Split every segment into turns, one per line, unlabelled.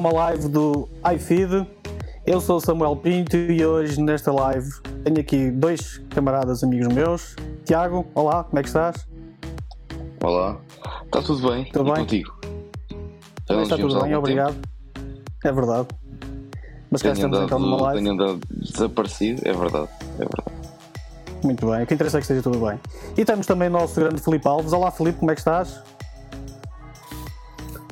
uma live do iFeed. Eu sou o Samuel Pinto e hoje nesta live tenho aqui dois camaradas amigos meus. Tiago, olá, como é que estás?
Olá, está tudo bem?
Tudo
e
bem?
contigo? Já
está tudo bem, obrigado. É verdade. Mas cá estamos então numa live.
tenho andado desaparecido, é verdade, é verdade.
Muito bem, o que interessa é que esteja tudo bem. E temos também o nosso grande Filipe Alves. Olá Filipe, como é que estás?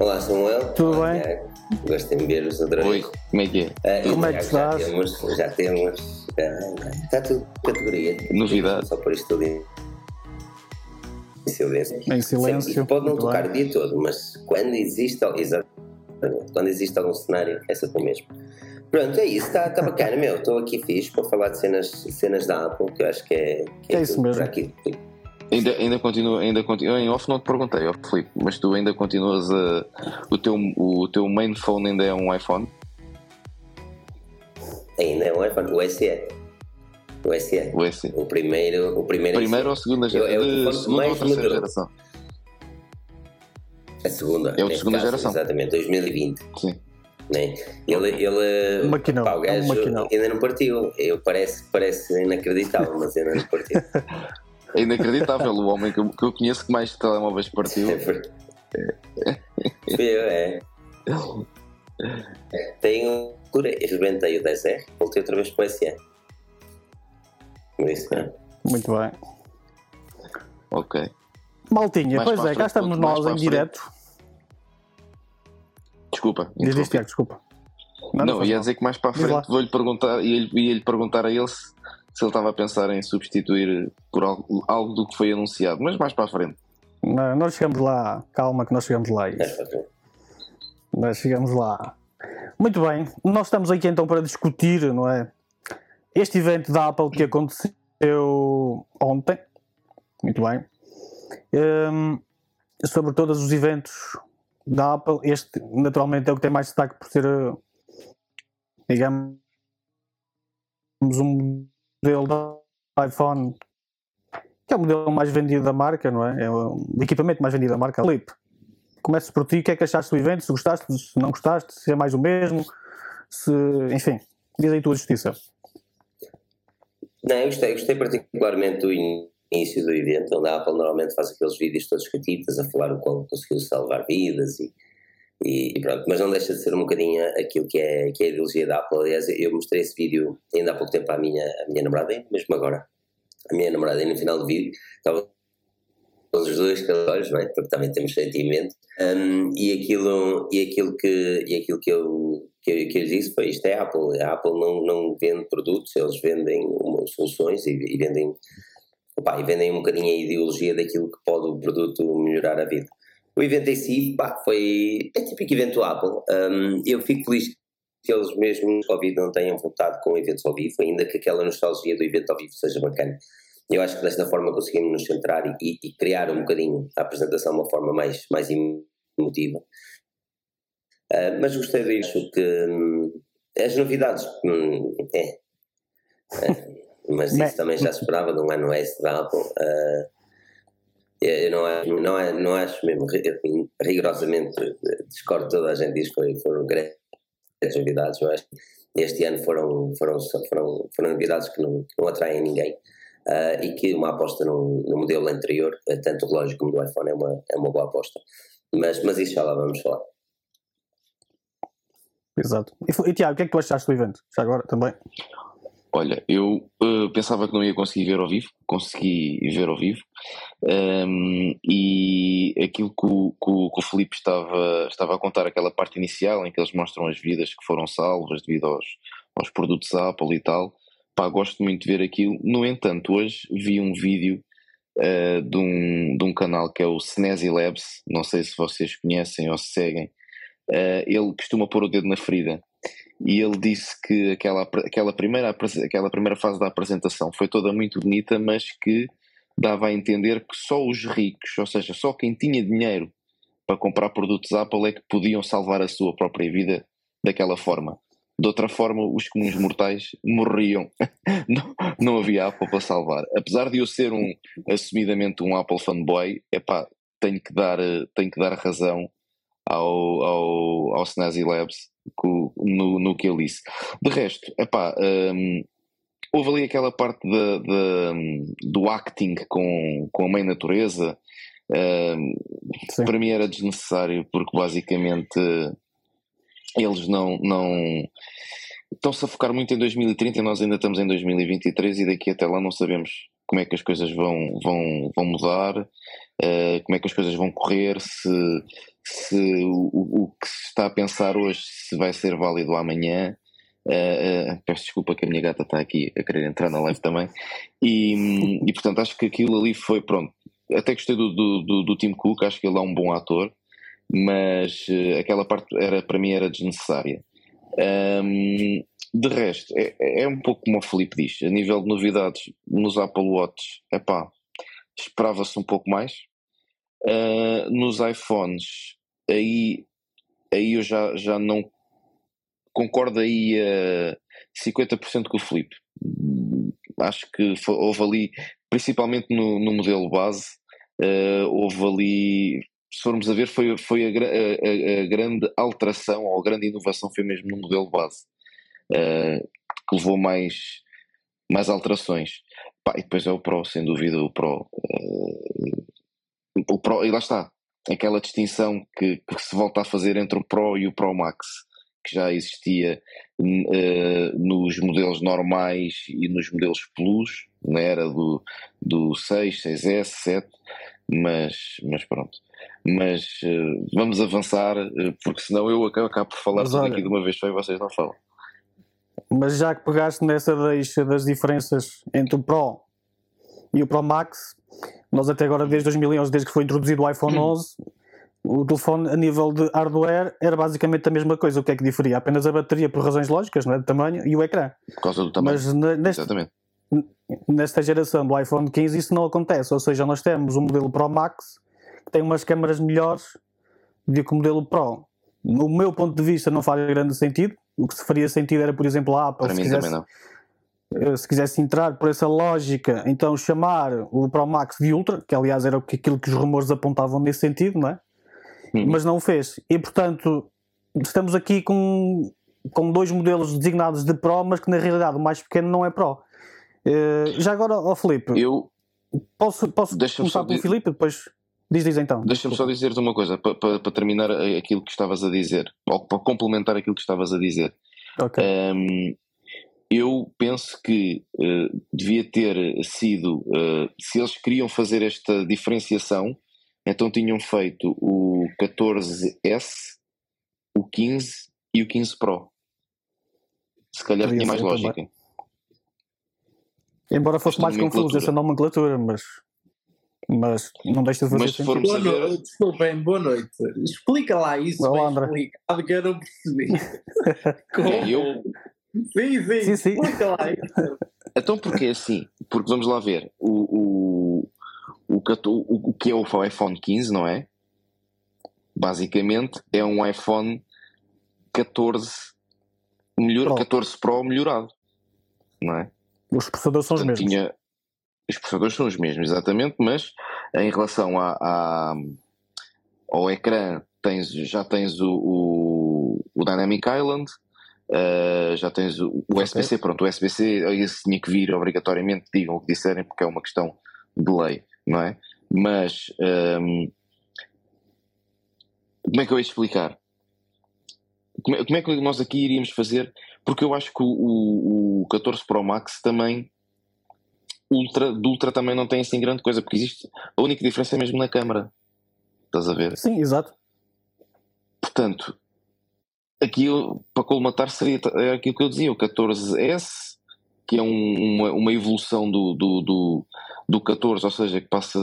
Olá Samuel.
Tudo
Olá,
bem?
Tiago. Gosto de ver-vos outra
Oi,
vez.
como é que é?
E
Como é que estás?
Já temos, já temos. ah, está tudo categoria.
Novidade.
Só por isto tudo em silêncio.
Em silêncio,
Sim, pode não
muito
tocar
bem.
o dia todo, mas quando existe. Exatamente. Quando existe algum cenário, é sempre o mesmo. Pronto, é isso, está tá bacana, meu. Estou aqui fixe para falar de cenas, cenas da Apple, que eu acho que é. Que
É isso
tudo
mesmo.
Para aqui.
Ainda, ainda continua, ainda continua, em off não te perguntei, ó Filipe, mas tu ainda continuas a. O teu, o teu main phone ainda é um iPhone?
Ainda é um iPhone, o SE. O SE.
O S?
O primeiro, o primeiro,
Primeira ou segunda
Eu- é o
geração? segunda ou terceira geração?
A segunda.
É o de segunda
caso,
geração.
Exatamente, 2020.
Sim.
Né? Ele, ele
Um maquinão,
pá, o
é um
gajo ainda não partiu. Eu parece, parece inacreditável, mas ainda não partiu.
É inacreditável, o homem que eu, que eu conheço que mais telemóveis partiu.
Fui eu, é. Tenho. Curei, rebentei o 10R, voltei outra vez para o SE. Isso, é.
Muito bem.
Ok.
Maltinha,
Mais
pois é, cá estamos nós em direto.
Desculpa.
Diz isto, desculpa.
Não,
faz
ia
mal.
dizer que mais para a frente vou-lhe perguntar, ia-lhe ia-lhe perguntar a ele se, se ele estava a pensar em substituir por algo, algo do que foi anunciado, mas mais para a frente.
Não, nós chegamos lá, calma que nós chegamos lá.
É,
Isso. Nós chegamos lá. Muito bem, nós estamos aqui então para discutir, não é? Este evento da Apple que aconteceu ontem. Muito bem. Hum, sobre todos os eventos da Apple, este naturalmente é o que tem mais destaque por ser, digamos, um modelo da iPhone que é o modelo mais vendido da marca, não é? É o equipamento mais vendido da marca. Felipe, começo por ti, o que é que achaste do evento? Se gostaste, se não gostaste, se é mais o mesmo, se. Enfim, diz aí tua justiça.
Não, eu gostei, gostei particularmente do início do evento, onde a Apple normalmente faz aqueles vídeos todos catitas a falar o quão conseguiu salvar vidas e, e, pronto, mas não deixa de ser um bocadinho aquilo que é, que é a ideologia da Apple. Aliás, eu mostrei esse vídeo ainda há pouco tempo à minha, à minha namorada, mesmo agora. A minha namorada, no final do vídeo, estava com os dois não é? Porque também temos sentimento. Um, e, aquilo, e, aquilo que, e aquilo que eu, que, eu, que eu disse foi: isto é a Apple. A Apple não, não vende produtos, eles vendem soluções e, e vendem. opá, e vendem um bocadinho a ideologia daquilo que pode o produto melhorar a vida. O evento em si pá, foi. é típico evento Apple. Um, eu fico feliz que eles mesmo Covid não tenham voltado com eventos ao vivo, ainda que aquela nostalgia do evento ao vivo seja bacana. Eu acho que desta forma conseguimos nos centrar e, e- criar um bocadinho a apresentação de uma forma mais, mais emotiva. Ah, mas gostei acho que hum, as novidades hum, é. Ah, mas isso também já se esperava de um ano S da Apple. Ah, eu não acho, não, acho- não acho mesmo ri- rigorosamente discordo toda a gente diz que foram grandes novidades. Eu acho que este ano foram, foram, foram, foram novidades que não, não atraem ninguém. Ah, e que uma aposta no, no modelo anterior, eh, tanto do relógio como do iPhone, é uma, é uma boa aposta. Mas, mas isso já lá vamos falar.
Exato. E, e Tiago, o que é que tu achaste do evento? Já agora também.
Olha, eu eh, pensava que não ia conseguir ver ao vivo, consegui ver ao vivo, Ehm, e aquilo que o, que o, que o Filipe estava, estava a contar, aquela parte inicial em que eles mostram as vidas que foram salvas devido aos, aos produtos Apple e tal, pá, gosto muito de ver aquilo. No entanto, hoje vi um vídeo eh, de, um, de um canal que é o Snazzy Labs, não sei se vocês conhecem ou se seguem, Eh, ele costuma pôr o dedo na ferida e ele disse que aquela, aquela, primeira, aquela primeira fase da apresentação foi toda muito bonita, mas que dava a entender que só os ricos, ou seja, só quem tinha dinheiro para comprar produtos Apple é que podiam salvar a sua própria vida daquela forma. De outra forma, os comuns mortais morriam. não, não havia Apple para salvar. Apesar de eu ser um assumidamente um Apple fanboy, epá, tenho que dar, eh, tenho que dar razão ao, ao, ao Snazzy Labs no, no que ele disse. De resto, epá, um, houve ali aquela parte de, de, do acting com, com a mãe natureza. Um, para mim era desnecessário porque basicamente eles não, não estão-se a focar muito em 2030 e nós ainda estamos em 2023 e daqui até lá não sabemos como é que as coisas vão, vão, vão mudar, uh, como é que as coisas vão correr, se, se o, o, que se está a pensar hoje se vai ser válido amanhã. Uh, uh, peço desculpa que a minha gata está aqui a querer entrar na live também. E, e portanto acho que aquilo ali foi pronto. Até gostei do, do, do, do Tim Cook, acho que ele é um bom ator, mas aquela parte era para mim era desnecessária. Um, de resto, é, é um pouco como o Felipe diz, a nível de novidades nos Apple Watch, epá, esperava-se um pouco mais. Uh, nos iPhones, aí, aí eu já, já não concordo aí a 50% com o Felipe. Acho que houve ali, principalmente no, no modelo base, uh, houve ali se formos a ver, foi, foi a, a, a, grande alteração ou a grande inovação foi mesmo no modelo base, uh, que levou mais, mais alterações. Pá, e depois é o Pro, sem dúvida, o Pro. Uh, o Pro e lá está, aquela distinção que, que, se volta a fazer entre o Pro e o Pro Max, que já existia uh, nos modelos normais e nos modelos Plus, na era do, do 6, 6S, 7, mas, mas pronto. Mas uh, vamos avançar, uh, porque senão eu acabo, acabo por falar tudo aqui de uma vez só e vocês não falam.
Mas já que pegaste nessa deixa das diferenças entre o Pro e o Pro Max, nós até agora, desde 2011, desde que foi introduzido o iPhone 11, o telefone a nível de hardware era basicamente a mesma coisa. O que é que diferia? Apenas a bateria por razões lógicas, não é? de tamanho, e o ecrã.
Por causa do tamanho.
Mas neste, Exatamente. nesta geração do iPhone 15 isso não acontece. Ou seja, nós temos um modelo Pro Max que tem umas câmaras melhores do que o modelo Pro. No meu ponto de vista não faz grande sentido. O que se faria sentido era, por exemplo, a Apple, Para se, quisesse, eh, se quisesse entrar por essa lógica, então chamar o Pro Max de Ultra, que aliás era aquilo que os rumores apontavam nesse sentido, não é? Hum. Mas não o fez. E portanto, estamos aqui com, com dois modelos designados de Pro, mas que na realidade o mais pequeno não é Pro. Uh, já agora, ó Felipe,
eu
posso, posso começar pelo Felipe depois Diz, diz então.
Deixa-me só dizer-te uma coisa, para pa, pa terminar aquilo que estavas a dizer, ou para complementar aquilo que estavas a dizer.
Ok.
Um, eu penso que uh, devia ter sido, uh, se eles queriam fazer esta diferenciação, então tinham feito o 14S, o 15 e o 15 Pro. Se calhar tinha mais lógica. Também.
Embora fosse mais confuso essa nomenclatura, mas mas não deixa de fazer mas
sentido. Boa noite, desculpem, boa noite. Explica lá isso, Olá, bem explicado, que eu não percebi.
Como? É, eu?
Sim, sim, sim, sim. explica lá
isso. Então porque é assim? Porque vamos lá ver, o, o, o, o, o que é o iPhone 15, não é? Basicamente é um iPhone 14 melhor, Pro. 14 Pro melhorado, não é?
Os processadores são os mesmos. Tinha,
os processadores são os mesmos, exatamente, mas em relação a, a, ao ecrã tens, já tens o, o, o Dynamic Island, uh, já tens o, o SBC, okay. pronto, o SBC esse tinha que vir obrigatoriamente, digam o que disserem, porque é uma questão de lei, não é? Mas um, ehm, como é que eu ia explicar? Como é, como é, que nós aqui iríamos fazer? Porque eu acho que o, o, o 14 Pro Max também Ultra, do Ultra também não tem assim grande coisa, porque existe. A única diferença é mesmo na câmara. Estás a ver?
Sim, exato.
Portanto, aqui para colmatar seria é aquilo que eu dizia, o 14S, que é um, uma, uma evolução do, do, do, do 14, ou seja, que passa.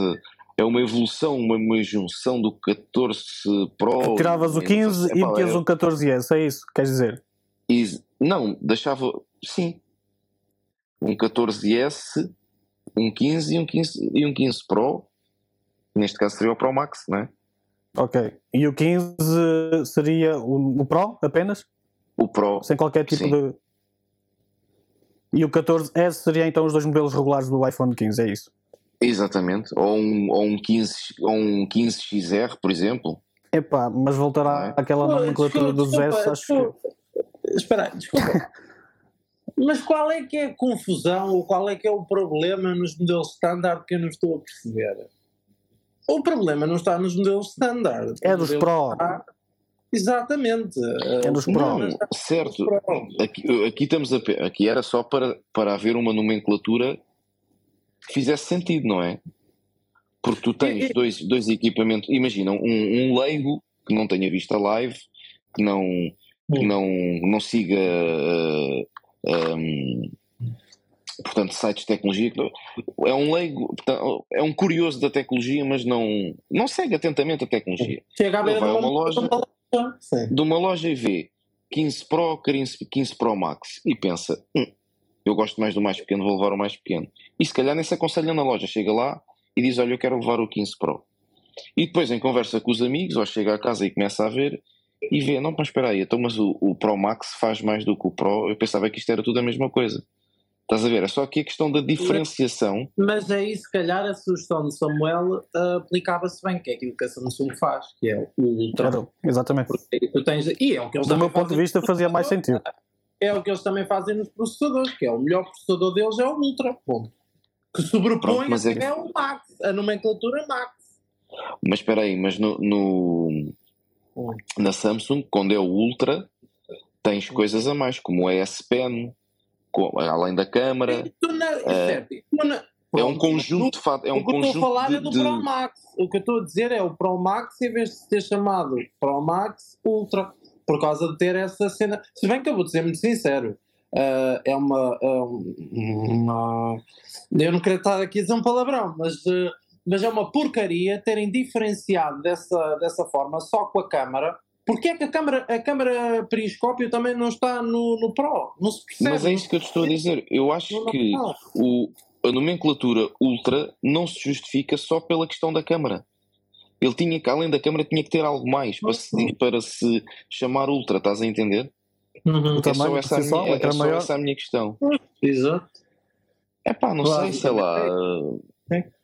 É uma evolução, uma, uma junção do 14 Pro.
Tiravas o 15 e metias é... um 14S, é isso? Queres dizer?
Não, deixava. Sim. Um 14S um 15 e um 15, e um 15 Pro. Neste caso seria o Pro Max, não é?
Ok. E o 15 seria o, o Pro apenas?
O Pro.
Sem qualquer tipo sim. de. E o 14S seria então os dois modelos regulares do iPhone 15, é isso?
Exatamente. Ou um, ou um, 15, ou um 15XR, por exemplo.
Epá, mas voltará é? àquela nomenclatura dos S, acho que.
Espera desculpa. mas qual é que é a confusão ou qual é que é o problema nos modelos standard que eu não estou a perceber? O problema não está nos modelos standard.
É dos Pro. Está...
Exatamente.
É dos Pro. Não,
certo. Aqui, aqui, estamos a, aqui era só para, para haver uma nomenclatura que fizesse sentido, não é? Porque tu tens dois, dois equipamentos. Imagina, um, um leigo que não tenha visto a live, que não, que não, não siga. Uh, eh, um, portanto, sites de tecnologia. É um leigo, é um curioso da tecnologia, mas não, não segue atentamente a tecnologia.
Chega a ver
vai a uma loja, de uma loja e vê 15 Pro, 15, 15 Pro Max e pensa: hum, eu gosto mais do mais pequeno, vou levar o mais pequeno. E se calhar nem se aconselha na loja, chega lá, e diz: Olha, eu quero levar o 15 Pro. E depois, em conversa com os amigos, ou chega a casa e começa a ver e vê: Não, mas espera aí, então, mas o, o Pro Max faz mais do que o Pro. Eu pensava que isto era tudo a mesma coisa. Estás a ver? É só aqui a questão da diferenciação.
Mas aí, se calhar, a sugestão de Samuel uh, aplicava-se bem, que é aquilo que a Samsung faz, que é o Ultra. Claro,
exatamente.
tu tens, e é o que eles
Do meu ponto de vista, fazia mais sentido.
É o que eles também fazem nos processadores, que é o melhor processador deles é o Ultra. Ponto que sobrepõe Pronto, é... é o Max, a nomenclatura Max.
Mas espera aí, mas no, no. Na Samsung, quando é o Ultra, tens coisas a mais, como o S Pen, além da câmara.
É,
é um conjunto de É um
o que
eu
estou a falar é do de... Pro Max. O que eu estou a dizer é o Pro Max, em vez de ter chamado Pro Max Ultra, por causa de ter essa cena. Se bem que eu vou dizer muito sincero, uh, é uma, uh, uma, Eu não quero estar aqui a dizer um palavrão, mas, uh, mas é uma porcaria terem diferenciado dessa, dessa forma só com a câmara. Porque é que a câmara, a câmara periscópio também não está no, no Pro? Não se percebe.
Mas é isso que eu te estou a dizer. Eu acho que o, a nomenclatura Ultra não se justifica só pela questão da câmara. Ele tinha que, além da câmara, tinha que ter algo mais para se, para se chamar Ultra, estás a entender?
Uhum. É, só essa, minha,
é, é só essa a minha questão.
Exato.
É pá, não claro, sei, sei lá. É.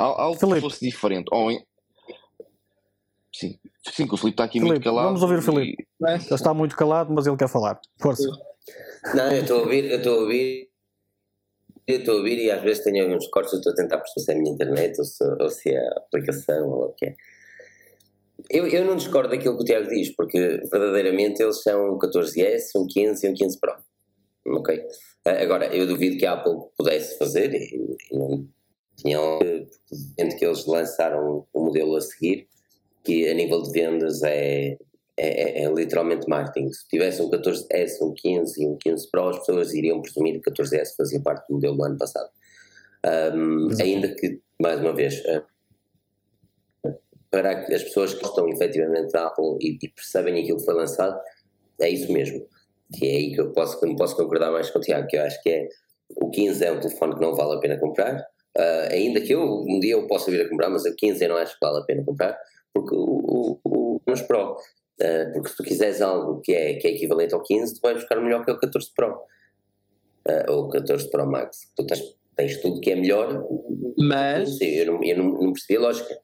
Algo Felipe. que fosse diferente. Ou em... Sim. Sim, que o Filipe está aqui Filipe, muito calado.
Vamos ouvir o Filipe. E... Ele está muito calado, mas ele quer falar. Força.
Não, eu estou a ouvir, eu estou a ouvir. Eu estou a ouvir e às vezes tenho alguns cortes, eu estou a tentar perceber se é a minha internet ou se, ou se é a aplicação ou o que é. Eu, eu não discordo daquilo que o Tiago diz, porque verdadeiramente eles são um 14S, um 15 e um 15 Pro. Ok? Agora, eu duvido que a Apple pudesse fazer, e, e não tinham, que eles lançaram o modelo a seguir, que a nível de vendas é, é, é, é, literalmente marketing. Se tivesse um 14S, um 15 e um 15 Pro, as pessoas iriam presumir que o 14S fazia parte do modelo do ano passado. Um, ainda que, mais uma vez, para as pessoas que estão efetivamente na Apple e, e, percebem aquilo que foi lançado, é isso mesmo. Que é aí que eu posso, não posso concordar mais com o Tiago, que eu acho que é o 15 é um telefone que não vale a pena comprar, uh, ainda que eu um dia eu possa vir a comprar, mas o 15 eu não acho que vale a pena comprar, porque o, o, o Pro, uh, porque se tu quiseres algo que é, que é equivalente ao 15, tu vais buscar melhor que é o 14 Pro, uh, ou o 14 Pro Max. Tu tens, tens tudo que é melhor,
mas
eu não, eu não, não percebi a lógica.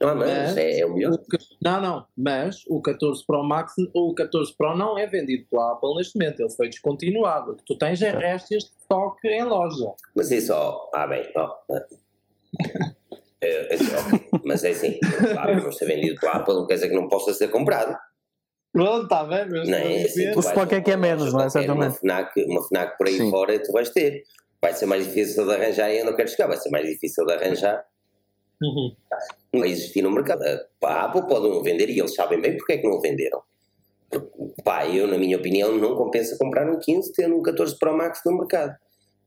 Não, mas, é, é, o melhor. O,
não, não, mas o 14 Pro Max, o 14 Pro não é vendido pela Apple neste momento, ele foi descontinuado. O que tu tens é restos de estoque em loja.
Mas isso, ó, ah, bem, ó. é, é, mas é assim, claro, não ser vendido pela Apple não quer dizer que não possa ser comprado.
Pronto, está bem, mas.
Não, é assim,
o estoque é que é menos, não é?
Certamente. Uma FNAC, uma FNAC por aí Sim. fora tu vais ter. Vai ser mais difícil de arranjar e eu não quero chegar, vai ser mais difícil de arranjar
Uhum.
Não existir no mercado. A Apple pode não vender e eles sabem bem porque é que não venderam. Pá, eu, na minha opinião, não compensa comprar um 15 tendo um 14 Pro Max no mercado.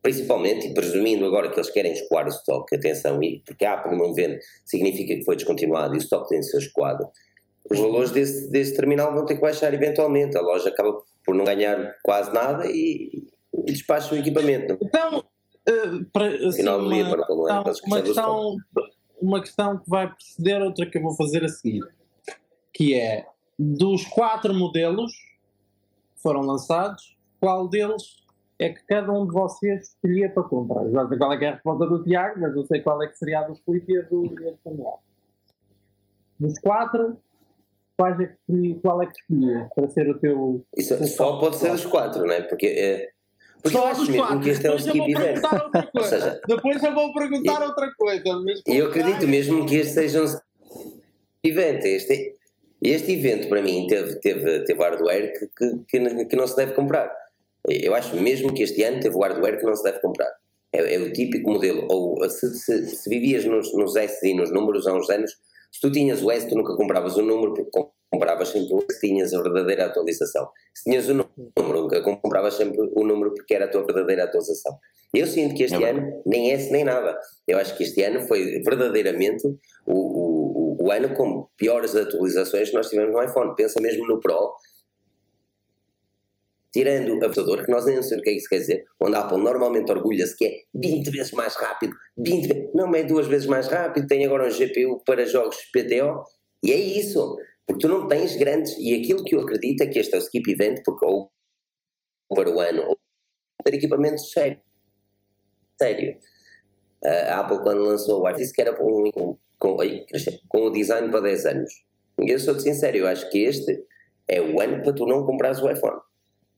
Principalmente, e presumindo agora que eles querem escoar o estoque, atenção, e porque a Apple não vende, significa que foi descontinuado e o estoque tem de ser escoado. Os valores desse, desse terminal vão ter que baixar eventualmente. A loja acaba por não ganhar quase nada e, e despacha o equipamento.
Então, uh, para, assim, do dia, para uma questão, uma questão que vai preceder outra que eu vou fazer a seguir, que é dos quatro modelos que foram lançados, qual deles é que cada um de vocês escolhia para comprar? Já sei qual é, é a resposta do Tiago, mas não sei qual é que seria a do Felipe e a do, Samuel. Dos quatro, é que, qual é que escolhias para ser o teu.
Isso só pode ser os quatro, não é? Porque. É, porque eu acho mesmo que este é
eu vou
skip event. Ou seja,
Depois eu vou perguntar outra coisa.
E eu acredito mesmo que este seja um evento. Este, este evento, para mim, teve, teve, teve hardware que, que, que não se deve comprar. Eu acho mesmo que este ano teve hardware que não se deve comprar. É, é o típico modelo. Ou se, se, se vivias nos, nos S e nos números há uns anos, se tu tinhas o S, tu nunca compravas o número, porque compravas sempre o S, tinhas a verdadeira atualização. Se tinhas o número, nunca compravas sempre o número porque era a tua verdadeira atualização. Eu sinto que este
É
ano nem S nem nada. Eu acho que este ano foi verdadeiramente o, o, o, o ano com piores atualizações que nós tivemos no iPhone. Pensa mesmo no Pro, tirando o computador, que nós nem sabemos o que é que isso quer dizer, onde a Apple normalmente orgulha-se que é 20 vezes mais rápido, 20 vezes, não é duas vezes mais rápido, tem agora um GPU para jogos PTO, e é isso, porque tu não tens grandes, e aquilo que eu acredito é que este é o skip event, porque ou para o ano, ou ter equipamento sério. Sério. A Apple quando lançou o iPhone disse que era com, com, com, o design para 10 anos. E eu sou-te sincero, eu acho que este é o ano para tu não comprares o iPhone.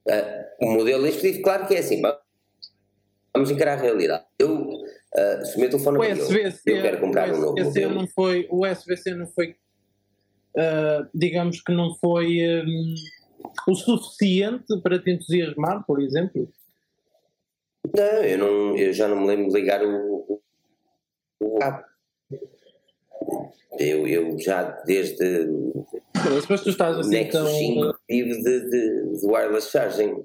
Ah, o modelo específico, claro que é assim, va- vamos encarar a realidade. Eu, ah, se o meu telefone
O
abriu,
SVC,
eu quero comprar um novo
o
modelo.
não foi, o SVC não foi, ah, digamos que não foi hum, o suficiente para te entusiasmar, por exemplo.
Não, eu, não, eu já não me lembro de ligar o, o, o cabo. Eu, eu já desde
Mas tu estás assim
Nexus
tão,
5 vivo de, de, de wireless charging.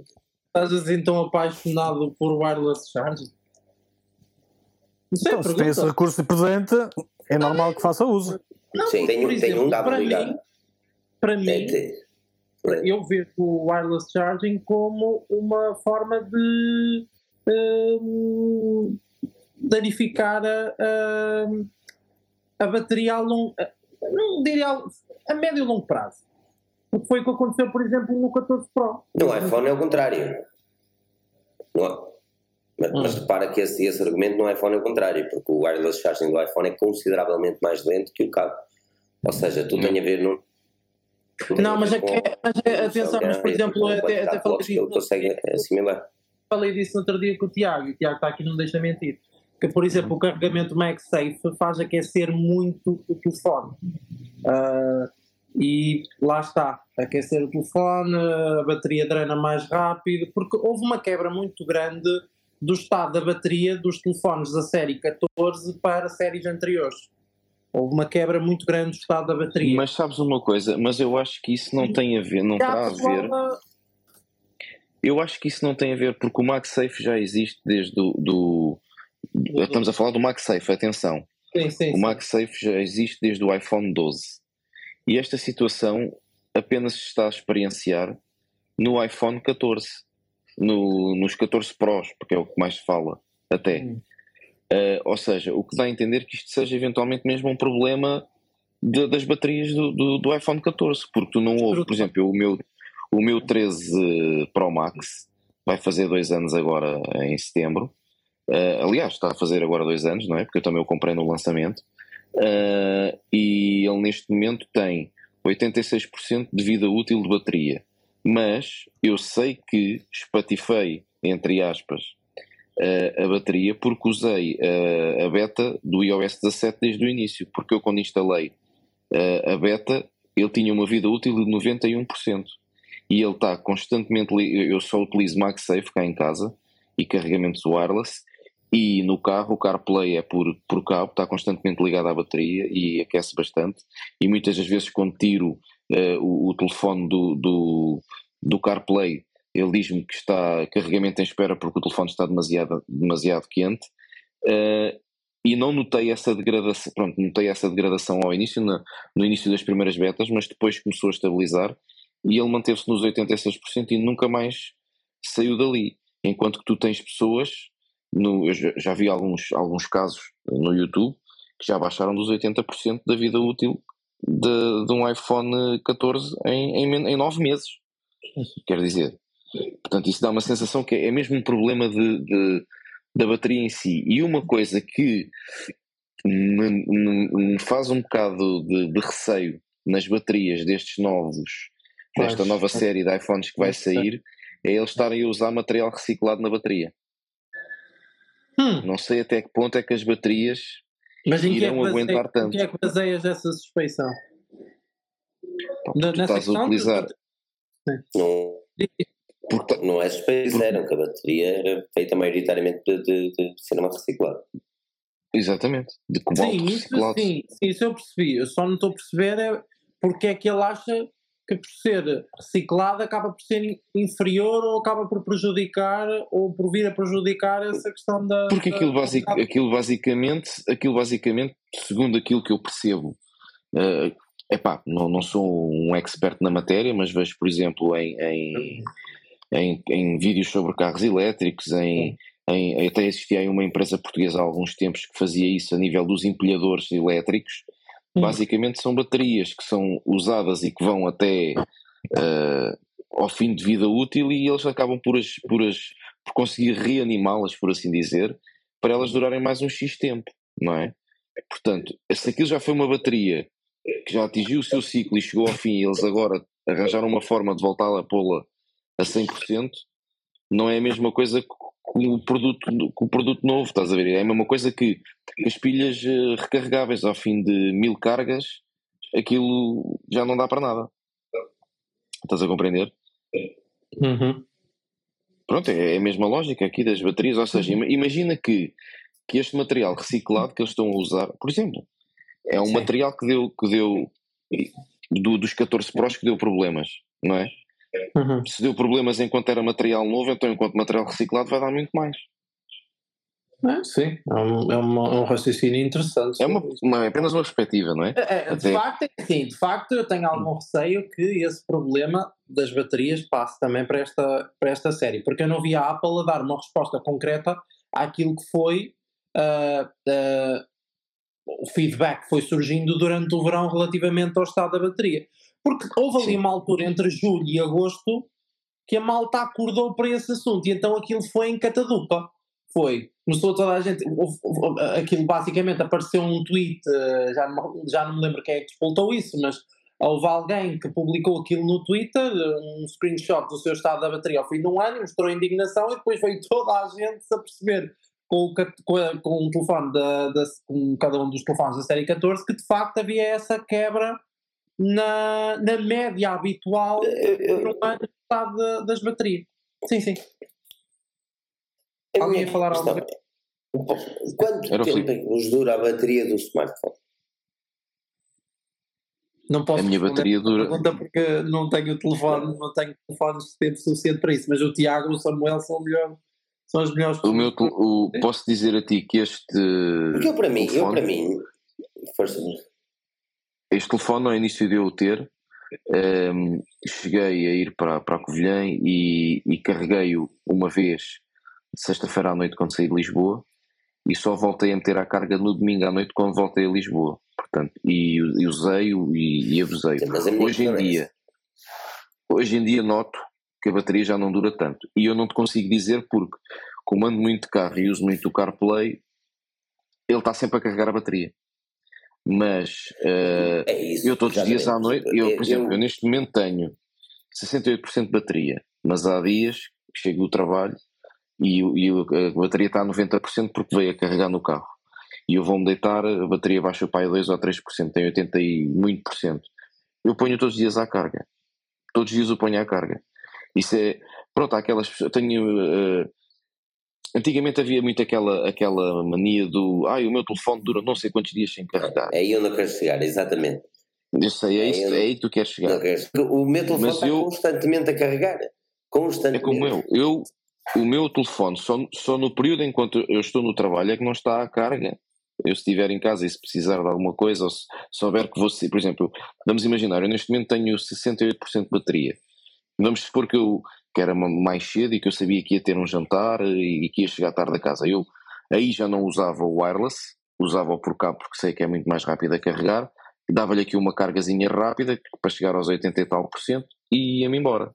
estás assim tão apaixonado por wireless charging? Não sei,
Então, se tem esse recurso presente, é normal que faça uso.
Não,
Sim,
porque,
tenho um cabo
para
ligado.
mim, para mim,
É,
eu vejo o wireless charging como uma forma de hum, danificar a, a, a bateria a longo não diria a, a médio e longo prazo. O que foi o que aconteceu, por exemplo, no 14 Pro.
No iPhone é o contrário. No- mas, mas
Hum.
repara que esse, esse argumento no iPhone é o contrário, porque o wireless charging do iPhone é consideravelmente mais lento que o cabo. Ou seja, tu tem a ver no.
Não, mas é que, mas é- atenção, mas por exemplo, até, até falei disso,
consegue assimilar.
falei disso no outro dia com o Tiago, e o Tiago está aqui, não deixa mentir. Que, por exemplo, o carregamento MagSafe faz aquecer muito o telefone. Ah, e lá está, aquecer o telefone, a bateria drena mais rápido, porque houve uma quebra muito grande do estado da bateria dos telefones da série 14 para séries anteriores. Houve uma quebra muito grande do estado da bateria.
Mas sabes uma coisa? Mas eu acho que isso não tem a ver, não está a ver. Eu acho que isso não tem a ver porque o MagSafe já existe desde o do,
Do-
Estamos a falar do MagSafe, atenção.
Sim, sim,
O. MagSafe já existe desde o iPhone 12. E esta situação apenas se está a experienciar no iPhone 14. No, nos 14 Pros, porque é o que mais se fala, até.
Hum.
Uh, ou seja, o que dá a entender que isto seja eventualmente mesmo um problema de- das baterias do, do, do iPhone 14, porque tu não ouves, por exemplo, o meu, o meu 13 Pro Max vai fazer dois anos agora em setembro. Uh, aliás, está a fazer agora dois anos, não é? Porque eu também o comprei no lançamento. Uh, e ele neste momento tem 86% de vida útil de bateria. Mas eu sei que espatifei, entre aspas, uh, a bateria porque usei uh, a beta do iOS 17 desde o início. Porque eu, quando instalei uh, a beta, ele tinha uma vida útil de 91%. E ele está constantemente. Eu só utilizo MagSafe cá em casa e carregamentos wireless. E no carro, o CarPlay é por, por cabo, está constantemente ligado à bateria e aquece bastante. E muitas das vezes, quando tiro eh, o, o telefone do, do, do CarPlay, ele diz-me que está carregamento em espera porque o telefone está demasiado, demasiado quente. Eh, e não notei essa degradação, pronto, notei essa degradação ao início, na- no início das primeiras betas, mas depois começou a estabilizar e ele manteve-se nos 86% e nunca mais saiu dali. Enquanto que tu tens pessoas, no, eu já vi alguns, alguns casos no YouTube que já baixaram dos 80% da vida útil de, de um iPhone 14 em, em, em 9 meses. Quer dizer, portanto, isso dá uma sensação que é mesmo um problema de, de- da bateria em si. E uma coisa que me, me- me faz um bocado de, de receio nas baterias destes novos, desta nova série de iPhones que vai sair, é eles estarem a usar material reciclado na bateria.
Hum,
Não sei até que ponto é que as baterias
mas em que, é que
irão aguentar
baseias, em
tanto.
que é que baseias essa suspeição?
pá, tu
nessa
estás a utilizar.
Não,
Porque,
não é suspeito, disseram que a bateria era feita maioritariamente de, de, de cinema reciclado.
exatamente, de cobalto
Sim, isso,
reciclado.
sim, sim, isso eu percebi. Eu só não estou a perceber é porque é que ele acha que por ser reciclado acaba por ser in- inferior ou acaba por prejudicar ou por vir a prejudicar essa questão da.
Porque
da-
aquilo, basic,
da-
aquilo, basicamente, aquilo basicamente, segundo aquilo que eu percebo, é epá, não, não sou um expert na matéria, mas vejo, por exemplo, em, em, em, em vídeos sobre carros elétricos, em, em, até existia aí uma empresa portuguesa há alguns tempos que fazia isso a nível dos empilhadores elétricos. Basicamente são baterias que são usadas e que vão até eh, ao fim de vida útil e eles acabam por, as, por, as, por conseguir reanimá-las, por assim dizer, para elas durarem mais um X tempo, não é? Portanto, se aquilo já foi uma bateria que já atingiu o seu ciclo e chegou ao fim e eles agora arranjaram uma forma de voltar a pô-la a 100%, não é a mesma coisa o produto, que o produto novo, estás a ver? É a mesma coisa que, as pilhas eh, recarregáveis ao fim de mil cargas, aquilo já não dá para nada. Estás a compreender?
Uhum.
Pronto, é a mesma lógica aqui das baterias, ou seja, ima- imagina que, que este material reciclado que eles estão a usar, por exemplo, é um
Sim.
material que deu, que deu do- dos 14 Pros que deu problemas, não é?
Uhum.
Se deu problemas enquanto era material novo, então enquanto material reciclado vai dar muito mais.
É, sim, é um, é uma- um raciocínio interessante.
É, uma, uma- é apenas uma perspectiva, não é?
É, é, de, facto, é assim, de facto, eu tenho algum receio que esse problema das baterias passe também para esta, para esta série, porque eu não vi a Apple a dar uma resposta concreta àquilo que foi ah, ah, o feedback que foi surgindo durante o verão relativamente ao estado da bateria. Porque houve ali uma altura entre julho e agosto que a malta acordou para esse assunto e então aquilo foi em catadupa. Foi. Começou toda a gente. aquilo basicamente apareceu um tweet, eh, já não, me- já não me lembro quem é que despoltou isso, mas houve alguém que publicou aquilo no Twitter, um screenshot do seu estado da bateria ao fim de um ano, mostrou indignação e depois veio toda a gente a perceber com com, a- com o telefone da, da- com cada um dos telefones da série 14 que de facto havia essa quebra na, na média habitual
Eu- eu-
por um ano de estado da- das baterias. Sim, sim.
eu-
Alguém ia falar algo?
Quanto
Era o
tempo é vos dura a bateria do smartphone?
Não posso
A minha bateria dura-
pergunta porque não tenho telefone, não tenho telefones de tempo suficiente para isso, mas o Tiago e o Samuel são, melhor, são as melhores
O meu, o, posso dizer a ti que este,
Porque eu para mim, eu
telefone-
para mim, força,
este telefone ao início de eu o ter, ehm, cheguei a ir para, para a Covilhã e, e carreguei-o uma vez sexta-feira à noite quando saí de Lisboa e só voltei a meter a carga no domingo à noite quando voltei a Lisboa. Portanto, e, e usei-o e, e abusei.
minha
Hoje em dia, hoje em dia noto que a bateria já não dura tanto. E eu não te consigo dizer porque, como ando muito de carro e uso muito o CarPlay, ele está sempre a carregar a bateria. Mas eh,
É isso.
eu todos os dias à noite, eu, por exemplo,
eu-
eu neste momento tenho 68% de bateria, mas há dias que chego do trabalho e, e a bateria está a 90% porque veio a carregar no carro. E eu vou-me deitar, a bateria baixa para aí 2 ou 3%, tem 80 e muito por cento. Eu ponho todos os dias à carga. Todos os dias eu ponho à carga. Isso é. Pronto, há aquelas pessoas. Tenho. eh, antigamente havia muito aquela, aquela mania do. Ai, o meu telefone dura não sei quantos dias sem carregar.
É aí eu quero chegar, exatamente.
Eu sei, é, isso,
eu-
é aí que tu queres chegar.
Não O meu telefone
Mas
está
eu-
constantemente a carregar.
É
Constantemente.
como eu. eu o meu telefone, só, só no período enquanto eu estou no trabalho é que não está à carga. Eu se estiver em casa e se precisar de alguma coisa, ou se souber que vou sair, por exemplo, vamos imaginar, eu neste momento tenho 68% de bateria. Vamos supor que eu que era ma- mais cedo e que eu sabia que ia ter um jantar e, que ia chegar tarde a casa. Eu aí já não usava o wireless, usava-o por cabo porque sei que é muito mais rápido a carregar, dava-lhe aqui uma cargazinha rápida para chegar aos 80 e tal por cento e ia-me embora.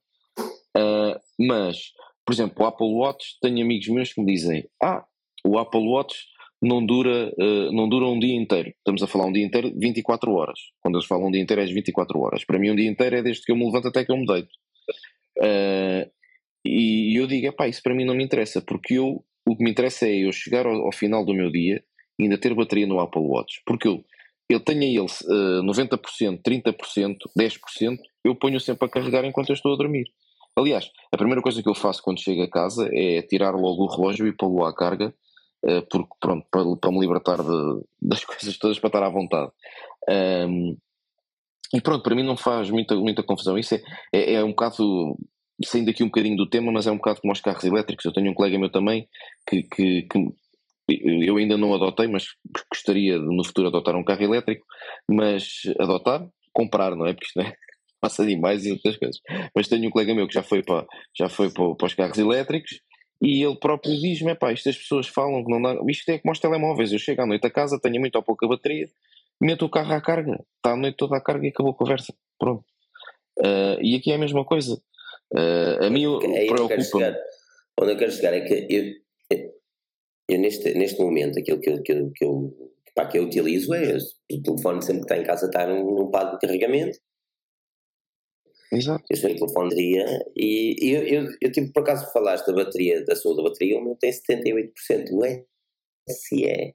Ah, mas, por exemplo, o Apple Watch, tenho amigos meus que me dizem: Ah, o Apple Watch não dura, uh, não dura um dia inteiro. Estamos a falar um dia inteiro, 24 horas. Quando eles falam um dia inteiro é 24 horas. Para mim um dia inteiro é desde que eu me levanto até que eu me deito. Uh, e eu digo, pá, isso para mim não me interessa, porque eu, o que me interessa é eu chegar ao, ao final do meu dia e ainda ter bateria no Apple Watch. Porque eu, eu tenho ele uh, 90%, 30%, 10%, eu ponho sempre a carregar enquanto eu estou a dormir. Aliás, a primeira coisa que eu faço quando chego a casa é tirar logo o relógio e pô-lo à carga eh, porque pronto, para, para me libertar de, das coisas todas para estar à vontade. Um, e pronto, para mim não faz muita, muita confusão. Isso é, é, é, um bocado, saindo aqui um bocadinho do tema, mas é um bocado como os carros elétricos. Eu tenho um colega meu também que, que, que eu ainda não adotei, mas gostaria de no futuro adotar um carro elétrico, mas adotar, comprar, não é? Porque isto não é, passa demais e outras coisas. Mas tenho um colega meu que já foi para, já foi para, para os carros elétricos e ele próprio diz-me: pá, isto as pessoas falam que não dá. Isto é como os telemóveis. Eu chego à noite a casa, tenho muito ou pouca bateria, meto o carro à carga, está a noite toda à carga e acabou a conversa. Pronto. Uh, e aqui é a mesma coisa. Uh, a mim é preocupa-me.
Onde eu quero chegar é que eu, eu, neste, neste momento aquilo que eu, que eu, que eu, pá, que eu utilizo é o telefone sempre que está em casa está num, num pad de carregamento
Exato.
Eu sou em telefone dia e eu, eu, eu tive por acaso falaste da bateria, da sua da bateria, o meu tem 78%, o SE é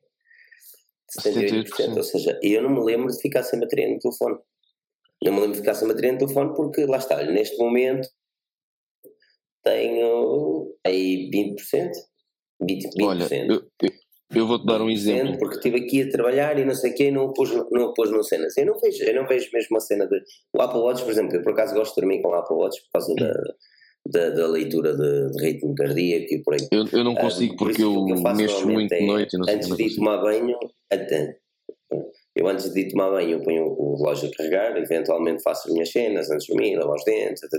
78%, 78%, ou seja, eu não me lembro de ficar sem bateria no telefone. Não me lembro de ficar sem bateria no telefone porque lá está, neste momento tenho aí 20%. 20%. 20%.
Olha, eu, eu vou-te dar um exemplo.
Porque estive aqui a trabalhar e não sei o quê e não pôs, não pôs no cena. Eu não, vejo, eu não vejo mesmo a cena de. O Apple Watch, por exemplo, eu por acaso gosto de dormir com o Apple Watch por causa da, da, da leitura de, de, ritmo cardíaco e por aí.
Eu, eu não consigo porque eu, eu mexo muito de noite e não sei
Antes de ir tomar banho, até. Eu antes de ir tomar banho eu ponho o relógio a carregar, eventualmente faço as minhas cenas antes de dormir, lavo os dentes, está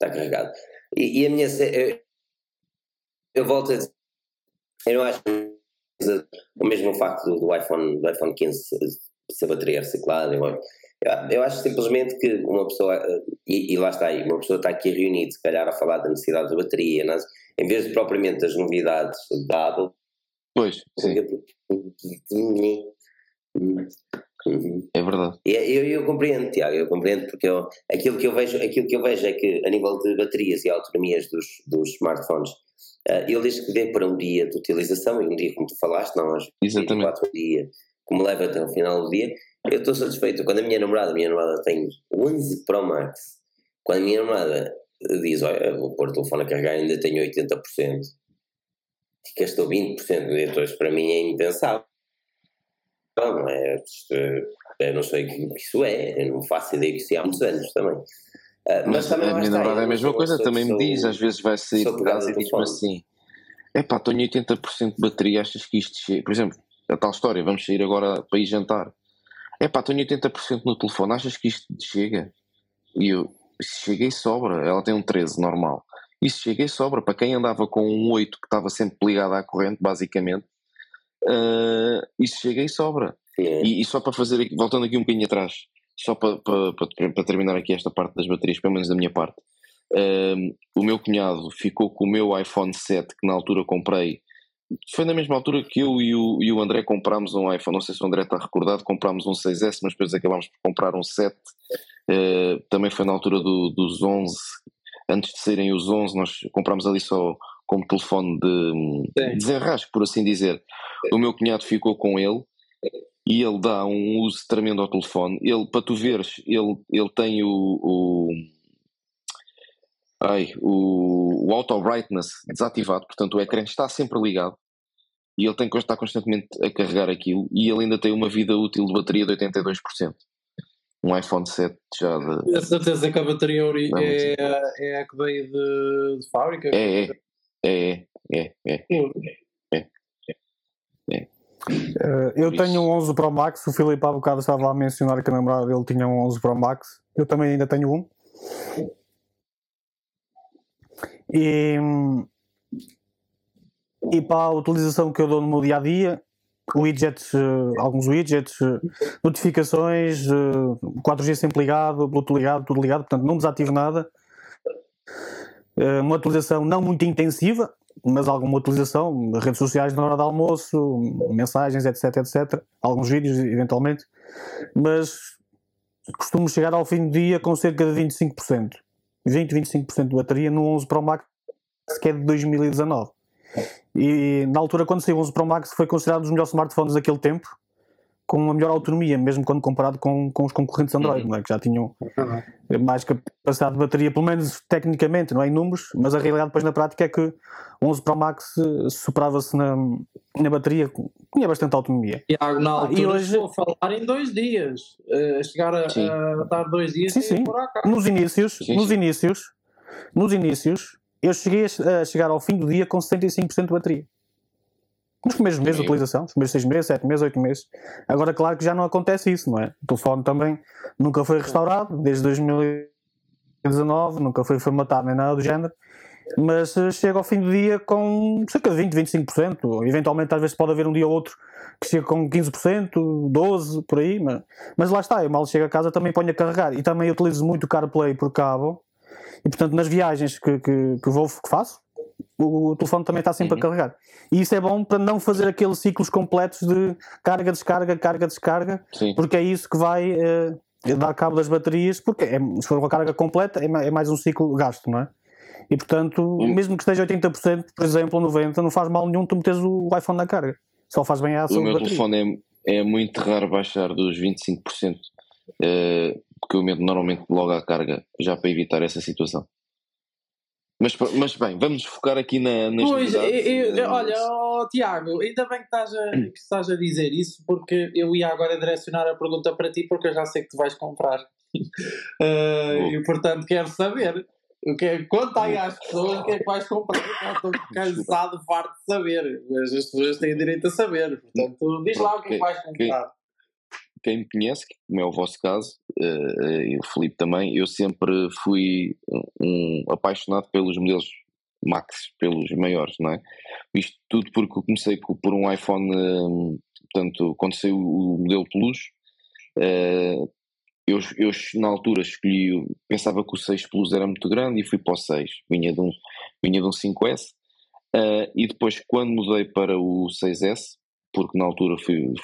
carregado. E, e a minha. Eu, eu volto a dizer eu não acho o mesmo facto do iPhone, do iPhone 15 ser bateria reciclada. Eu, eu acho simplesmente que uma pessoa, e, e, lá está aí, uma pessoa está aqui reunida, se calhar, a falar da necessidade da bateria, nas, em vez de propriamente das novidades da Apple.
Pois. É verdade.
Eu, eu, eu, compreendo, Tiago, eu compreendo porque eu, aquilo, que eu vejo, aquilo que eu vejo é que a nível de baterias e autonomias dos, dos smartphones Uh, ele diz que vê para um dia de utilização, e um dia, como tu falaste, não, às 24 dias, como leva até o final do dia. Eu estou satisfeito. Quando a minha namorada, a minha namorada tem 11 Pro Max, quando a minha namorada diz: Olha, vou pôr o telefone a carregar, ainda tenho 80%, e gastou 20%, então isso para mim é impensável. Não, é, eu não sei o que isso é, eu não faço ideia que isso é há muitos anos também.
Uh, mas, mas também a minha namorada é a mesma coisa, também me diz, às vezes vai sair de casa e diz-me assim: é pá, tenho 80% de bateria, achas que isto chega? Por exemplo, a tal história, vamos sair agora para ir jantar. É pá, tenho 80% no telefone, achas que isto chega? E eu, se chega e sobra, ela tem um 13 normal. Se chega e sobra, para quem andava com um 8 que estava sempre ligado à corrente, basicamente, uh, isso chega e sobra. E, e, só para fazer, aqui, voltando aqui um bocadinho atrás, só para, para, para, terminar aqui esta parte das baterias, pelo menos da minha parte, um, o meu cunhado ficou com o meu iPhone 7 que na altura comprei. Foi na mesma altura que eu e o, e o André comprámos um iPhone. Não sei se o André está recordado. Comprámos um 6S, mas depois acabámos por comprar um 7. Uh, também foi na altura do, dos 11. Antes de serem os 11, nós comprámos ali só como telefone de, de desenrasque, por assim dizer. O meu cunhado ficou com ele e ele dá um uso tremendo ao telefone. Ele, para tu veres, ele, ele tem o, o ai, o, o auto brightness desativado, portanto o ecrã está sempre ligado e ele tem que estar constantemente a carregar aquilo e ele ainda tem uma vida útil de bateria de 82%. Um iPhone 7 já de.
Tenho certeza que a bateria é, é, é a que veio de, de fábrica?
É, é, é, é, é. é.
é. Uh, eu Isso. tenho um 11 Pro Max, o Filipe há bocado estava a mencionar que a namorada dele tinha um 11 Pro Max, eu também ainda tenho um. E, e para a utilização que eu dou no meu dia a dia, widgets, uh, alguns widgets, uh, notificações, 4G sempre ligado, Bluetooth ligado, tudo ligado, portanto não desativo nada. uma utilização não muito intensiva, mas alguma utilização, redes sociais na hora de almoço, mensagens, etc, etc, alguns vídeos eventualmente, mas costumo chegar ao fim do dia com cerca de 25%, 20, 25% de bateria no 11 Pro Max que é de 2019. E na altura quando saiu o 11 Pro Max foi considerado um dos melhores smartphones daquele tempo, com uma melhor autonomia, mesmo quando comparado com, com os concorrentes Android, uhum. é? que já tinham uhum. mais capacidade de bateria, pelo menos tecnicamente, não é em números, mas a realidade depois na prática é que o 11 Pro Max eh, superava-se na, na bateria, tinha bastante autonomia.
E, ah, e hoje vou falar em dois dias, uh, chegar a, a, dar dois dias
sim, sim. Nos inícios, sim, nos sim. inícios, nos inícios, eu cheguei a chegar ao fim do dia com 75% de bateria nos primeiros meses de utilização, os primeiros 6 meses, 7 meses, 8 meses. Agora, claro que já não acontece isso, não é? O telefone também nunca foi restaurado, desde 2019, nunca foi formatado nem nada do género, mas uh, chega ao fim do dia com cerca de 20, 25%. Eventualmente, às vezes, pode haver um dia ou outro que chega com 15%, 12%, por aí, mas, mas lá está, eu mal chego a casa também ponho a carregar e também utilizo muito o CarPlay por cabo. E portanto, nas viagens que, que, que vou que faço, o, o telefone também está sempre uhum. a carregar. E isso é bom para não fazer aqueles ciclos completos de carga, descarga, carga, descarga, Sim. porque é isso que vai uh, dar cabo das baterias, porque é, se for uma carga completa é, é mais um ciclo gasto, não é? E portanto, uhum. mesmo que esteja 80%, por exemplo, 90%, não faz mal nenhum tu meteres o iPhone na carga. Só faz bem a ação.
O meu telefone é, é muito raro baixar dos 25%, uh, eh, porque eu meto normalmente logo à carga, já para evitar essa situação. Mas, mas bem, vamos focar aqui na, nas
Pois, eu, eu, olha, oh, Tiago, ainda bem que estás, a, que estás a dizer isso, porque eu ia agora direcionar a pergunta para ti, porque eu já sei que tu vais comprar. uh, e portanto quero saber. O que é, conta aí às pessoas o que é que vais comprar. Eu estou cansado, farto de saber. Mas as pessoas têm direito a saber. Portanto, diz lá o que é que vais comprar
quem me conhece, como é o vosso caso, uh, e o Felipe também, eu sempre fui um apaixonado pelos modelos Max, pelos maiores, não é? Isto tudo porque eu comecei por um iPhone, uh, portanto, quando saiu o modelo Plus, uh, eu, eu, na altura escolhi, pensava que o 6 Plus era muito grande e fui para o 6, vinha de um, vinha de um 5S, uh, e depois quando mudei para o 6S, porque na altura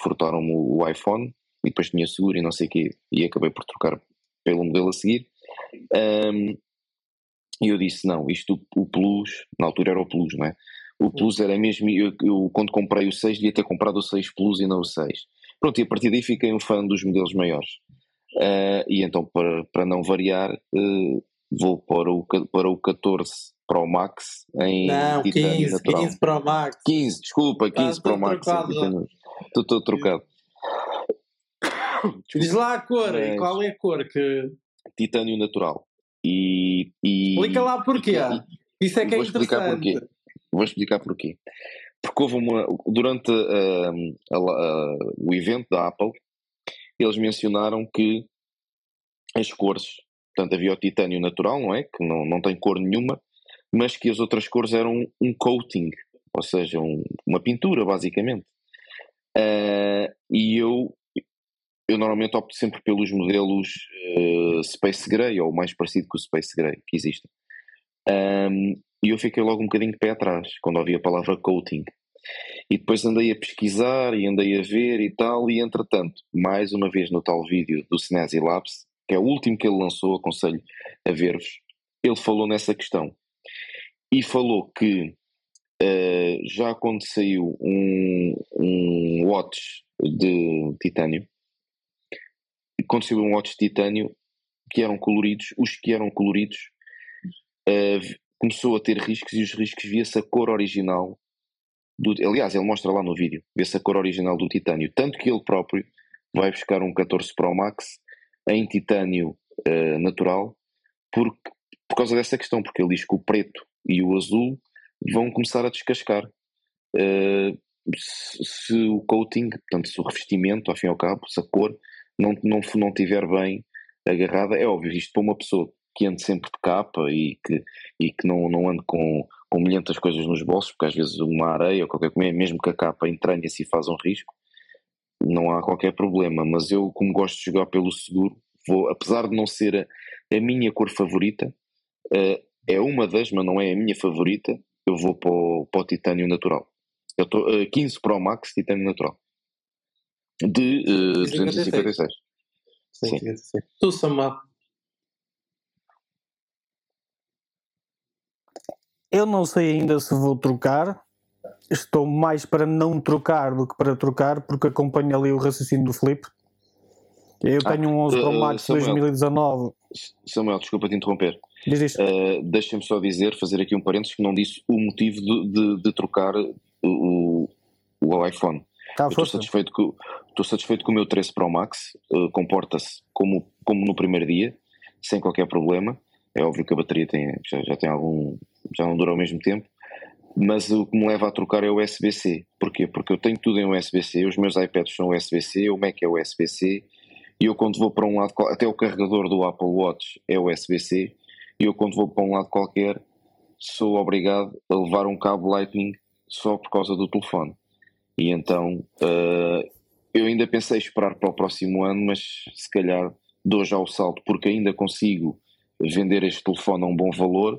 furtaram-me o iPhone, e depois tinha seguro e não sei o quê, e acabei por trocar pelo modelo a seguir. Um, e eu disse: não, isto o Plus, na altura era o Plus, não é? O Plus era mesmo, eu, eu quando comprei o 6 devia ter comprado o 6 Plus e não o 6. Pronto, e a partir daí fiquei um fã dos modelos maiores. Uh, e então, para, para não variar, uh, vou para o, para o 14 Pro Max em
não, 15, natural. 15 Pro Max.
15, desculpa, 15 ah, Pro Max. Estou trocado.
Diz lá a cor, Mas... qual é a cor que.
Titânio natural. E, e...
Explica lá porquê. E, Isso é que é
vou explicar porquê. Vou explicar porquê. Porque houve uma. Durante uh, a, a, o evento da Apple, eles mencionaram que as cores. Portanto, havia o titânio natural, não é? Que não, não tem cor nenhuma, mas que as outras cores eram um coating, ou seja, um, uma pintura, basicamente. Uh, e eu eu normalmente opto sempre pelos modelos uh, Space Gray, ou o mais parecido com o Space Gray que existem. Um, e eu fiquei logo um bocadinho de pé atrás quando ouvi a palavra coating. E depois andei a pesquisar e andei a ver e tal, e entretanto, mais uma vez no tal vídeo do Snazzy Labs, que é o último que ele lançou, aconselho a ver-vos, ele falou nessa questão. E falou que uh, já quando saiu um, um watch de titânio, saiu um watch de titânio que eram coloridos, os que eram coloridos uh, começou a ter riscos e os riscos via-se a cor original do, aliás ele mostra lá no vídeo vê-se a cor original do titânio. Tanto que ele próprio vai buscar um 14 Pro Max em titânio uh, natural por, por causa dessa questão porque ele diz que o preto e o azul vão começar a descascar uh, se, se, o coating, portanto se o revestimento ao fim e ao cabo, se a cor não, não, não tiver bem agarrada, é óbvio, isto para uma pessoa que ande sempre de capa e que, e que não, não ande com, com milhentas coisas nos bolsos, porque às vezes uma areia ou qualquer coisa, mesmo que a capa entranha-se e faz um risco, não há qualquer problema. Mas eu, como gosto de jogar pelo seguro, vou, apesar de não ser a, a minha cor favorita, uh, é uma das, mas não é a minha favorita, eu vou para o, para o titânio natural. Eu tô, uh, 15 Pro Max titânio natural. De uh, 256.
Sim. Sim. Sim. Tu, Samuel.
Eu não sei ainda se vou trocar. Estou mais para não trocar do que para trocar, porque acompanho ali o raciocínio do Felipe. Eu ah, tenho um 11 Pro Max uh, 2019.
Samuel, desculpa te interromper.
Diz isto.
Uh, Deixa-me só dizer, fazer aqui um parênteses, que não disse o motivo de, de, de trocar o, o iPhone.
Tá,
estou satisfeito, com, estou satisfeito o meu 13 Pro Max, uh, comporta-se como, como no primeiro dia, sem qualquer problema. É óbvio que a bateria tem, já, já tem algum. já não dura ao mesmo tempo, mas o que me leva a trocar é o USB-C. Porquê? Porque eu tenho tudo em USB-C, os meus iPads são USB-C, o Mac é USB-C, e eu quando vou para um lado, até o carregador do Apple Watch é USB-C, e eu quando vou para um lado qualquer sou obrigado a levar um cabo Lightning só por causa do telefone. E então uh, eu ainda pensei esperar para o próximo ano, mas se calhar dou já o salto, porque ainda consigo vender este telefone a um bom valor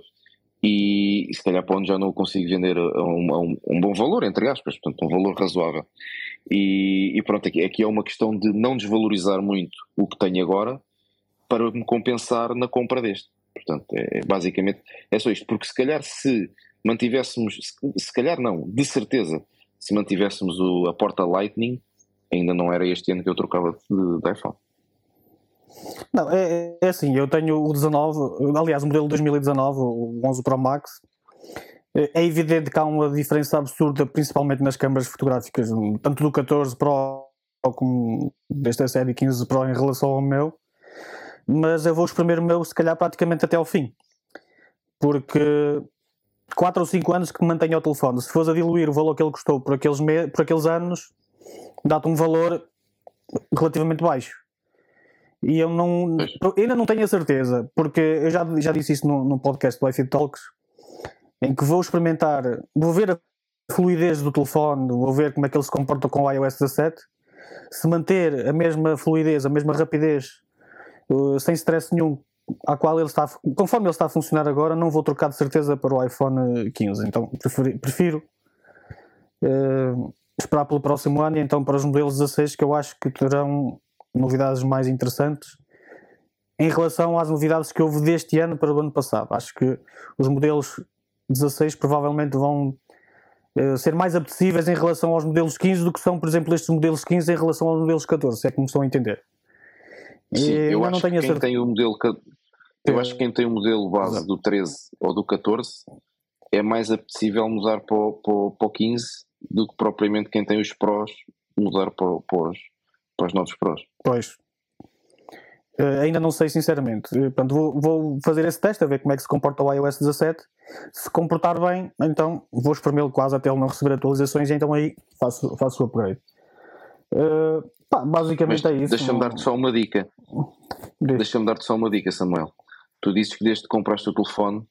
e, se calhar para onde já não o consigo vender a um, a um, um, bom valor, entre aspas, portanto, um valor razoável. E, e, pronto, aqui, aqui é uma questão de não desvalorizar muito o que tenho agora para me compensar na compra deste. Portanto, é, basicamente é só isto, porque se calhar se mantivéssemos, se, se calhar não, de certeza, se mantivéssemos o, a porta Lightning, ainda não era este ano que eu trocava de, de iPhone.
Não, é, é assim, eu tenho o 19, aliás, o modelo 2019, o 11 Pro Max. É evidente que há uma diferença absurda, principalmente nas câmaras fotográficas, tanto do 14 Pro como desta série 15 Pro em relação ao meu. Mas eu vou espremer o meu, se calhar, praticamente até ao fim. Porque 4 ou 5 anos que mantenha o telefone. Se fores a diluir o valor que ele custou por aqueles, por aqueles anos, dá-te um valor relativamente baixo. E eu não. Eu ainda não tenho a certeza, porque eu já, já disse isso no, no podcast do iFit Talks, em que vou experimentar, vou ver a fluidez do telefone, vou ver como é que ele se comporta com o iOS 17. Se manter a mesma fluidez, a mesma rapidez, uh, sem stress nenhum, a qual ele está, conforme ele está a funcionar agora, não vou trocar de certeza para o iPhone 15. Então prefiro, uh, esperar pelo próximo ano e então para os modelos 16 que eu acho que terão novidades mais interessantes em relação às novidades que houve deste ano para o ano passado. Acho que os modelos 16 provavelmente vão uh, ser mais apetecíveis em relação aos modelos 15 do que são, por exemplo, estes modelos 15 em relação aos modelos 14, se é que me estão a entender.
Sim, eu, eu acho não tenho que quem tem o modelo eu acho que quem tem o modelo base Exato. do 13 ou do 14 é mais apetecível mudar para o, para, o, para o 15 do que propriamente quem tem os prós mudar para, para, os, para os novos prós.
Pois. Uh, ainda não sei sinceramente. Uh, portanto, vou, vou, fazer esse teste a ver como é que se comporta o iOS 17. Se comportar bem, então vou espremê-lo quase até ele não receber atualizações e então aí faço, faço o upgrade. Uh, pá, basicamente Mas é isso.
Deixa-me dar-te só uma dica. Deixa-me dar-te só uma dica, Samuel. Tu dizes que desde que compraste o telefone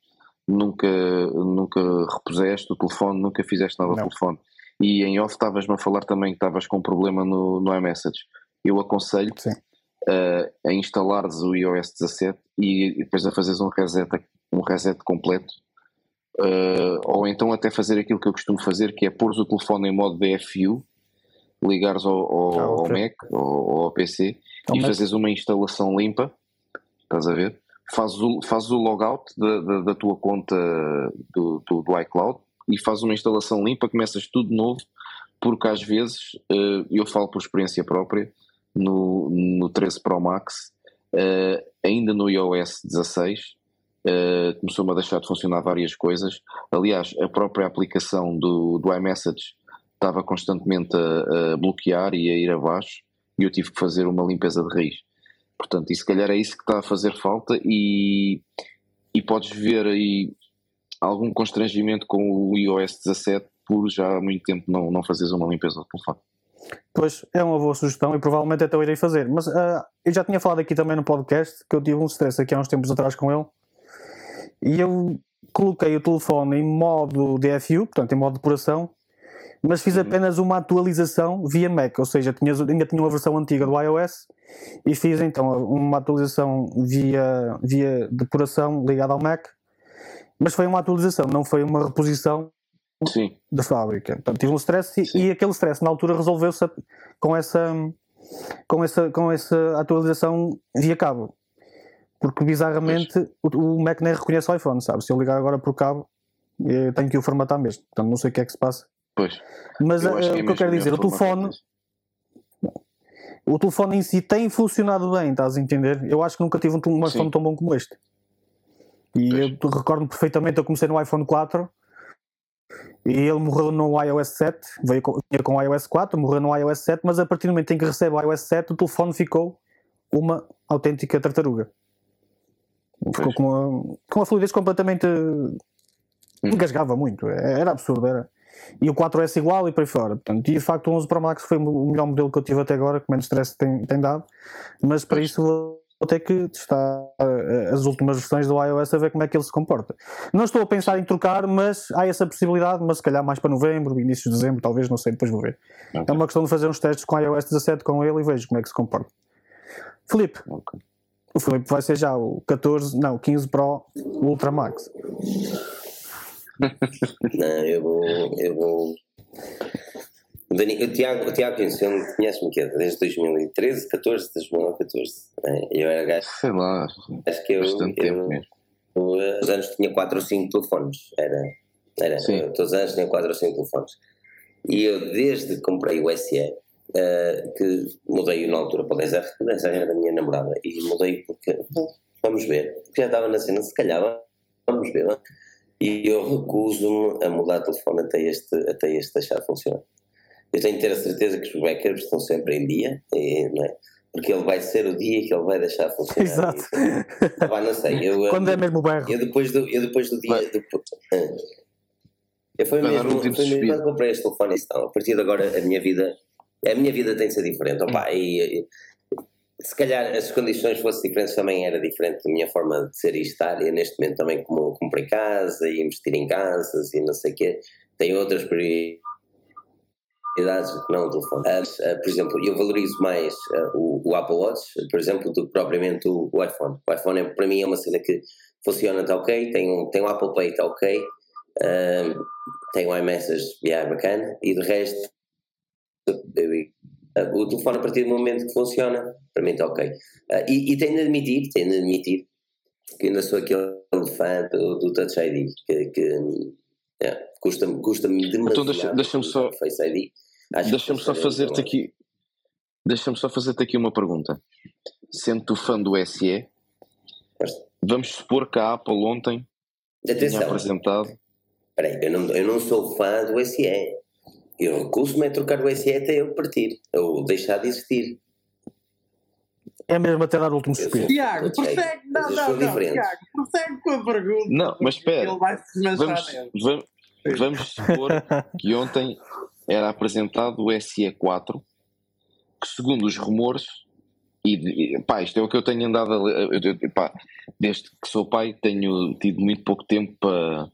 nunca, nunca repuseste o telefone, nunca fizeste nada ao telefone. E em off estavas-me a falar também que estavas com um problema no, no iMessage. Eu aconselho uh, a instalares o iOS 17 e depois a fazeres um reset, um reset completo. Uh, ou então até fazer aquilo que eu costumo fazer, que é pôr o telefone em modo DFU, ligares ao, ao, ah, ao Mac ou ao PC ao e Mac. fazes uma instalação limpa, estás a ver? Fazes o, fazes o logout da, da, da tua conta do, do, do iCloud e fazes uma instalação limpa, começas tudo novo, porque às vezes, uh, eu falo por experiência própria, no, no 13 Pro Max, uh, ainda no iOS 16, uh, começou-me a deixar de funcionar várias coisas. Aliás, a própria aplicação do, do iMessage estava constantemente a, a bloquear e a ir abaixo, e eu tive que fazer uma limpeza de raiz. Portanto, e se calhar é isso que está a fazer falta e, e podes ver aí algum constrangimento com o iOS 17 por já há muito tempo não, não fazeres uma limpeza do telefone.
Pois, é uma boa sugestão e provavelmente até o irei fazer. Mas uh, eu já tinha falado aqui também no podcast que eu tive um stress aqui há uns tempos atrás com ele e eu coloquei o telefone em modo DFU, portanto em modo de depuração, mas fiz apenas uma atualização via Mac, ou seja, tinha, ainda tinha uma versão antiga do iOS e fiz então uma atualização via, via depuração ligada ao Mac mas foi uma atualização, não foi uma reposição
Sim.
da fábrica. Portanto, tive um stress e, e aquele stress na altura resolveu-se com essa, com, essa, com essa atualização via cabo. Porque bizarramente o, o, Mac nem reconhece o iPhone, sabe? Se eu ligar agora por cabo, eu tenho que o formatar mesmo. Portanto, não sei o que é que se passa.
Pois.
Mas uh, que o que eu quero dizer, o telefone. O telefone em si tem funcionado bem, estás a entender? Eu acho que nunca tive um telefone tão bom como este. E pois. eu recordo perfeitamente, eu comecei no iPhone 4 e ele morreu no iOS 7, veio com, com o iOS 4, morreu no iOS 7, mas a partir do momento em que recebe o iOS 7, o telefone ficou uma autêntica tartaruga. Ficou com uma, com uma fluidez completamente. Hum. engasgava muito, era absurdo. Era. E o 4S igual e por aí fora. Portanto, e de facto o 11 Pro Max foi o melhor modelo que eu tive até agora, que menos stress tem, tem dado, mas para isso vou ter que testar eh, as últimas versões do iOS a ver como é que ele se comporta. Não estou a pensar em trocar, mas há essa possibilidade, mas se calhar mais para novembro, início de dezembro, talvez, não sei, depois vou ver. Okay. É uma questão de fazer uns testes com iOS 17 com ele e vejo como é que se comporta. Felipe, okay. o Felipe vai ser já o 14, não, 15 Pro Ultra Max.
Não, eu vou, eu vou o, Dani, o Tiago, o Tiago conheceu-me, conhece-me que desde 2013, 14, 2014. É, eu era gajo.
Sei lá.
Acho que eu. Bastante eu, tempo mesmo. Os anos tinha 4 ou 5 telefones. Era. era todos os anos tinha 4 ou 5 telefones. E eu, desde que comprei o SE, uh, eh, que mudei na altura para o 10R, o 10R era a minha namorada, e mudei porque. Vamos ver. Porque já estava na cena, se calhar, vamos ver. E eu recuso-me a mudar de telefone até este, até este deixar de funcionar eu tenho que ter a certeza que os backups estão sempre em dia, e, não é? porque ele vai ser o dia que ele vai deixar funcionar.
Exato.
Ah, não sei. Eu,
Quando é mesmo o bairro.
Eu depois do, eu depois do dia. Depois, eu foi mesmo, foi mesmo quando comprei este telefone então, a partir de agora a minha vida a minha vida tem de ser diferente. Opa, hum. e, e, se calhar as condições fossem diferentes também era diferente da minha forma de ser e estar. E neste momento também como comprei casa e investir em casas e não sei o quê, tenho outras prioridades idades que não o telefone. Uh, uh, por exemplo, eu valorizo mais uh, o, o, Apple Watch, por exemplo, do que propriamente o, o iPhone. O iPhone é, para mim é uma cena que funciona, está ok, tem um, tem um Apple Pay, está ok, tem um iMessage, yeah, bacana, e de resto, o telefone a partir do momento que funciona, para mim está ok. e, e tenho de admitir, tenho de admitir, que ainda sou aquele fã do, do Touch ID, que, que yeah, custa-me custa demasiado.
Então deixa-me deixa só... Face ID Deixa-me só fazer-te aqui. Deixa-me só fazer-te aqui uma pergunta. Sendo tu fã do SE, vamos supor que a Apple ontem Atenção. tinha apresentado.
Espera aí, eu não, eu não sou fã do SE. Eu recuso-me a trocar o SE até eu partir, ou deixar de existir.
É mesmo até dar o último suspiro.
Tiago, prossegue, não, não, não, Tiago, prossegue com a pergunta.
Não, mas espera. Ele vai se vamos, vamos, vamos supor que ontem era apresentado o SE4, que segundo os rumores, e, pá, isto é o que eu tenho andado a ler, pá, desde que sou pai tenho tido muito pouco tempo para,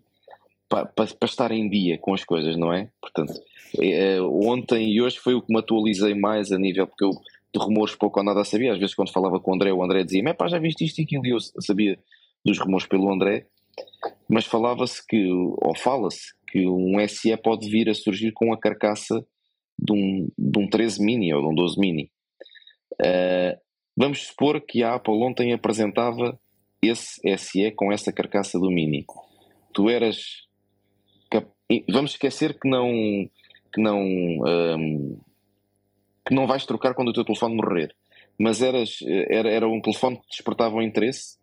para, para, para estar em dia com as coisas, não é? Portanto, é, ontem e hoje foi o que me atualizei mais a nível, porque eu de rumores pouco ou nada sabia, às vezes quando falava com o André, o André dizia, pá, já viste isto e aquilo, e eu sabia dos rumores pelo André, mas falava-se que, ou fala-se, que um SE pode vir a surgir com a carcaça de um, de um 13 mini ou de um 12 mini. Uh, vamos supor que a Apple ontem apresentava esse SE com essa carcaça do mini. Tu eras. Vamos esquecer que não. que não. Um, que não vais trocar quando o teu telefone morrer. Mas eras, era, era um telefone que despertava o interesse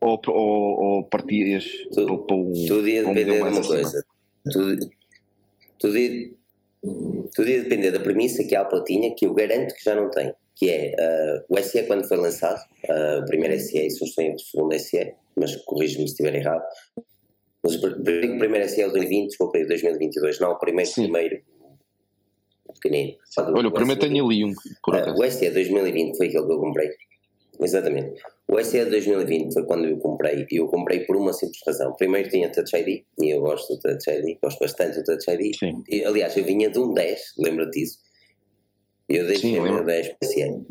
ou, ou, ou partias
tu, para um. Tudo ia depender de uma coisa tudo, tudo, ia, tudo ia depender da premissa que a Apple tinha, que eu garanto que já não tem, que é uh, o SE quando foi lançado, uh, o primeiro SE, e o segundo SE, mas corrijo-me se estiver errado, mas o primeiro SE é o 2020, desculpa, 2022, não o primeiro, Sim. primeiro pequenino.
Olha, o primeiro tem ali um, por
uh, O SE 2020 foi aquele que eu comprei, exatamente. O SE 2020 foi quando eu comprei, e eu comprei por uma simples razão. Primeiro tinha Touch ID, e eu gosto do Touch ID, gosto bastante do Touch ID. Sim. E, aliás, eu vinha de um 10, lembra-te disso? Eu deixei o meu 10 para esse ano.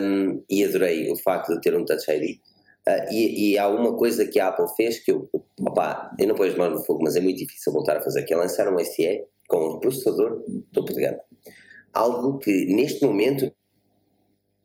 Um, e adorei o facto de ter um Touch ID. Uh, e, e, há uma coisa que a Apple fez que eu, opa, eu não pus mão no fogo, mas é muito difícil voltar a fazer, que é lançar um SE com um processador topo de gama. Algo que neste momento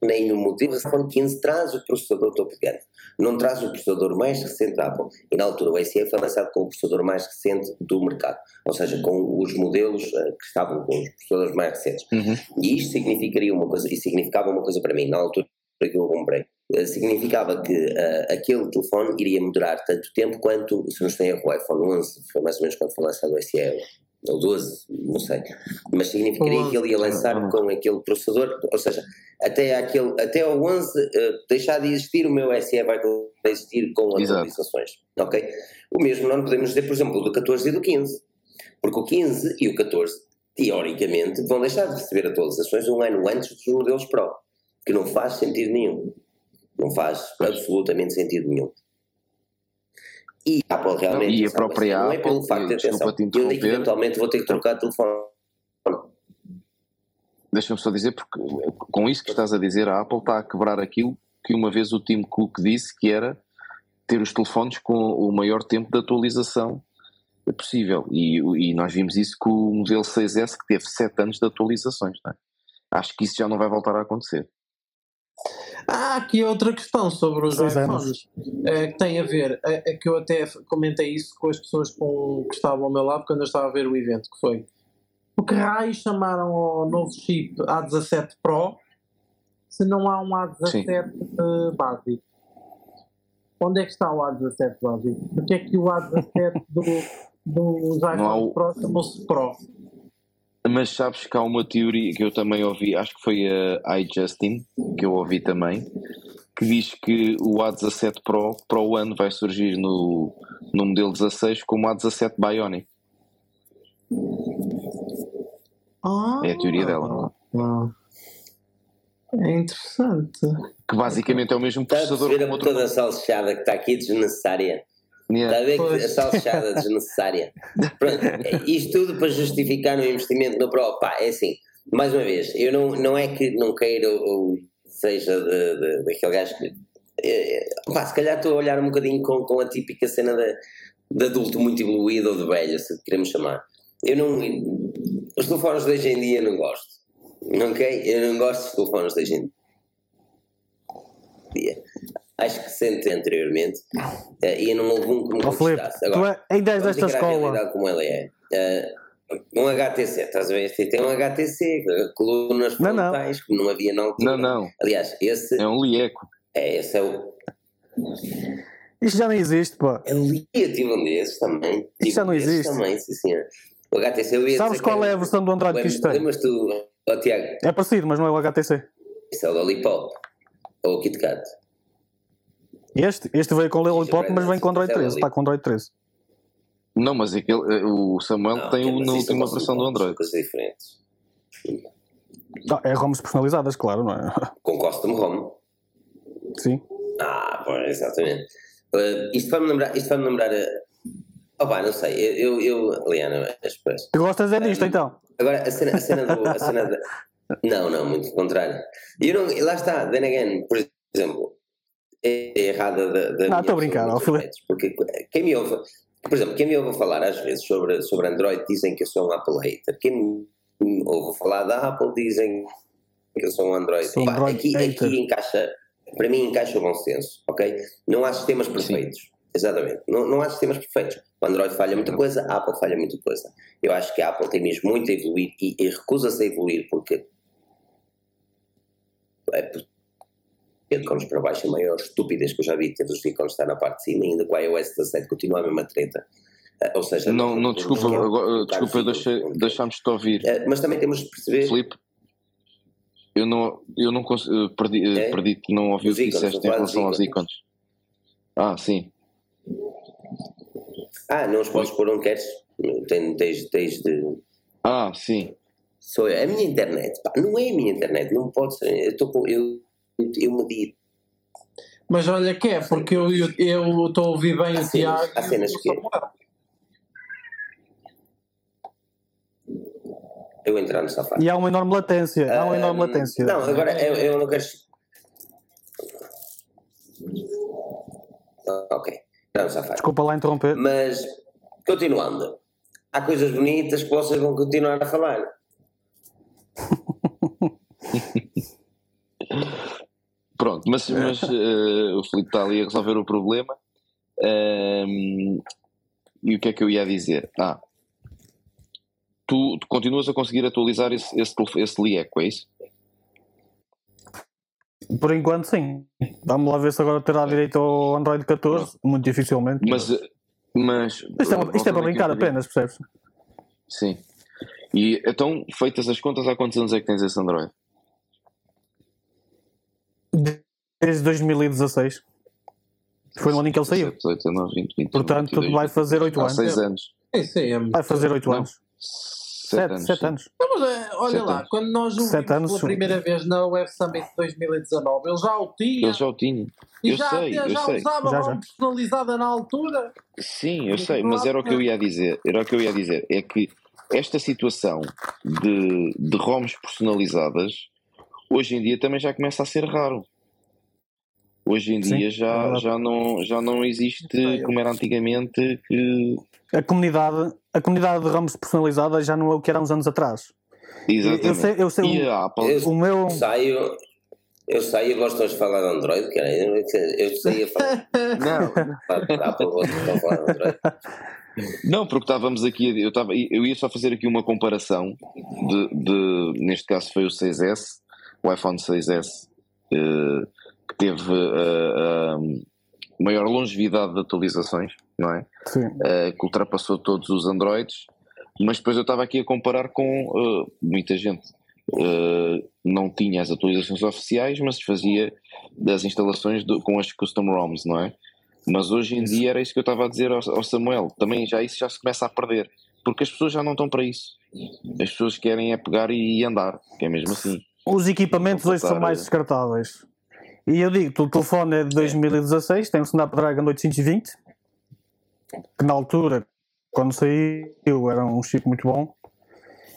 nem no modelo iPhone 15 traz o processador topo de gama. Não traz o processador mais recente da Apple. E na altura o SE foi lançado com o processador mais recente do mercado. Ou seja, com os modelos uh, que estavam com os processadores mais recentes.
Uhum.
E isto significaria uma coisa, e significava uma coisa para mim, na altura que eu comprei. Uh, significava que uh, aquele telefone iria durar tanto tempo quanto, se não estou em erro, o iPhone 11, foi mais ou menos quando foi lançado o SE, ou 12, não sei. Mas significaria que ele ia lançar com aquele processador, ou seja, até, aquele, até ao 11 uh, deixar de existir, o meu SE vai existir com atualizações. Ok? O mesmo não podemos dizer, por exemplo, do 14 e do 15. Porque o 15 e o 14, teoricamente, vão deixar de receber atualizações um ano antes dos modelos Pro. Que não faz sentido nenhum. Não faz absolutamente sentido nenhum. E a Apple realmente.
Não, e a própria
não
Apple.
é pelo facto de atenção. Eu eventualmente vou ter que trocar de telefone.
Deixa-me só dizer, porque com isso que estás a dizer, a Apple está a quebrar aquilo que uma vez o Tim Cook disse que era ter os telefones com o maior tempo de atualização possível. E, e nós vimos isso com o modelo 6S que teve 7 anos de atualizações. É? Acho que isso já não vai voltar a acontecer.
Há aqui outra questão sobre os
Seis
iPhones é, que tem a ver, é, é, que eu até comentei isso com as pessoas com, que estavam ao meu lado quando eu estava a ver o evento, que foi o que raios chamaram ao novo chip A17 Pro se não há um A17 uh, básico? Onde é que está o A17 básico? Porque é que o A17 do, dos iPhones. Pro chamou-se Pro?
Mas sabes que há uma teoria que eu também ouvi, acho que foi a iJustin, que eu ouvi também, que diz que o A17 Pro para o ano vai surgir no, no modelo 16 como o A17 Bionic.
Ah,
é a teoria dela.
Ah, é interessante.
Que basicamente é o mesmo processador
como outro. toda a salsichada que está aqui desnecessária. Yeah. Está a ver que a salsichada desnecessária. Pronto, isto tudo para justificar um investimento no Pro. Pá, é assim, mais uma vez, eu não, não é que não queira ou seja de, de, daquele gajo que. É, pá, se calhar estou a olhar um bocadinho com, com a típica cena de, de adulto muito evoluído ou de velho, se queremos chamar. Eu não. Os telefones de hoje em dia não gosto. Ok? Eu não gosto dos telefones de hoje em dia acho que sente anteriormente uh, e eu não houve um que me conquistasse.
Agora, tu é, ainda és desta escola.
como ela é. Uh, um HTC, estás a ver? Este tem um HTC, colunas frontais, como não havia na altura.
Não, não.
Aliás, esse.
É um Lieco.
É, esse é o.
Isto já não existe, pá.
Eu li, tive um desses também.
Isto já não existe.
Também, sim, senhor. O HTC eu ia
Sabes qual é a versão do Android que isto tem?
Lembras tu, oh, Tiago?
É parecido, mas não é o HTC.
Isso é o Lollipop. Ou o KitKat.
Este, este veio com Lollipop, mas vem com Android 13. Está com Android 13.
Não, mas aquele, eh, o Samuel não, tem na última versão do Android.
Coisas diferentes.
Não, é ROMs personalizadas, claro, não é?
Com custom ROM.
Sim.
Ah, pois, exatamente. Uh, isto vai-me lembrar. Isto vai-me lembrar. Uh, pá, não sei. Eu, eu, eu Liana,
expresso. Tu gostas é disto, um, então?
Agora, a cena, a cena do. A cena de, não, não, muito contrário. Não, lá está, then again, por exemplo, é errada da, da
Não, estou a brincar, ó,
Porque quem me ouve, por exemplo, quem me ouve falar às vezes sobre, sobre Android dizem que eu sou um Apple hater. Quem me ouve falar da Apple dizem que eu sou um Android.
Sou Pá, Android
aqui, aqui encaixa, para mim encaixa o bom senso, ok? Não há sistemas perfeitos. Sim. Exatamente. Não, não há sistemas perfeitos. O Android falha muita coisa, a Apple falha muita coisa. Eu acho que a Apple tem mesmo muito a evoluir e, e recusa-se a evoluir porque é ícones para baixo, a maior estupidez que eu já vi ter os ícones estar na parte de cima, ainda com a iOS 17 continua a mesma treta. Uh, ou seja,
não, não, desculpa, agora, desculpa, deixa, deixámos-te ouvir.
Uh, mas também temos de perceber.
Filipe, eu não, eu não consigo, perdi, é? perdi não ouvi o que disseste em relação aos ícones. Ah, sim.
Ah, não os podes pôr onde queres. Tens, tens de.
Ah, sim.
Sou eu. A minha internet, pá, não é a minha internet, não pode ser. Eu estou com. Eu, eu medi.
Mas olha que é, porque eu estou a ouvir bem há o Tiago.
Há cenas que. Eu entrar no safari.
E há uma enorme latência. Há uma enorme latência.
Não, agora eu, eu não quero. Ok, não.
Desculpa lá interromper.
Mas, continuando, há coisas bonitas que vocês vão continuar a falar.
Pronto, mas, mas uh, o Filipe está ali a resolver o problema. Um, e o que é que eu ia dizer? Ah, tu, tu continuas a conseguir atualizar esse, esse, esse LIEC, é isso?
Por enquanto, sim. Vamos lá ver se agora terá direito ao Android 14. Muito dificilmente.
Mas, mas
isto é, isto é para brincar apenas, percebes?
Sim. E então, feitas as contas, há quantos anos é que tens esse Android?
Desde 2016. Foi no ano em que ele saiu.
18, 19, 20, 21,
Portanto, 22, vai fazer 8 anos.
6 anos.
Aí é
Vai fazer 8 anos.
7 anos.
7 anos.
Não, mas é, olha
Sete
lá,
anos.
quando nós o vimos
anos,
pela primeira vez na Web Summit 2019, ele já o tinha.
Ele já o tinha.
e
eu
já,
sei,
até
eu
já
sei.
usava
Já,
ROM
já.
personalizada na altura.
Sim, eu sei, mas era o que eu ia dizer. Era o que eu ia dizer. É que esta situação de, de ROMs personalizadas hoje em dia também já começa a ser raro. Hoje em
Sim,
dia
é
já,
verdade.
já, não, já não existe como era antigamente que.
A comunidade, a comunidade de ramos personalizada já não é o que era há uns anos atrás.
Exatamente.
Eu sei, eu sei
E
o,
a Apple.
Eu
o meu.
Eu saio, eu saio e gosto de falar de Android, cara. Eu, eu saía a falar
Não,
Apple, gosto de falar de Android.
Não, porque estávamos aqui, eu, estava, eu ia só fazer aqui uma comparação de, de- neste caso foi o 6S, o iPhone 6S, eh, que teve eh, a maior longevidade de atualizações, não é?
Sim.
Eh, que ultrapassou todos os Androids, mas depois eu estava aqui a comparar com eh, muita gente. eh, não tinha as atualizações oficiais, mas fazia das instalações do- com as custom ROMs, não é? Mas hoje em dia era isso que eu estava a dizer ao, ao Samuel. Também já isso já se começa a perder. Porque as pessoas já não estão para isso. As pessoas querem é pegar e andar, que é mesmo assim.
Os equipamentos hoje são mais descartáveis. E eu digo, o telefone é de 2016, tem um Snapdragon 820, que na altura, quando saiu, era um chip muito bom.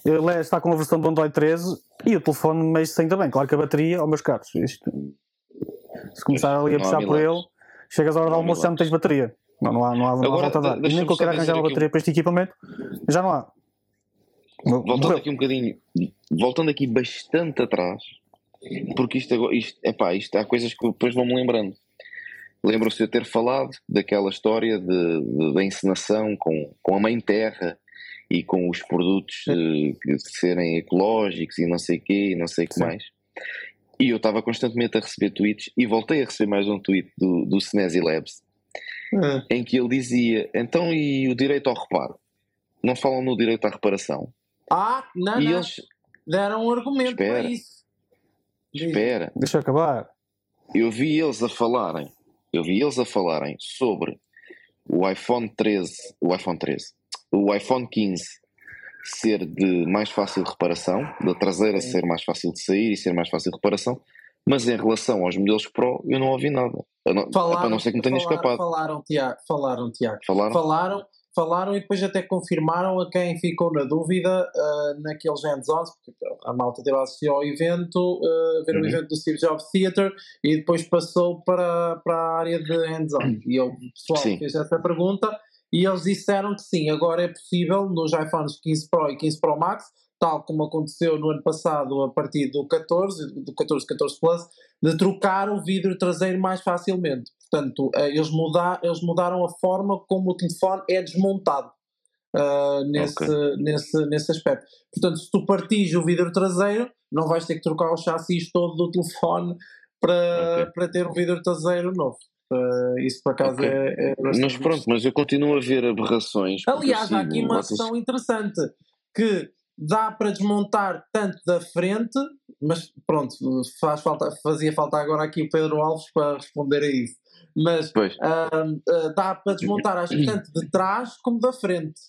Ele é- está com a versão do Android 13 e o telefone mexe-se ainda bem. Claro que a bateria, ó meus caros, isto, se começar ali a puxar por ele, chegas à hora do almoço já não tens bateria. Não, não há, não há, não há volta a dar. E nem que eu quero arranjar uma
um-
bateria para este equipamento, já não há.
Voltando aqui um bocadinho, voltando aqui bastante atrás, porque isto, isto, epá, isto há coisas que depois vão-me lembrando. Lembro-se de eu ter falado daquela história de, de- da encenação com, com a Mãe Terra e com os produtos eh, que serem ecológicos e não sei o quê e não sei o que mais. E eu estava constantemente a receber tweets e voltei a receber mais um tweet do, do Snazzy Labs em que ele dizia: então e o direito ao reparo? Não falam no direito à reparação?
Ah, não,
E
não.
eles,
Deram um argumento
Espera.
para isso. Diz.
espera,
Deixa eu acabar.
eu vi eles a falarem, eu vi eles a falarem sobre o iPhone 13, o iPhone 13, o iPhone 15 ser de mais fácil reparação, da traseira
Sim.
ser mais fácil de sair e ser mais fácil de reparação, mas em relação aos modelos Pro eu não ouvi nada. A não, a não ser que me tenha
falaram,
escapado.
Falaram, Tiago. Falaram, Tiago.
Falaram?
Falaram, falaram e depois até confirmaram a quem ficou na dúvida ah, naqueles hands-ons, porque a malta teve a assistir ao evento, ah, ver
Uhum.
o evento do Steve Jobs Theater e depois passou para, para a área de hands-on. E eu, o pessoal
Sim.
fez essa pergunta e eles disseram que sim, agora é possível nos iPhones 15 Pro e 15 Pro Max, tal como aconteceu no ano passado a partir do 14, do 14, 14 Plus, de trocar o vidro traseiro mais facilmente. Portanto, eh, eles, muda, eles mudaram a forma como o telefone é desmontado ah, nesse,
Ok.
nesse, nesse aspecto. Portanto, se tu partires o vidro traseiro, não vais ter que trocar o chassis todo do telefone para,
Ok.
para ter um vidro traseiro novo. Ah, isso por acaso
Ok.
é, é
Mas pronto, mas eu continuo a ver aberrações.
Aliás, há aqui uma
vocês-
opção interessante que dá para desmontar tanto da frente, mas pronto, faz falta, fazia falta agora aqui o Pedro Alves para responder a isso. Mas ah, ah, dá para desmontar acho que tanto de trás como da frente.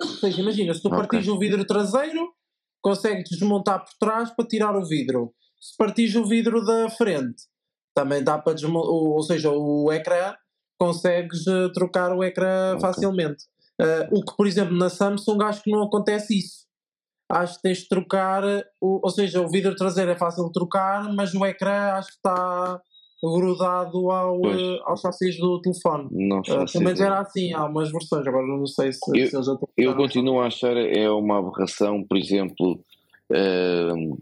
Ou seja, imagina, se tu
Ok.
partires o vidro traseiro, consegues desmontar por trás para tirar o vidro. Se partires o vidro da frente, também dá para desmontar, ou seja, o ecrã, consegues eh, trocar o ecrã
Ok.
facilmente. Eh, o que, por exemplo, na Samsung acho que não acontece isso. Acho que tens de trocar, eh, o, ou seja, o vidro traseiro é fácil de trocar, mas o ecrã acho que está grudado ao,
Pois.
eh, ao chassis do telefone.
Não
Uh, pelo menos
ideia.
era assim, há umas versões, agora não sei se,
Eu-
se eles já estão
Eu continuo a achar é uma aberração, por exemplo, ehm,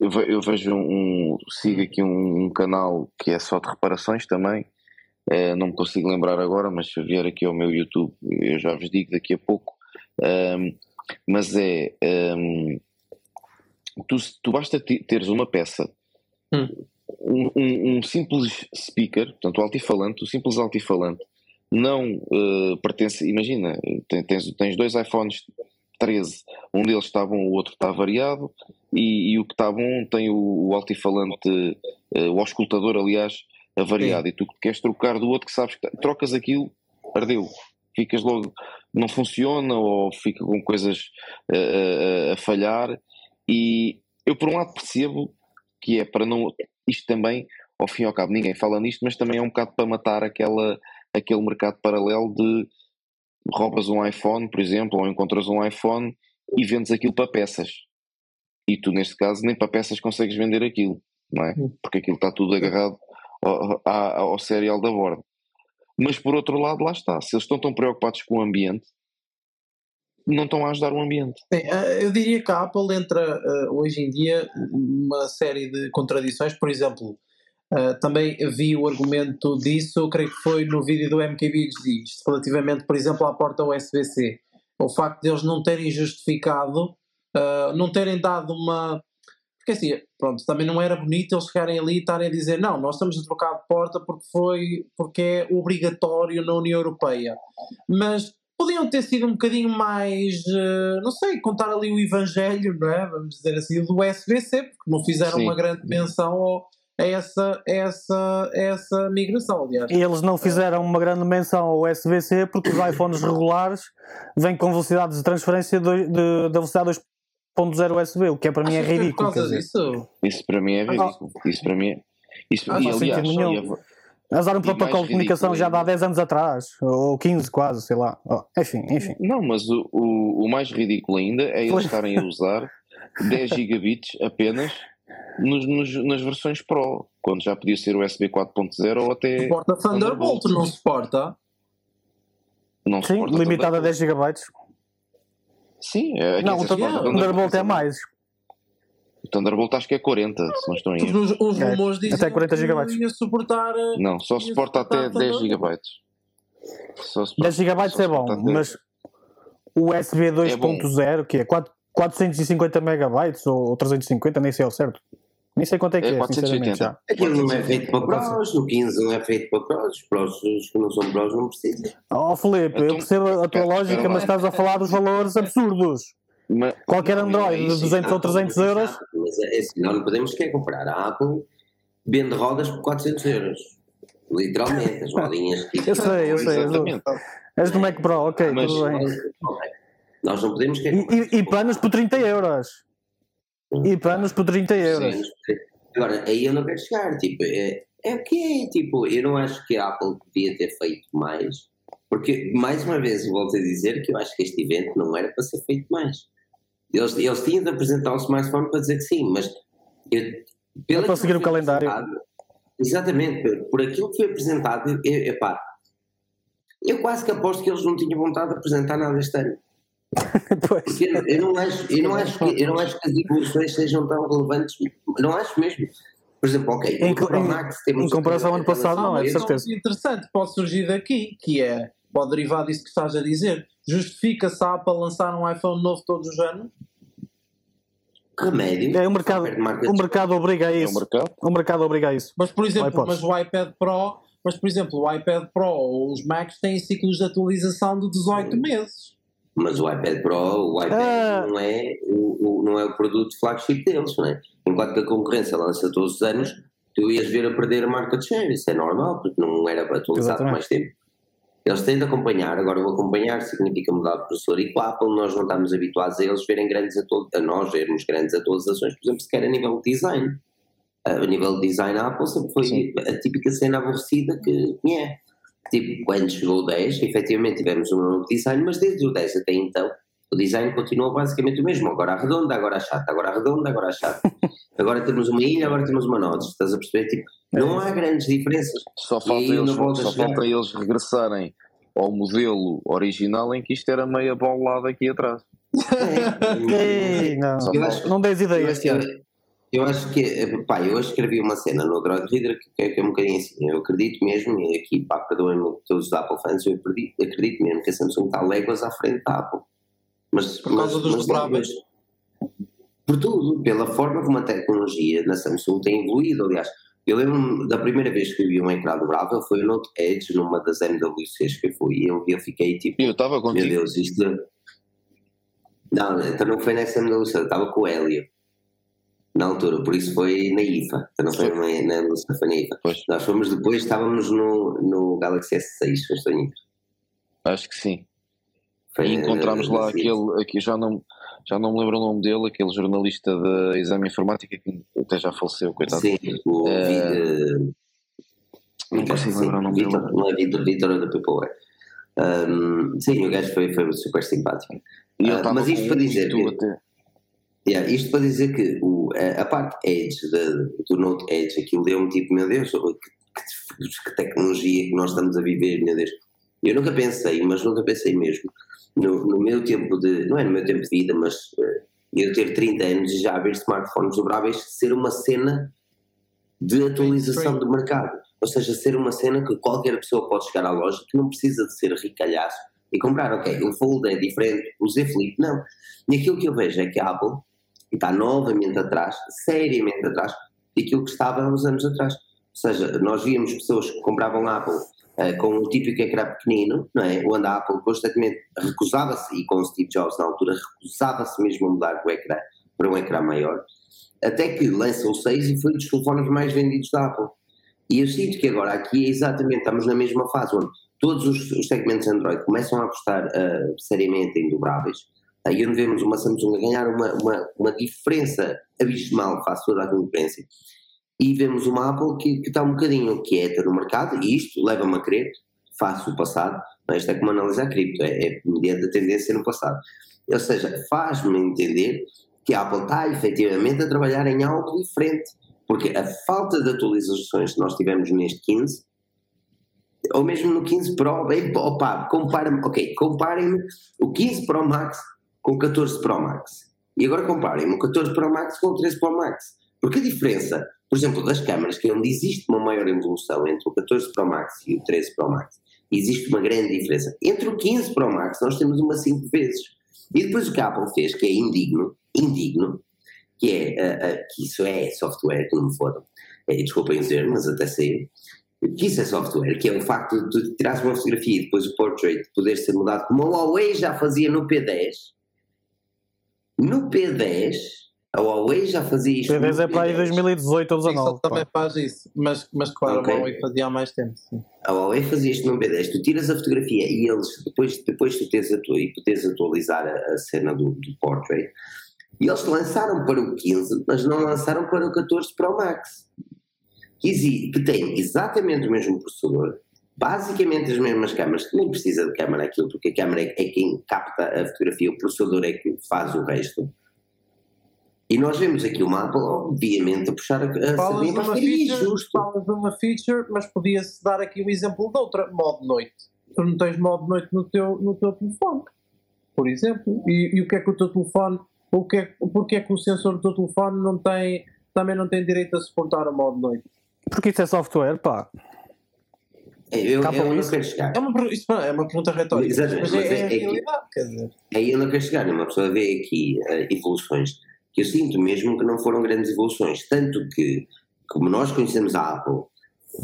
eu ve- eu vejo um, sigo aqui um, um canal que é só de reparações também, eh, não me consigo lembrar agora, mas se vier aqui ao meu YouTube, eu já vos digo daqui a pouco, Ehm, mas é, ehm, tu, tu basta teres uma peça,
Hum.
um, um- um simples speaker, portanto o altifalante, o simples altifalante, não eh, pertence, imagina, ten- tens, tens dois iPhones 13, um deles está bom, o outro está variado, e, e o que está bom tem o, o altifalante, eh, o auscultador, aliás, avariado, e tu queres trocar do outro que sabes que trocas aquilo, ardeu, ficas logo, não funciona ou fica com coisas eh, a falhar, e eu por um lado percebo que é para não, isto também, ao fim e ao cabo, ninguém fala nisto, mas também é um bocado para matar aquela, aquele mercado paralelo de roubas um iPhone, por exemplo, ou encontras um iPhone e vendes aquilo para peças. E tu, neste caso, nem para peças consegues vender aquilo, não é? Porque aquilo está tudo agarrado ao, ao, ao serial da borda. Mas por outro lado, lá está. Se eles estão tão preocupados com o ambiente, não estão a ajudar o ambiente.
Sim, eh, eu diria que a Apple entra eh, hoje em dia numa série de contradições. Por exemplo, eh, também vi o argumento disso, creio que foi no vídeo do MKBHD, relativamente, por exemplo, à porta USB-C. O facto de eles não terem justificado, não terem dado uma. Porque assim, pronto, também não era bonito eles chegarem ali e estarem a dizer não, nós estamos a trocar de porta porque, foi, porque é obrigatório na União Europeia. Mas podiam ter sido um bocadinho mais, eh, não sei, contar ali o evangelho, não é? Vamos dizer assim, do SBC, porque não fizeram
Sim.
uma grande menção ao- a essa, a essa, a essa migração, aliás.
E eles não fizeram uma grande menção ao USB-C porque os iPhones regulares vêm com velocidades de transferência de, de- da velocidade 2.0 USB, o que é para mim é
foi
ridículo.
Por
quer
causa
dizer.
disso?
Isso para mim é
Ah,
ridículo. Isso para mim é. Isso,
Ah,
e aliás,
sentido nenhum.
a-
Usaram um
E
protocolo de comunicação
ridículo
já de há
ainda.
10 anos atrás, ou 15 quase, sei lá. Oh, enfim, enfim.
Não, mas o, o, o mais ridículo ainda é eles estarem a usar 10 gigabits apenas nos, nos- nas versões Pro, quando já podia ser USB 4.0 ou até
Suporta Thunderbolt,
Thunderbolt.
não suporta?
não
Sim,
suporta
limitado a
Thunderbolt.
10 GB.
Sim, é,
Não, o
Thunderbolt
Thunderbolt é mais.
O Thunderbolt acho que é 40, se não estou em erro.
Os, os
É,
rumores diziam
até 40
que
gigabytes.
ia suportar... eh,
Não, só suporta até
suportar
10
Thunderbolt.
gigabytes. Só suporta-
10 GB é bom, mas o USB 2.0, que é 4 450 megabytes ou 350, nem sei ao certo. Nem sei quanto é que
É
é, sinceramente
480.
já.
Aquilo não é feito para pros, no 15 não é feito para pros, os pros os que não são pros não precisam.
Oh Filipe, eu
Então,
percebo a tua lógica, mas estás a falar dos valores absurdos.
Mas-
Qualquer
Não,
Android de
isso,
200 ou
Apple,
300
mas
euros,
Mas é assim, nós não podemos quer comprar. A Apple vende rodas por 400 euros. Literalmente, as rodinhas que
Eu sei, eu sei, és do Mac Pro, ok,
Mas-
tudo bem.
Nós não podemos quer
E, e, e panos por 30 euros. E panos por 30 euros.
Sim. Agora, aí eu não quero chegar, tipo, é, é o que é, tipo, eu não acho que a Apple podia ter feito mais, porque, mais uma vez, volto a dizer que eu acho que este evento não era para ser feito mais. Eles, eles tinham de apresentar o smartphone para dizer que sim, mas eu, pelo
para seguir o calendário.
Exatamente, por, por aquilo que foi apresentado, eu, epá, eu quase que aposto que eles não tinham vontade de apresentar nada este ano.
Pois.
Eu, eu não acho, eu, não acho que, eu não acho que as evoluções sejam tão relevantes. Não acho mesmo. Por exemplo, ok,
Em
o Max temos
em comparação ao ano passado, não, é de certeza.
interessante pode surgir daqui, que é, pode derivar disso que estás a dizer. Justifica-se a Apple lançar um iPhone novo todos os anos?
remédio.
É, o mercado, o mercado obriga a
É o
isso.
mercado.
O mercado obriga a isso.
Mas, por exemplo,
iPods.
mas o iPad Pro, mas, por exemplo, o iPad Pro ou os Macs têm ciclos de atualização de 18 meses.
Mas o iPad Pro, o iPad
Ah.
não, é o, o- não é o produto flagship deles, não é? Enquanto que a concorrência lança todos os anos, tu ias ver a perder a marca de share. Isso é normal, porque não era por
Exatamente.
mais tempo. Eles têm de acompanhar, agora o acompanhar significa mudar de professor e com a Apple nós não estamos habituados a eles verem grandes a nós vermos grandes atualizações, por exemplo, sequer a nível de design. A nível de design a Apple sempre foi
Sim.
a típica cena aborrecida que é. Tipo, quando chegou o 10, efetivamente tivemos um novo design, mas desde o 10 até então, o design continuou basicamente o mesmo. Agora a redonda, agora a chata, agora a redonda, agora a chata. agora temos uma ilha, agora temos uma nota. Estás a perceber? Tipo, Não há grandes diferenças.
Só falta, eles,
não
só falta regressarem ao modelo original em que isto era meia bolada aqui atrás.
Ei, não,
falta.
acho-
não dês
Eu. Eu acho que, pá, eu escrevi uma cena no Droid Reader que, é- que é um bocadinho assim. Eu acredito mesmo, e aqui, pá, perdoem-me todos os Apple fans, eu acredito, acredito mesmo que a Samsung está léguas à frente da Apple. Mas,
Por causa
mas,
dos
mas,
dobráveis.
Por tudo, pela forma como a tecnologia na Samsung tem evoluído. Aliás, eu lembro-me da primeira vez que eu vi um ecrã dobrável foi o Note Edge numa das MWCs que eu fui e eu, eu fiquei tipo.
E eu estava
Meu
contigo.
Deus, isto. Não, então não foi nessa MWC, eu estava com o Hélio. Na altura, por isso foi na IFA. Então não foi na na foi na IFA.
Pois.
Nós fomos depois, estávamos no, no Galaxy S6, foi estou.
Acho que sim.
Foi,
E encontramos lá aquele, aqui já não, já não me lembro o nome dele, aquele jornalista de exame informática que até já faleceu, coitado.
Sim, o
eh, não consigo
sim,
lembrar o nome
Vitor,
dele.
Não é Vitor, Vitor é da Peopleware. Um, sim, o gajo foi, foi super simpático.
Estava
mas isto para dizer que-. Yeah, isto para dizer que o, a, a parte Edge do Note Edge, aquilo deu-me tipo, meu Deus, que, que- que tecnologia que nós estamos a viver, meu Deus. Eu nunca pensei, mas nunca pensei mesmo. No, no meu tempo de, não é no meu tempo de vida, mas eh, eu ter 30 anos e já haver smartphones dobráveis, ser uma cena de atualização do mercado. Ou seja, ser uma cena que qualquer pessoa pode chegar à loja que não precisa de ser ricalhaço e comprar, ok, o Fold é diferente, o Z Flip, não. E aquilo que eu vejo é que a Apple está novamente atrás, seriamente atrás, daquilo que estava há uns anos atrás. Ou seja, nós víamos pessoas que compravam Apple eh, com o típico ecrã pequenino, não é? Onde a Apple constantemente recusava-se, e com o Steve Jobs na altura, recusava-se mesmo a mudar o ecrã para um ecrã maior, até que lança o 6 e foi um dos telefones mais vendidos da Apple. E eu sinto que agora aqui é exatamente, estamos na mesma fase, onde todos os, os segmentos Android começam a apostar eh, seriamente em dobráveis, aí onde vemos uma Samsung a ganhar uma, uma, uma diferença abismal face a toda a concorrência. E vemos uma Apple que, que está um bocadinho quieta no mercado, e isto leva-me a crer, face o passado, mas isto é como analisar cripto, é, é mediante a tendência no passado. Ou seja, faz-me entender que a Apple está efetivamente a trabalhar em algo diferente, porque a falta de atualizações que nós tivemos neste 15, ou mesmo no 15 Pro, bem, opa, compara-me, ok, comparem-me o 15 Pro Max com o 14 Pro Max. E agora comparem-me o 14 Pro Max com o 13 Pro Max. Porque a diferença, por exemplo, das câmaras, que é onde existe uma maior evolução entre o 14 Pro Max e o 13 Pro Max, existe uma grande diferença. Entre o 15 Pro Max nós temos uma 5 vezes. E depois o que a Apple fez, que é indigno, indigno, que é, ah, ah, que isso é software, que não me fodam, é, desculpem dizer, mas até sei, que isso é software, que é o facto de tu tirares uma fotografia e depois o portrait poder ser mudado, como a Huawei já fazia no P10. No P10, a Huawei já fazia isto.
P10
no
é para aí
P10.
2018 ou
Sim,
19.
só também faz isso. Mas, mas claro,
Ok.
a Huawei fazia há mais tempo. Sim.
A Huawei fazia isto num B10, tu tiras a fotografia e eles, depois, depois tu tens, atu e tu tens atualizar a, a cena do, do portrait, e eles lançaram para o 15, mas não lançaram para o 14 Pro Max, que tem exatamente o mesmo processador, basicamente as mesmas câmaras, que nem precisa de câmara aquilo, porque a câmara é, é quem capta a fotografia, o processador é que faz o resto. E nós vemos aqui uma Apple, obviamente, a puxar a, a
Falas
sardinha para justo.
falas de uma feature, mas podia-se dar aqui o exemplo de outra, modo noite. Tu não tens modo noite no teu, no teu telefone, por exemplo. E, e o que é que o teu telefone, o que é, porque é que o sensor do teu telefone não tem, também não tem direito a suportar o modo noite?
Porque isso é software, pá.
Eu,
Capa
eu não
isso.
quero chegar.
É uma, per- isto é uma pergunta retórica,
Exatamente,
mas é,
mas é-
é a
é
quer dizer.
Aí eu não quero chegar, uma pessoa vê aqui eh, evoluções que eu sinto mesmo que não foram grandes evoluções. Tanto que, como nós conhecemos a Apple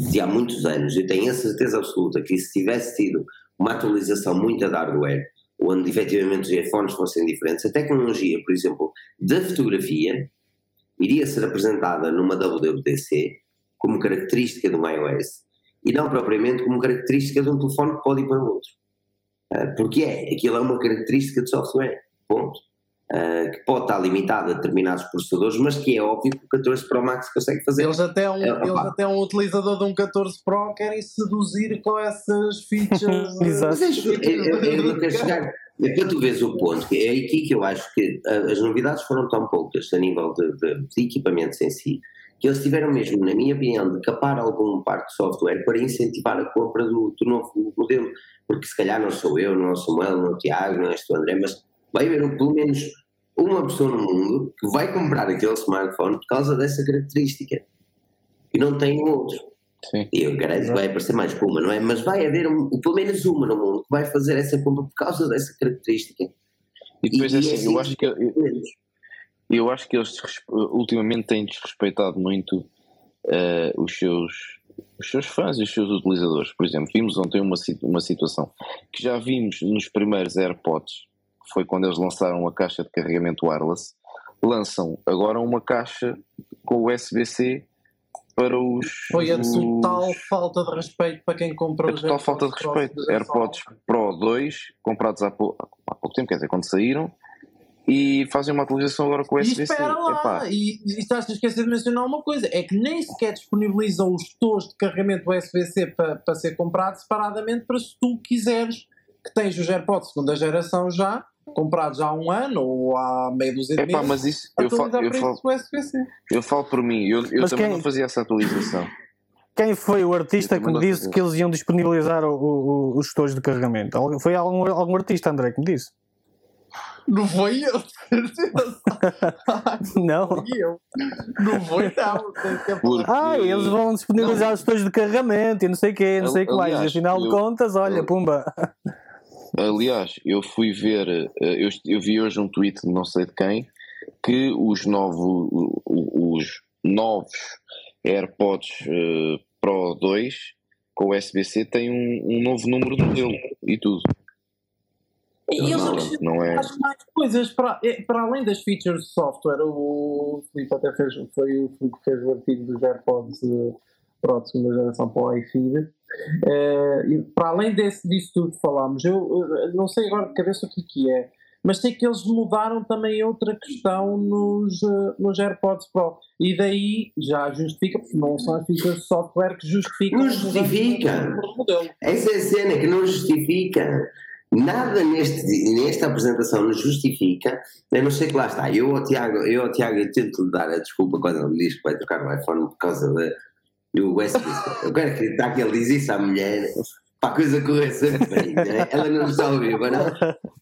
de há muitos anos, eu tenho a certeza absoluta que se tivesse tido uma atualização muito da hardware, onde efetivamente os iPhones fossem diferentes, a tecnologia, por exemplo, da fotografia, iria ser apresentada numa WWDC como característica um iOS e não propriamente como característica de um telefone que pode ir para o outro. Uh, porque é, aquilo é uma característica de software, ponto. Uh, que pode estar limitado a determinados processadores, mas que é óbvio que o 14 Pro Max consegue fazer.
Eles até, um,
É,
eles até um utilizador de um 14 Pro querem seduzir com essas features.
Exato.
Mas é, isso, eu não quero chegar. Para tu veres o ponto, é aqui que eu acho que as novidades foram tão poucas a nível de, de- de equipamentos em si, que eles tiveram mesmo, na minha opinião, de capar algum parte de software para incentivar a compra do, do novo modelo. Porque se calhar não sou eu, não é o Samuel, não é o Tiago, não é o André, mas vai haver um, pelo menos uma pessoa no mundo que vai comprar aquele smartphone por causa dessa característica e não tem um outro.
Sim.
E eu garanto que vai aparecer mais que uma, não é? Mas vai haver um, pelo menos uma no mundo que vai fazer essa compra por causa dessa característica.
E depois
E-
é
e é
assim, eu
assim
acho que eu, eu acho que eles ultimamente têm desrespeitado muito eh, os seus os seus fãs e os seus utilizadores. Por exemplo, vimos ontem uma, uma situação que já vimos nos primeiros AirPods, que foi quando eles lançaram a caixa de carregamento wireless, lançam agora uma caixa com USB-C para os.
Foi a
os-
total falta de respeito para quem comprou
a total falta de respeito. AirPods Pro 2, comprados há, pou- há pouco tempo, quer dizer, quando saíram, e fazem uma atualização agora com o
E
USB-C.
espera lá,
Epá,
e, e estás a esquecer de mencionar uma coisa: é que nem sequer disponibilizam os tos de carregamento USB-C para, para ser comprado separadamente para se tu quiseres que tens os AirPods de segunda geração já, comprados há um ano ou há meio dúzia de
Epá,
meses,
mas isso, eu falo,
atualizar
eu,
para
falo,
isso o USB-C.
eu falo por mim, eu, eu
Mas
também
quem-
não fazia essa atualização.
Quem foi o artista que me disse que eles iam disponibilizar o- o- o- os gestores de carregamento? Foi algum, algum artista, André, que me disse?
Não foi eu, de certeza.
Não.
Foi eu. Não foi, não.
Ah, eles vão disponibilizar os gestores de carregamento e não sei o quê, não sei o que mais. Afinal de
eu-
contas, olha,
eu-
pumba.
Aliás, eu fui ver, eh, eu, eu vi hoje um tweet de não sei de quem, que os novos, os novos AirPods eh, Pro 2 com USB-C têm um, um novo número de modelo e tudo.
E eles acrescentam
é.
mais coisas para, eh, para além das features de software. O Filipe até fez, foi o Filipe que fez o artigo dos AirPods eh, Pro de segunda geração para o iFeed. Eh, para além desse, disso tudo que falámos, eu eh, não sei agora de cabeça o que, que é, mas sei que eles mudaram também outra questão nos, nos AirPods Pro. E daí já justifica, porque não são as features de software que justificam.
Não justifica. Essa é a cena que não justifica. Nada neste, nesta apresentação nos justifica, a não ser que lá está. Eu ao Tiago, eu ao Tiago eu tento lhe dar a desculpa quando ele diz que vai trocar o iPhone por causa da- do USB. Eu quero acreditar que ele diz isso à mulher para a coisa correr sempre bem. né? Ela não está a ouvir, mas não.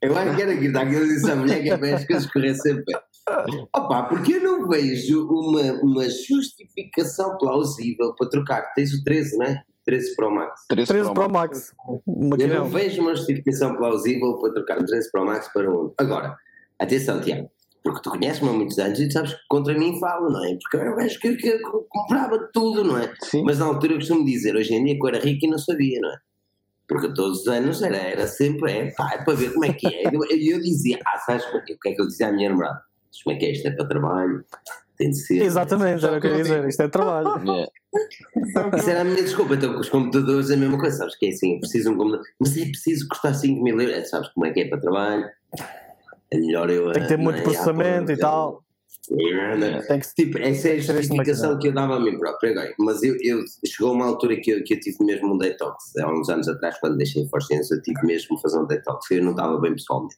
Eu acho que quero acreditar que ele diz isso à mulher que é para as coisas correr sempre bem. Opa, porque eu não vejo uma, uma justificação plausível para trocar. Tens o 13, não é? 13 Pro Max.
13
13 Pro Max. Uma
Eu não vejo uma justificação plausível para trocar o 13 Pro Max para um. Agora, atenção, Tiago, porque tu conheces-me há muitos anos e tu sabes que contra mim falo, não é? Porque eu era um gajo que, que comprava tudo, não é?
Sim.
Mas na altura eu costumo dizer, hoje em dia que eu era rico e não sabia, não é? Porque todos os anos era, era sempre, é pá, é para ver como é que é. E eu, eu dizia, ah, sabes o que é que eu dizia à minha namorada? Sabes como é que é? Isto é para trabalho, tem de ser.
Exatamente, era o que eu ia dizer. Isto é trabalho.
Yeah.
Isso era a minha desculpa, então com os computadores é a mesma coisa, sabes que é assim, eu preciso um computador, mas é preciso custar 5 mil euros, É, sabes como é que é para trabalho, é melhor eu...
Tem que ter
não
muito
é,
processamento e tal.
é,
Tem que
Tipo, essa é a justificação
maquinado.
que eu dava a mim próprio agora. Mas eu, eu chegou uma altura que eu, que eu tive mesmo um detox. Há uns anos atrás, quando deixei a Forciência, eu tive mesmo a fazer um detox. Eu não estava bem pessoalmente.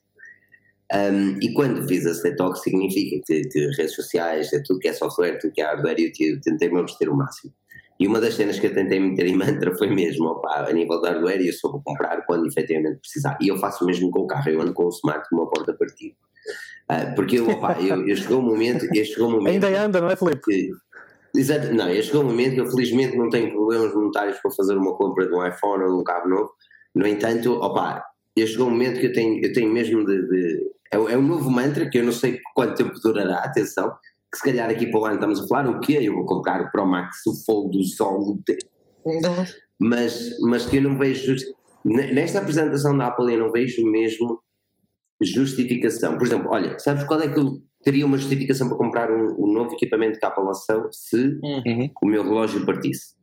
Um, e quando fiz esse detox, significa que, que redes sociais, é tudo que é software, tudo que é hardware, eu, eu tentei me abster o máximo. E uma das cenas que eu tentei meter em mantra foi mesmo, opa, a nível de hardware, eu só vou comprar quando efetivamente precisar. E eu faço o mesmo com o carro, eu ando com o smart com uma porta partida. Ah, porque eu, opa, eu, eu chegou um momento, eu chegou um momento
Ainda anda, não é, Filipe?
que. Exato, não, eu chegou um momento que eu felizmente não tenho problemas monetários para fazer uma compra de um iPhone ou de um carro novo. No entanto, opa, eu chegou um momento que eu tenho, eu tenho mesmo de. de- é, é um novo mantra que eu não sei quanto tempo durará, atenção, que se calhar aqui para o ano estamos a falar o quê? Eu vou comprar o Pro Max, o Fold, o Sol, o T- mas, mas que eu não vejo. Nesta apresentação da Apple eu não vejo mesmo justificação. Por exemplo, olha, sabes qual é que eu teria uma justificação para comprar um, um novo equipamento que a Apple lançou se
Uhum.
o meu relógio partisse?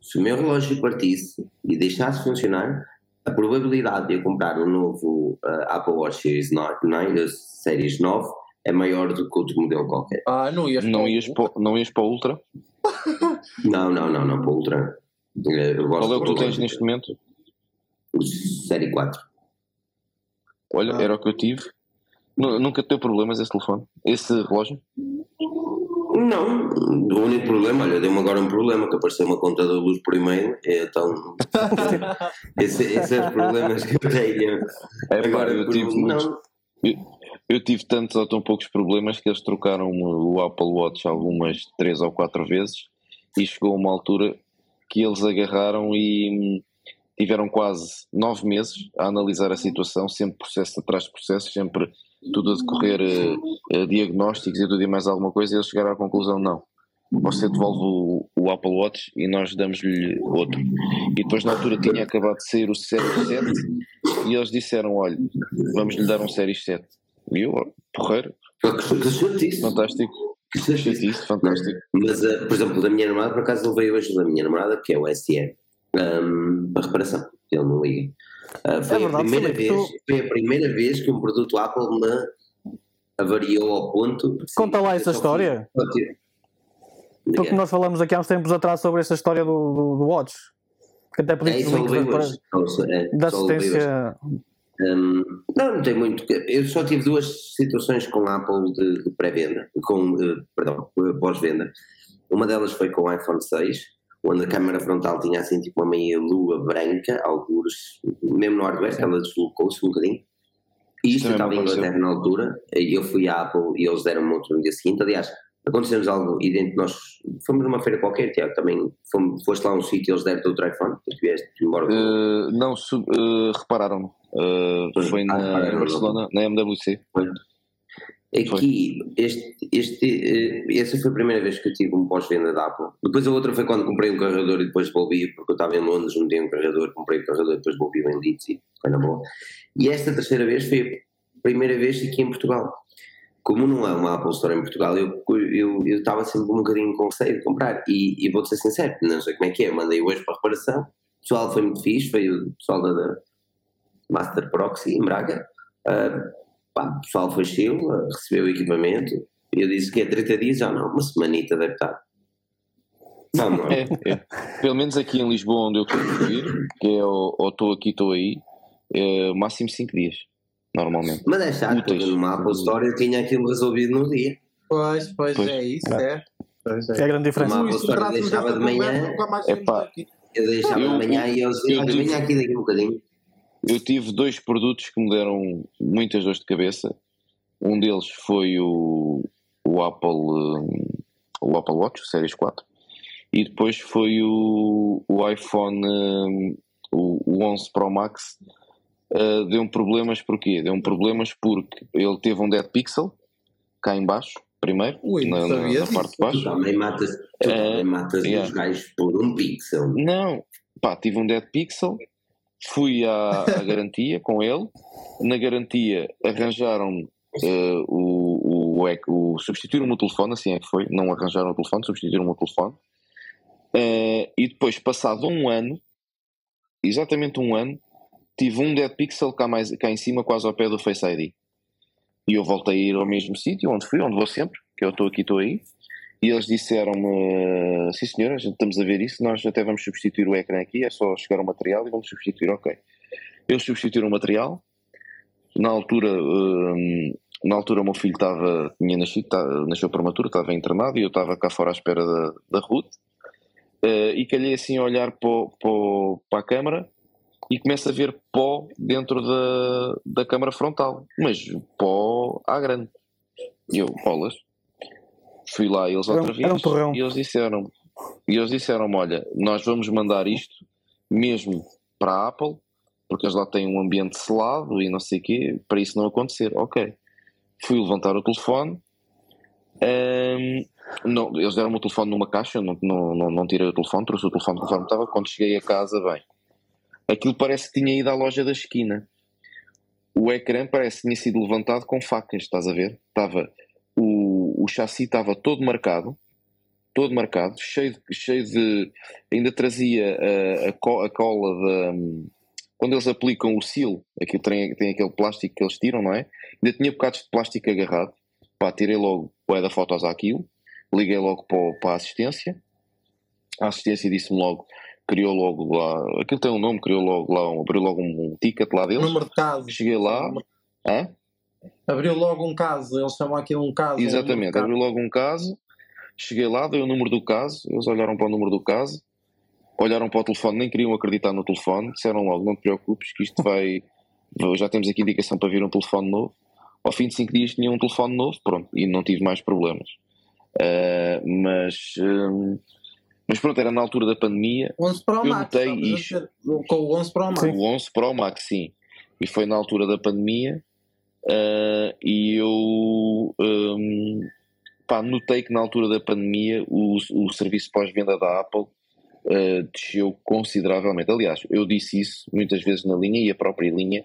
Se o meu relógio partisse e deixasse funcionar, a probabilidade de eu comprar um novo ah, Apple Watch Series 9, 9, eh, Series 9 é maior do que outro modelo qualquer.
Ah, não ias
Não
para o-
ias para, não ias para o Ultra?
Não, não, não, não, para o Ultra. Eh,
Qual é o que tu tens neste momento?
O Série 4.
Olha,
Ah.
era o que eu tive. Nu- Nunca teve problemas esse telefone? Esse relógio?
Não, o único problema, olha, deu-me agora um problema que apareceu uma conta da luz por e-mail, é, então esse, esses são os problemas que eu tenho.
É, pá,
agora,
eu
por-
tive muitos- Eu, eu tive tantos ou tão poucos problemas que eles trocaram o Apple Watch algumas três ou quatro vezes e chegou uma altura que eles agarraram e hum, tiveram quase nove meses a analisar a situação, sempre processo atrás de processo, sempre tudo a decorrer eh, diagnósticos e tudo e mais alguma coisa, e eles chegaram à conclusão: não, você devolve o, o Apple Watch e nós damos-lhe outro. E depois, na altura, tinha acabado de sair o Série 7 e eles disseram: olha, vamos lhe dar um Série 7. E eu, porreiro, fantástico,
que chatice.
fantástico.
Mas, eh, por exemplo, da minha namorada, por acaso levei hoje da minha namorada, que é o SE, um, para reparação. Ele não liga. Ah, foi,
É verdade,
a primeira vez, foi a primeira vez que um produto Apple me avariou ao ponto.
Conta lá
Sim,
essa
eu só
história.
fiz-
Porque nós falamos aqui há uns tempos atrás sobre essa história do, do, do Watch. Que até
É,
pedimos
isso só
links para-
é,
da assistência.
Hum, não, não tem muito. Eu só tive duas situações com Apple de, de pré-venda, com, eh, perdão, pós-venda. Uma delas foi com o iPhone 6, onde a câmera frontal tinha assim tipo uma meia lua branca, alguns, mesmo no hardware, ela deslocou-se um bocadinho. E isto estava em. Inglaterra na altura, e eu fui à Apple e eles deram-me outro no dia seguinte. Aliás, aconteceu-nos algo idêntico. Nós fomos numa feira qualquer, Tiago, também fomos, foste lá a um sítio e eles deram-te outro iPhone, tu vieste embora. com-
Eh, não, sub- eh, repararam. eh, foi
Ah,
na,
repararam,
Barcelona, na MWC.
Aqui, este, este, eh, essa foi a primeira vez que eu tive um pós-venda da Apple. Depois a outra foi quando comprei um carregador e depois devolvi, porque eu estava em Londres, meti um carregador, comprei o carregador e depois devolvi em Leeds e foi na boa. E esta terceira vez foi a primeira vez aqui em Portugal. Como não é uma Apple Store em Portugal, eu eu eu estava sempre um bocadinho com receio de comprar. E, e vou-te ser sincero, não sei como é que é, mandei hoje para reparação. O pessoal foi muito fixe, foi o pessoal da, da Master Proxy em Braga. Ah, pá, o pessoal foi chill, recebeu o equipamento. E eu disse que é 30 dias, já não, uma semanita deve estar. Vamos lá.
É, é. Pelo menos aqui em Lisboa, onde eu quero ir, que é o ou estou aqui, estou aí, é máximo 5 dias, normalmente.
Mas é chato, porque Apple Store eu tinha aquilo resolvido no dia.
Pois, pois,
Pois.
é isso,
É.
é.
É a grande diferença.
Store
trássemos
deixava de manhã. Eu deixava de manhã e eles olha,
tive-
venha aqui daqui um bocadinho.
Eu tive dois produtos que me deram muitas dores de cabeça. Um deles foi o, o Apple hum, o Apple Watch, o Series 4, e depois foi o, o iPhone hum, o, o 11 Pro Max. Uh, deu-me problemas porquê? Deu-me problemas porque ele teve um dead pixel cá em baixo, primeiro,
Ui,
na, na-
sabia
na parte de
Tu
baixo.
também matas, tu
É,
também matas
yeah.
os gajos por um pixel.
Não, pá, tive um dead pixel, fui à, à garantia com ele, na garantia arranjaram eh, o, o, ec- o, substituíram o telefone, assim é que foi, não arranjaram o telefone, substituíram o telefone, Eh, e depois, passado um ano, exatamente um ano, tive um dead pixel cá, mais, cá em cima, quase ao pé do Face ID. E eu voltei a ir ao mesmo sítio, onde fui, onde vou sempre, que eu estou aqui, estou aí, e eles disseram-me: sim, senhor, estamos a ver isso, nós até vamos substituir o ecrã aqui, é só chegar ao material e vamos substituir. Ok. Eles substituíram o material. Na altura, hum, na altura o meu filho estava, tinha nascido, tá- nasceu prematuro, estava internado e eu estava cá fora à espera da, da Ruth. Eh, e calhei assim a olhar para, para, para a câmara e começo a ver pó dentro da, da câmara frontal, mas pó à grande. E eu, bolas. Fui lá eles
um-
outra vez
um
e eles disseram e eles disseram olha, nós vamos mandar isto mesmo para a Apple, porque eles lá têm um ambiente selado e não sei o quê, para isso não acontecer. Ok. Fui levantar o telefone. Ahm, não, eles deram-me o telefone numa caixa, não, não, não, não tirei o telefone, trouxe o telefone conforme estava. Quando cheguei a casa, bem, aquilo parece que tinha ido à loja da esquina. O ecrã parece que tinha sido levantado com facas, estás a ver? Estava, chassi estava todo marcado, todo marcado, cheio de, cheio de ainda trazia a, a, a cola da. Quando eles aplicam o seal, aquilo tem, tem aquele plástico que eles tiram, não é? Ainda tinha bocados de plástico agarrado. Pá, tirei logo o da fotos àquilo, liguei logo para, para a assistência. A assistência disse-me logo, criou logo lá, aquilo tem um nome, criou logo lá, um- abriu logo um, um ticket lá deles.
Número de casos.
Cheguei lá, hã?
Abriu logo um caso, eles chamam aquilo um caso. um
Exatamente,
casos.
abriu logo um caso, cheguei lá, dei o número do caso, eles olharam para o número do caso, olharam para o telefone, nem queriam acreditar no telefone, disseram logo: não te preocupes, que isto vai. Já temos aqui indicação para vir um telefone novo. Ao fim de 5 dias tinha um telefone novo, pronto, e não tive mais problemas. Uh, mas. Um, mas pronto, era na altura da pandemia.
11 Pro
eu
Max.
notei isto.
Com o 11 Pro Max.
O 11 Pro Max, sim. E foi na altura da pandemia. Uh, e eu um, pá, notei que na altura da pandemia o, o serviço pós-venda da Apple uh, desceu consideravelmente. Aliás, eu disse isso muitas vezes na linha e a própria linha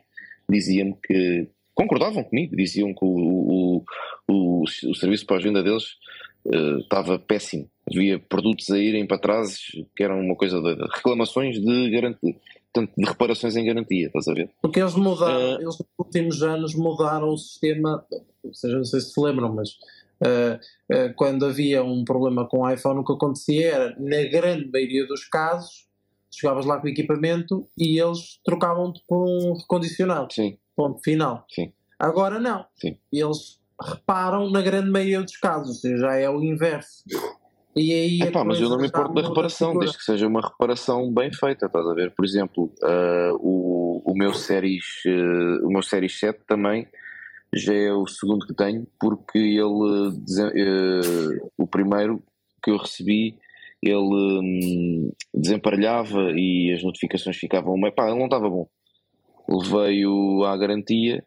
dizia-me que concordavam comigo, diziam que o, o, o, o serviço pós-venda deles uh, estava péssimo. Havia produtos a irem para trás que eram uma coisa de reclamações de garantia, tanto de reparações em garantia, estás a ver?
Porque eles mudaram, uh, eles nos últimos anos mudaram o sistema, ou seja, não sei se se lembram, mas uh, uh, quando havia um problema com o iPhone, o que acontecia era, na grande maioria dos casos, chegavas lá com o equipamento e eles trocavam-te por um recondicionado.
Sim.
Ponto final.
Sim.
Agora não.
Sim.
Eles reparam na grande maioria dos casos, já é o inverso. E aí
Epá, mas eu não me importo da reparação, desde que seja uma reparação bem feita, estás a ver? Por exemplo, uh, o, o, meu Series, uh, o meu Series 7 também já é o segundo que tenho, porque ele, uh, o primeiro que eu recebi, ele um, desemparelhava e as notificações ficavam. Pá, ele não estava bom. Levei-o à garantia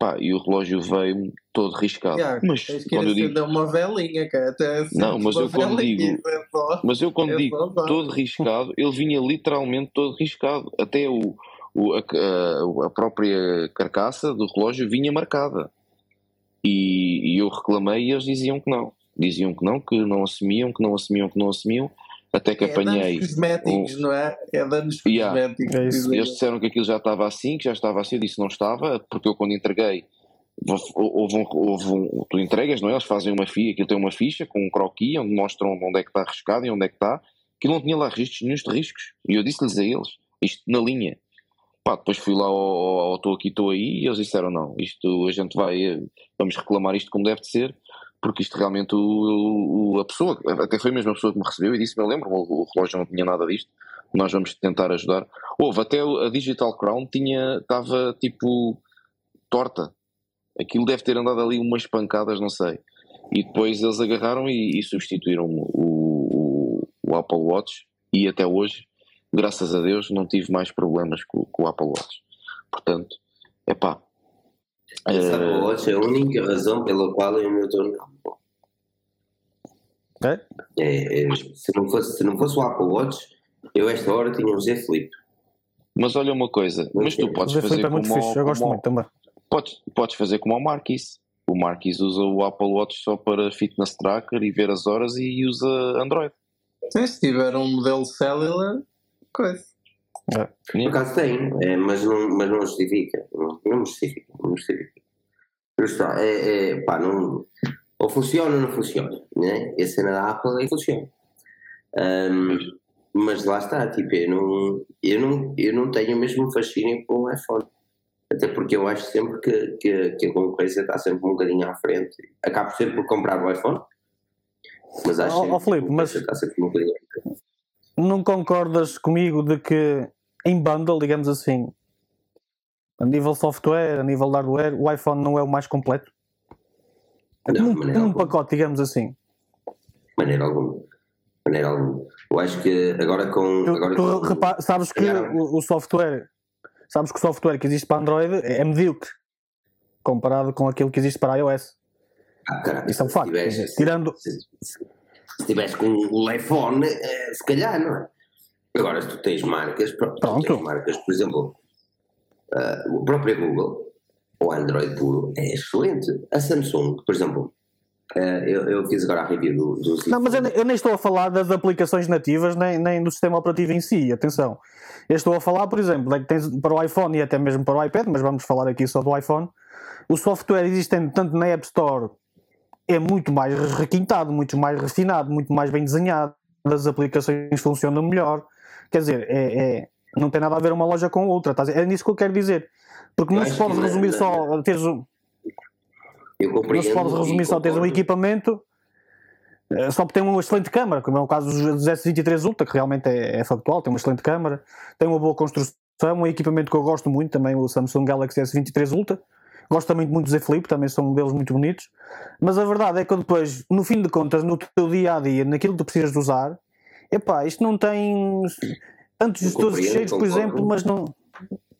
Pá, e o relógio veio todo riscado.
Yeah,
mas
quando eu digo uma velinha, que até
não, mas eu quando digo, é só, mas eu quando é digo todo riscado, ele vinha literalmente todo riscado. Até o, o a, a, a, própria carcaça do relógio vinha marcada. E, e eu reclamei e eles diziam que não. Diziam que não, que não assumiam, que não assumiam, que não assumiam até que
é
apanhei.
Danos cosméticos, um... não é? É danos
yeah.
cosméticos.
É. Eles disseram que aquilo já estava assim, que já estava assim. Eu disse não estava, porque eu quando entreguei, houve um, houve um, tu entregas, não é? Eles fazem uma ficha, aquilo tem uma ficha com um croquis onde mostram onde é que está arriscado e onde é que está. que não tinha lá registros nenhum de riscos. E eu disse-lhes a eles, isto na linha. Pá, depois fui lá ao estou aqui, estou aí, e eles disseram não, isto a gente vai, vamos reclamar isto como deve de ser porque isto realmente o, o, a pessoa, até foi a mesma pessoa que me recebeu e disse-me, eu lembro, o, o, relógio não tinha nada disto, nós vamos tentar ajudar. Houve, até a Digital Crown tinha, estava tipo torta, aquilo deve ter andado ali umas pancadas, não sei. E depois eles agarraram e, e substituíram o, o, Apple Watch e até hoje, graças a Deus, não tive mais problemas com, com o Apple Watch. Portanto, é pá,
essa uh, Watch é a única razão pela qual eu estou no
é?
É, é, se, não fosse, se não fosse o Apple Watch, eu esta hora tinha um Z Flip.
Mas olha uma coisa, mas tu podes
o Z
fazer
é muito
como
fixe, eu gosto muito também.
Podes, podes fazer como o Marquis. O Marquis usa o Apple Watch só para fitness tracker e ver as horas e usa Android.
Sim, se tiver um modelo cellular, coisa.
É. Por acaso tem, é, mas, não, mas não justifica. Não, não justifica. Não justifica. Está, é, é, pá, não, ou funciona ou não funciona. Né? E a cena da Apple aí funciona. Um, mas lá está, tipo, eu não, eu, não, eu não tenho o mesmo fascínio com o iPhone. Até porque eu acho sempre que, que, que a concorrência está sempre um bocadinho à frente. Acabo sempre por comprar o iPhone. Mas acho oh,
oh, Filipe, mas
está sempre um bocadinho à frente.
Não concordas comigo de que em bundle, digamos assim, a nível software, a nível hardware, o iPhone não é o mais completo?
Não,
num, num pacote, digamos assim.
Maneira alguma. Maneira alguma. Eu acho que agora com.
Tu,
agora
tu
com,
repara, sabes que o, o, software. Sabes que o software que existe para Android é, medíocre comparado com aquilo que existe para iOS.
Ah, caramba,
Isso é um facto.
Tivesse,
Tirando.
Se, se tivesse com o iPhone, eh, se calhar, não é? Agora, se tu tens marcas, pronto,
Pronto.
tens marcas, por exemplo, uh, o próprio Google, o Android puro, é excelente. A Samsung, por exemplo, uh, eu, eu, fiz agora a review do, do
Não, mas eu, eu, nem estou a falar das aplicações nativas, nem, nem do sistema operativo em si, atenção. Eu estou a falar, por exemplo, é que tens para o iPhone e até mesmo para o iPad, mas vamos falar aqui só do iPhone. O software existente tanto na App Store é muito mais requintado, muito mais refinado, muito mais bem desenhado. As aplicações funcionam melhor. Quer dizer, é, é, não tem nada a ver uma loja com outra. Tá? É nisso que eu quero dizer. Porque não se pode resumir só teres um. Não se pode resumir só teres um equipamento. Uh, só porque tem uma excelente câmara, como é o caso dos S23 Ultra, que realmente é, é factual, tem uma excelente câmara, tem uma boa construção, um equipamento que eu gosto muito, também o Samsung Galaxy S23 Ultra. Gosto também muito do Z Flip, também são modelos muito bonitos. Mas a verdade é que depois, no fim de contas, no teu dia a dia, naquilo que tu precisas de usar, epá, isto não tem tantos gestores de cheiros, por exemplo, mas não.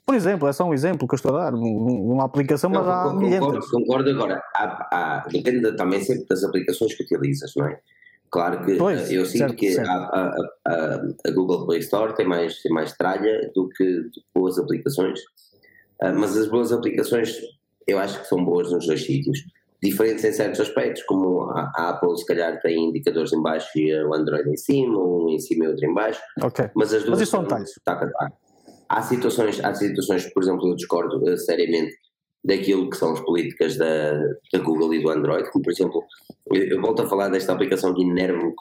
Por exemplo, é só um exemplo que eu estou a dar, uma aplicação, mas há
concordo. Concordo agora, há, há, depende também sempre das aplicações que utilizas, não é? Claro que pois, eu sinto certo, que certo. A, a, a, Google Play Store tem mais, tem mais tralha do que, boas aplicações, uh, mas as boas aplicações eu acho que são boas nos dois sítios. Diferentes em certos aspectos, como a, a Apple se calhar tem indicadores em baixo e o Android em cima, um em cima e outro em baixo.
Ok.
Mas as duas
mas são tais.
Tá, tá. Há situações, há situações, por exemplo, eu discordo uh, seriamente daquilo que são as políticas da, da Google e do Android, como por exemplo, eu, eu volto a falar desta aplicação que enerva-me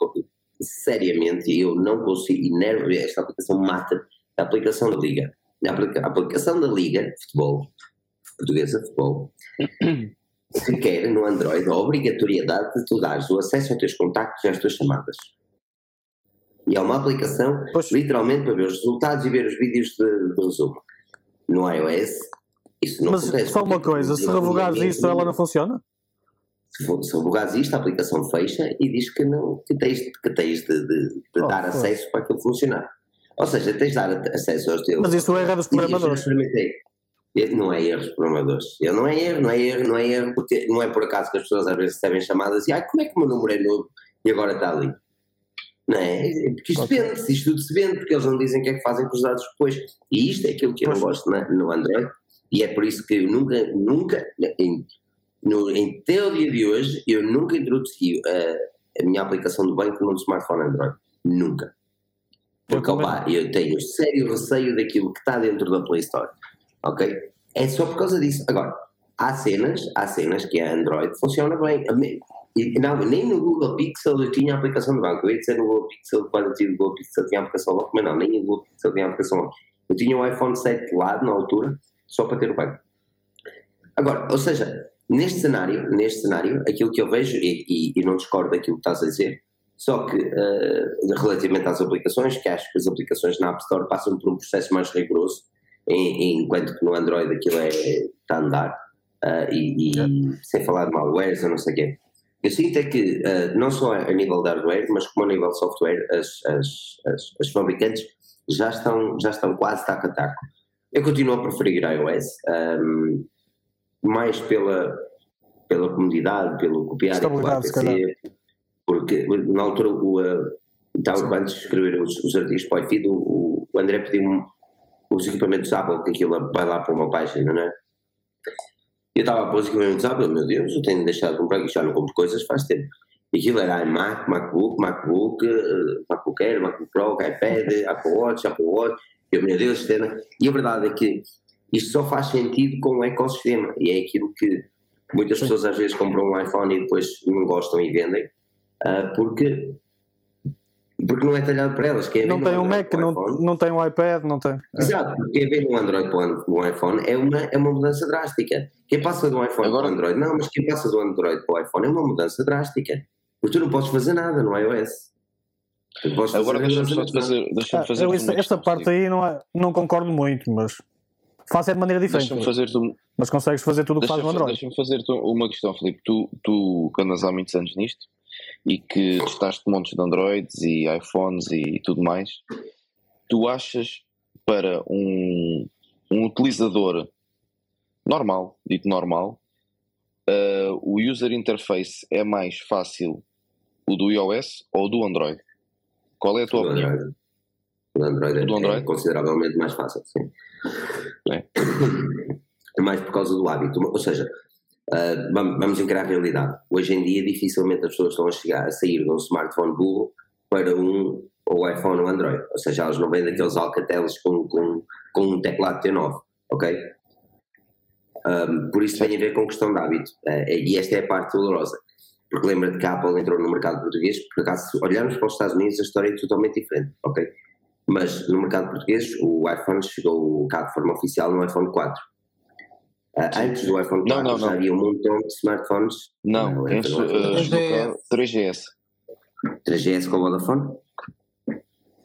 seriamente e eu não consigo, enerva esta aplicação mata a aplicação da Liga. A, aplica, a aplicação da Liga de Futebol portuguesa de futebol, requer no Android a obrigatoriedade de tu dares o acesso aos teus contactos e às tuas chamadas. E é uma aplicação pois. literalmente para ver os resultados e ver os vídeos de, de resumo. No iOS, isso não
Mas
acontece.
só uma coisa, se revogares isso, ela não funciona?
Se, revogares isto, a aplicação fecha e diz que, não, que tens, que tens de, de, de oh, dar acesso para aquilo funcionar. Ou seja, tens de dar acesso aos teus.
Mas isso é erro dos programadores.
Não é erro programadores. Eu não é erro, não é erro, não é erro, porque não é por acaso que as pessoas às vezes recebem chamadas e ah, como é que o meu número é novo e agora está ali? Não é? Porque isto okay. vende, isto tudo se vende, porque eles não dizem o que é que fazem com os dados depois. E isto é aquilo que eu não gosto no Android, e é por isso que eu nunca, nunca, em, no, em até o dia de hoje, eu nunca introduzi a, a minha aplicação do banco num smartphone Android. Nunca. Porque, opa, eu tenho sério receio daquilo que está dentro da Play Store ok? É só por causa disso. Agora, há cenas, há cenas que a Android funciona bem. Não, nem no Google Pixel eu tinha a aplicação do banco. Eu ia dizer no Google Pixel, quando eu tive o Google Pixel tinha a aplicação banco, mas não, nem no Google Pixel tinha a aplicação banco. Eu tinha o iPhone 7 lado na altura, só para ter o banco. Agora, ou seja, neste cenário, neste cenário, aquilo que eu vejo, e, e, e não discordo daquilo que estás a dizer, só que uh, relativamente às aplicações, que acho que as aplicações na App Store passam por um processo mais rigoroso enquanto que no Android aquilo é, está a andar, uh, e, e sem falar de malwares ou não sei o quê. Eu sinto é que, uh, não só a nível de hardware, mas como a nível de software, as, as, as, as fabricantes já estão, já estão quase taco a taco. Eu continuo a preferir iOS, um, mais pela, pela comodidade, pelo copiar e colar PC, porque na altura, o, então, antes de escrever os, os artigos para o iFeed, o, o André pediu-me os equipamentos Apple, que aquilo vai lá para uma página, não é? Eu estava a pôr os equipamentos Apple, meu Deus, eu tenho deixado de comprar, já não compro coisas faz tempo. E aquilo era Mac, MacBook, MacBook, uh, MacBook Air, MacBook Pro, iPad, Apple Watch, Apple Watch, eu, meu Deus, cena. E a verdade é que isto só faz sentido com o ecossistema, e é aquilo que muitas pessoas às vezes compram um iPhone e depois não gostam e vendem, uh, porque porque não é talhado para elas. Quem
não tem um Mac, não, não tem um iPad, não tem.
Exato, quem vem um Android para um iPhone é uma, é uma mudança drástica. Quem passa do iPhone Agora... para o Android, não, mas quem passa do Android para o iPhone é uma mudança drástica. Porque tu não podes fazer nada no iOS.
Agora deixa-me só fazer. Deixa fazer ah,
esta, esta parte aí não, é, não concordo muito, mas faço é de maneira diferente.
Deixa-me fazer tu...
Mas consegues fazer tudo o que faz no Android.
Deixa-me fazer uma questão, Filipe. Tu, tu que andas há muitos anos nisto, e que testaste montes de Androids e iPhones e tudo mais, tu achas para um, um utilizador normal, dito normal, uh, o user interface é mais fácil o do iOS ou do Android? Qual é a tua o opinião?
Android. O Android, o do Android é consideravelmente mais fácil, sim. É. é mais por causa do hábito, ou seja, Uh, vamos encarar a realidade. Hoje em dia, dificilmente as pessoas estão a chegar a sair de um smartphone burro para um ou iPhone ou Android. Ou seja, elas não vêm daqueles alcateles com, com, com um teclado T9, ok? Um, por isso tem a ver com questão de hábito. Uh, e esta é a parte dolorosa. Porque lembra-te que a Apple entrou no mercado português, por acaso, se olharmos para os Estados Unidos, a história é totalmente diferente, ok? Mas no mercado português, o iPhone chegou cá de forma oficial no iPhone 4 Uh, antes do iPhone 4 não, não, já havia um montão de smartphones.
Não, não enche, uh, 3GS.
3GS com a Vodafone?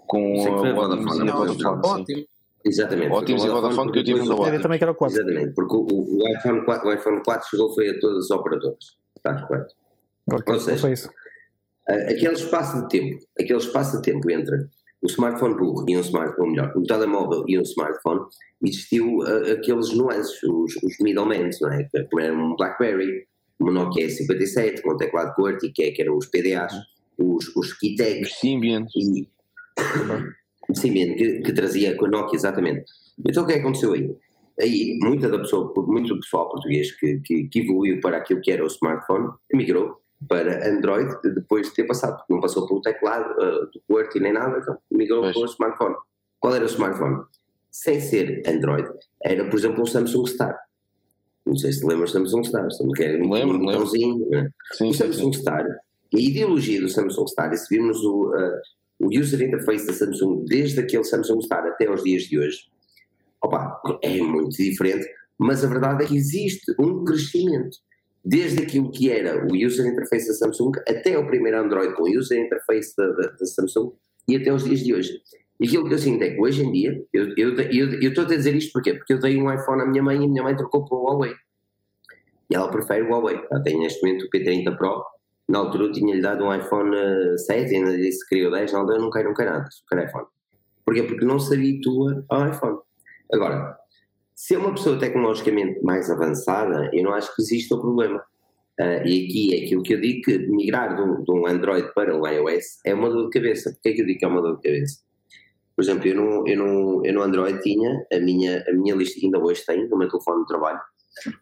Com
Sei que foi a
a
Vodafone. Exatamente.
Ótimos e Vodafone que eu tive no
também quero o 4.
Exatamente, porque o, o iPhone 4, o iPhone 4 chegou foi a todas as operadoras. Está correto.
Ok,
Ou seja,
foi isso.
Ah, aquele espaço de tempo, aquele espaço de tempo entre o smartphone burro e um smartphone, melhor, o telemóvel e um smartphone, existiu ah, aqueles nuances, os, os middlemen, não é? Era um BlackBerry, uma Nokia 57 com teclado QWERTY, que, é- que eram os PDAs, os, os Keytags
Os Symbian.
e mesmo, que, que trazia com a Nokia, exatamente. Então o que é que aconteceu aí? Aí, muita da pessoa, muito do pessoal português que, que, que evoluiu para aquilo que era o smartphone, migrou para Android depois de ter passado, não passou pelo teclado, uh, do QWERTY nem nada, então migrou para o smartphone. Qual era o smartphone? Sem ser Android, era, por exemplo, um Samsung Star. Não sei se lembras do Samsung Star, que era um
Lembro,
botãozinho, né?
Sim,
O
sim, sim.
Samsung Star, a ideologia do Samsung Star, e se virmos o, uh, o user interface da Samsung desde aquele Samsung Star até aos dias de hoje, opa, é muito diferente, mas a verdade é que existe um crescimento. Desde aquilo que era o user interface da Samsung até o primeiro Android com user interface da, da- da Samsung e até os dias de hoje. E aquilo que eu sinto é que hoje em dia, eu eu- eu- eu estou a dizer isto porquê? Porque eu dei um iPhone à minha mãe e a minha mãe trocou para o Huawei. E ela prefere o Huawei. Ela tem neste momento o P30 Pro. Na altura eu tinha-lhe dado um iPhone eh, 7 e ainda disse que queria o 10. Não, eu não quero, não quero nada. Só quero iPhone. Porquê? Porque não se habitua ao iPhone. Agora, se é uma pessoa tecnologicamente mais avançada, eu não acho que exista o problema. Ah, e aqui é aquilo que eu digo que migrar de um, de um Android para um iOS é uma dor de cabeça. Porquê é que eu digo que é uma dor de cabeça? Por exemplo, eu no, eu no, eu no Android tinha a minha, a minha lista, ainda hoje tenho, no meu telefone de trabalho,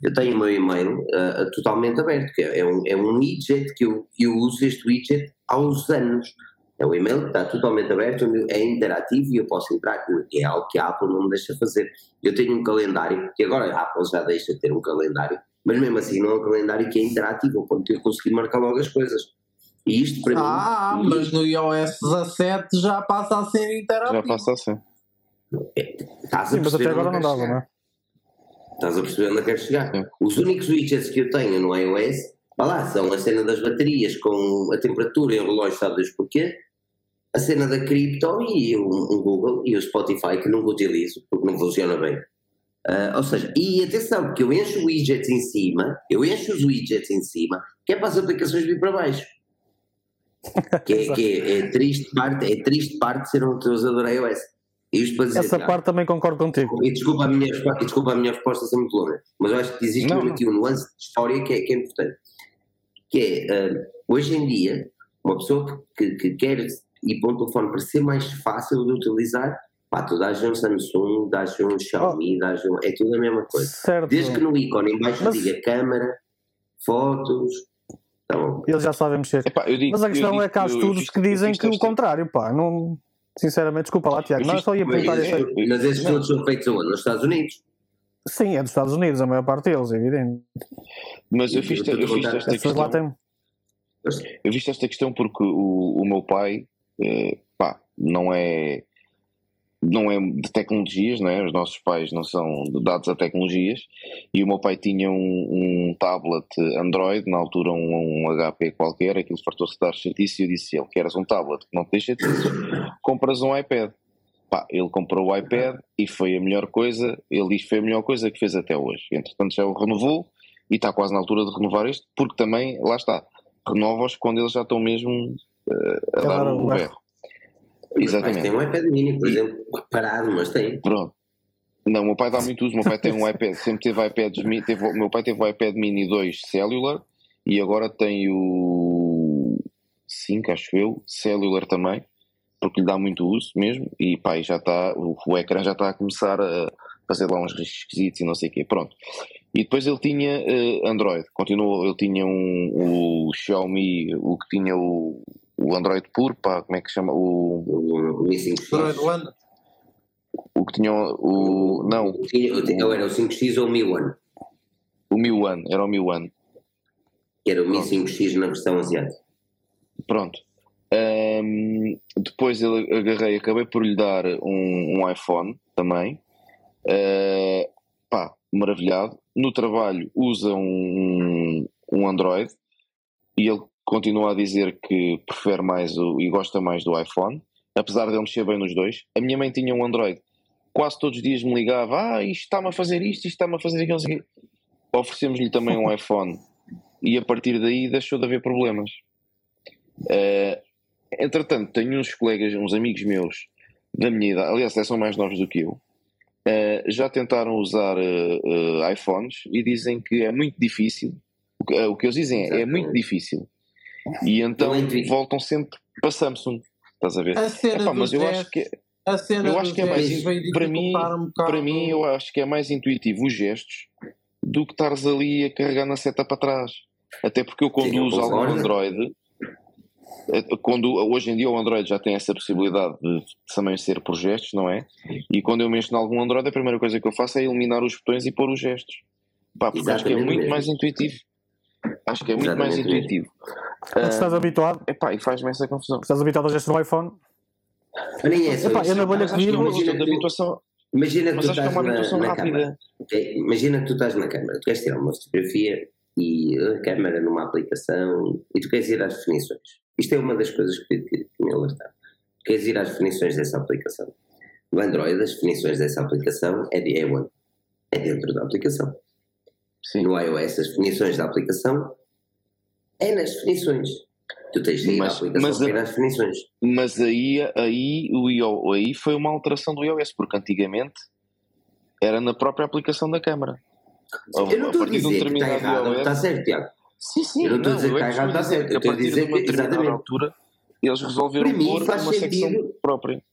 eu tenho o meu e-mail ah, totalmente aberto, que é, é um, é um widget que eu, eu uso este widget há uns anos. É o e-mail que está totalmente aberto, é interativo e eu posso entrar, que é algo que a Apple não me deixa fazer. Eu tenho um calendário, que agora a Apple já deixa de ter um calendário, mas mesmo assim não é um calendário que é interativo, ao ponto de eu conseguir marcar logo as coisas. E isto para
Ah,
mim.
mas no iOS 17 já passa a ser interativo.
Já passa assim.
Estás a
Sim, mas
perceber
até agora não dava, não é?
Estás a perceber onde quero chegar?
Sim.
Os únicos widgets que eu tenho no iOS, lá, são a cena das baterias com a temperatura e o relógio, sabe Deus porquê? A cena da cripto e o, o Google e o Spotify, que nunca utilizo, porque não funciona bem. Ah, ou seja, e atenção, que eu encho widgets em cima, eu encho os widgets em cima, que é para as aplicações vir para baixo. Que é, que é, é triste parte, é triste parte ser um utilizador iOS. Dizer,
Essa parte também concordo contigo.
e desculpa a minha, resposta- desculpa a minha resposta ser muito longa, mas eu acho que existe
não.
aqui um nuance de história que é, que é importante. Que é, ah, hoje em dia, uma pessoa que, que, que quer ir para um telefone para ser mais fácil de utilizar, pá, tu dás um Samsung, dás um Xiaomi, dás um, é tudo a mesma coisa.
Certo.
Desde que no ícone em baixo
Mas-
diga câmara, fotos, tá bom.
Eles já sabem mexer.
Epá, digo-
Mas a questão
digo
é que há estudos que dizem que o contrário, pá. Não, sinceramente, desculpa lá, Tiago. Não, só ia
Mas,
perguntar isso
mas esses estudos são feitos aonde? Nos Estados Unidos?
Sim, é dos Estados Unidos, a maior parte deles, é evidente.
Mas eu fiz,
Eu
eu fiz esta
Essas lá
questão.
têm.
Eu fiz esta questão porque o, o meu pai, eh, pá, não é não é de tecnologias, não é? Os nossos pais não são dados a tecnologias e o meu pai tinha um, um tablet Android, na altura um, um HP qualquer, aquilo fartou-se de dar chatice e eu disse ele, queres um tablet que não te deixa chatice, compras um iPad. Pá, ele comprou o iPad e foi a melhor coisa, ele diz que foi a melhor coisa que fez até hoje. Entretanto já o renovou e está quase na altura de renovar este, porque também, lá está, renova-os quando eles já estão mesmo eh, a dar
Claro,
o
claro.
berro.
Mas
Exatamente.
tem um iPad mini, por exemplo, parado, mas tem.
Pronto. Não, o meu pai dá muito uso. O meu pai tem um iPad, sempre teve iPads mini. Teve, o meu pai teve o iPad mini 2 Cellular e agora tem o 5, acho eu, Cellular também, porque lhe dá muito uso mesmo. E pá, e já está, o, o ecrã já está a começar a fazer lá uns riscos esquisitos e não sei o quê. Pronto. E depois ele tinha eh, Android, continuou, ele tinha um, o Xiaomi, o que tinha o, o Android puro, pá, como é que se chama? O,
O, o Mi 5X.
Android One.
o que tinha o. Não,
era o 5X ou o Mi One,
o Mi One, era o Mi One.
que era o Mi 5X na versão asiática.
Pronto. Ahm, depois eu agarrei, acabei por lhe dar um, um iPhone também. Ah, pá, maravilhado. No trabalho usa um, um Android e ele continua a dizer que prefere mais o, e gosta mais do iPhone, apesar de ele mexer bem nos dois. A minha mãe tinha um Android, quase todos os dias me ligava: Ah, isto está-me a fazer isto, isto está-me a fazer aquilo. aquilo. Oferecemos-lhe também um iPhone e a partir daí deixou de haver problemas. Uh, entretanto, tenho uns colegas, uns amigos meus da minha idade, aliás, são mais novos do que eu, uh, já tentaram usar uh, iPhones e dizem que é muito difícil. O que, o que eles dizem é, é muito difícil. E então voltam sempre para Samsung. Estás a ver?
A cena Epá, mas eu acho que a cena
eu acho que é mais para mim, um para mim eu acho que é mais intuitivo os gestos do que estares ali a carregar na seta para trás. Até porque eu conduzo algum Android é, quando, hoje em dia o Android já tem essa possibilidade de também ser por gestos, não é? E quando eu mexo em algum Android, a primeira coisa que eu faço é eliminar os botões e pôr os gestos. Pá, porque acho que é muito mesmo. mais intuitivo. Acho que é muito Exatamente mais intuitivo.
Uh, estás habituado?
Epá, e faz-me essa confusão.
Estás habituado a gestos no iPhone?
Nem é
epá, eu na bolha comigo.
Imagina,
que, habituação,
imagina
mas
tu
é uma habituação
na. Okay? Imagina que tu estás na câmara, tu queres tirar uma fotografia e a câmara numa aplicação e tu queres ir às definições. Isto é uma das coisas que, que, que me alertaram. Queres ir às definições dessa aplicação? No Android, as definições dessa aplicação é, de, é, one, é dentro da aplicação. Sim. No iOS, as definições da aplicação é nas definições. Tu tens de ir mas, à aplicação mas, às definições.
Mas aí, aí, o aí foi uma alteração do iOS, porque antigamente era na própria aplicação da câmara.
Eu não estou a dizer que está errado, iOS, está certo, Tiago.
Sim, sim.
Eu não estou a dizer que está errado, está certo. Eu estou a dizer que, exatamente.
altura, eles resolveram para mim, pôr faz uma sentido, secção própria.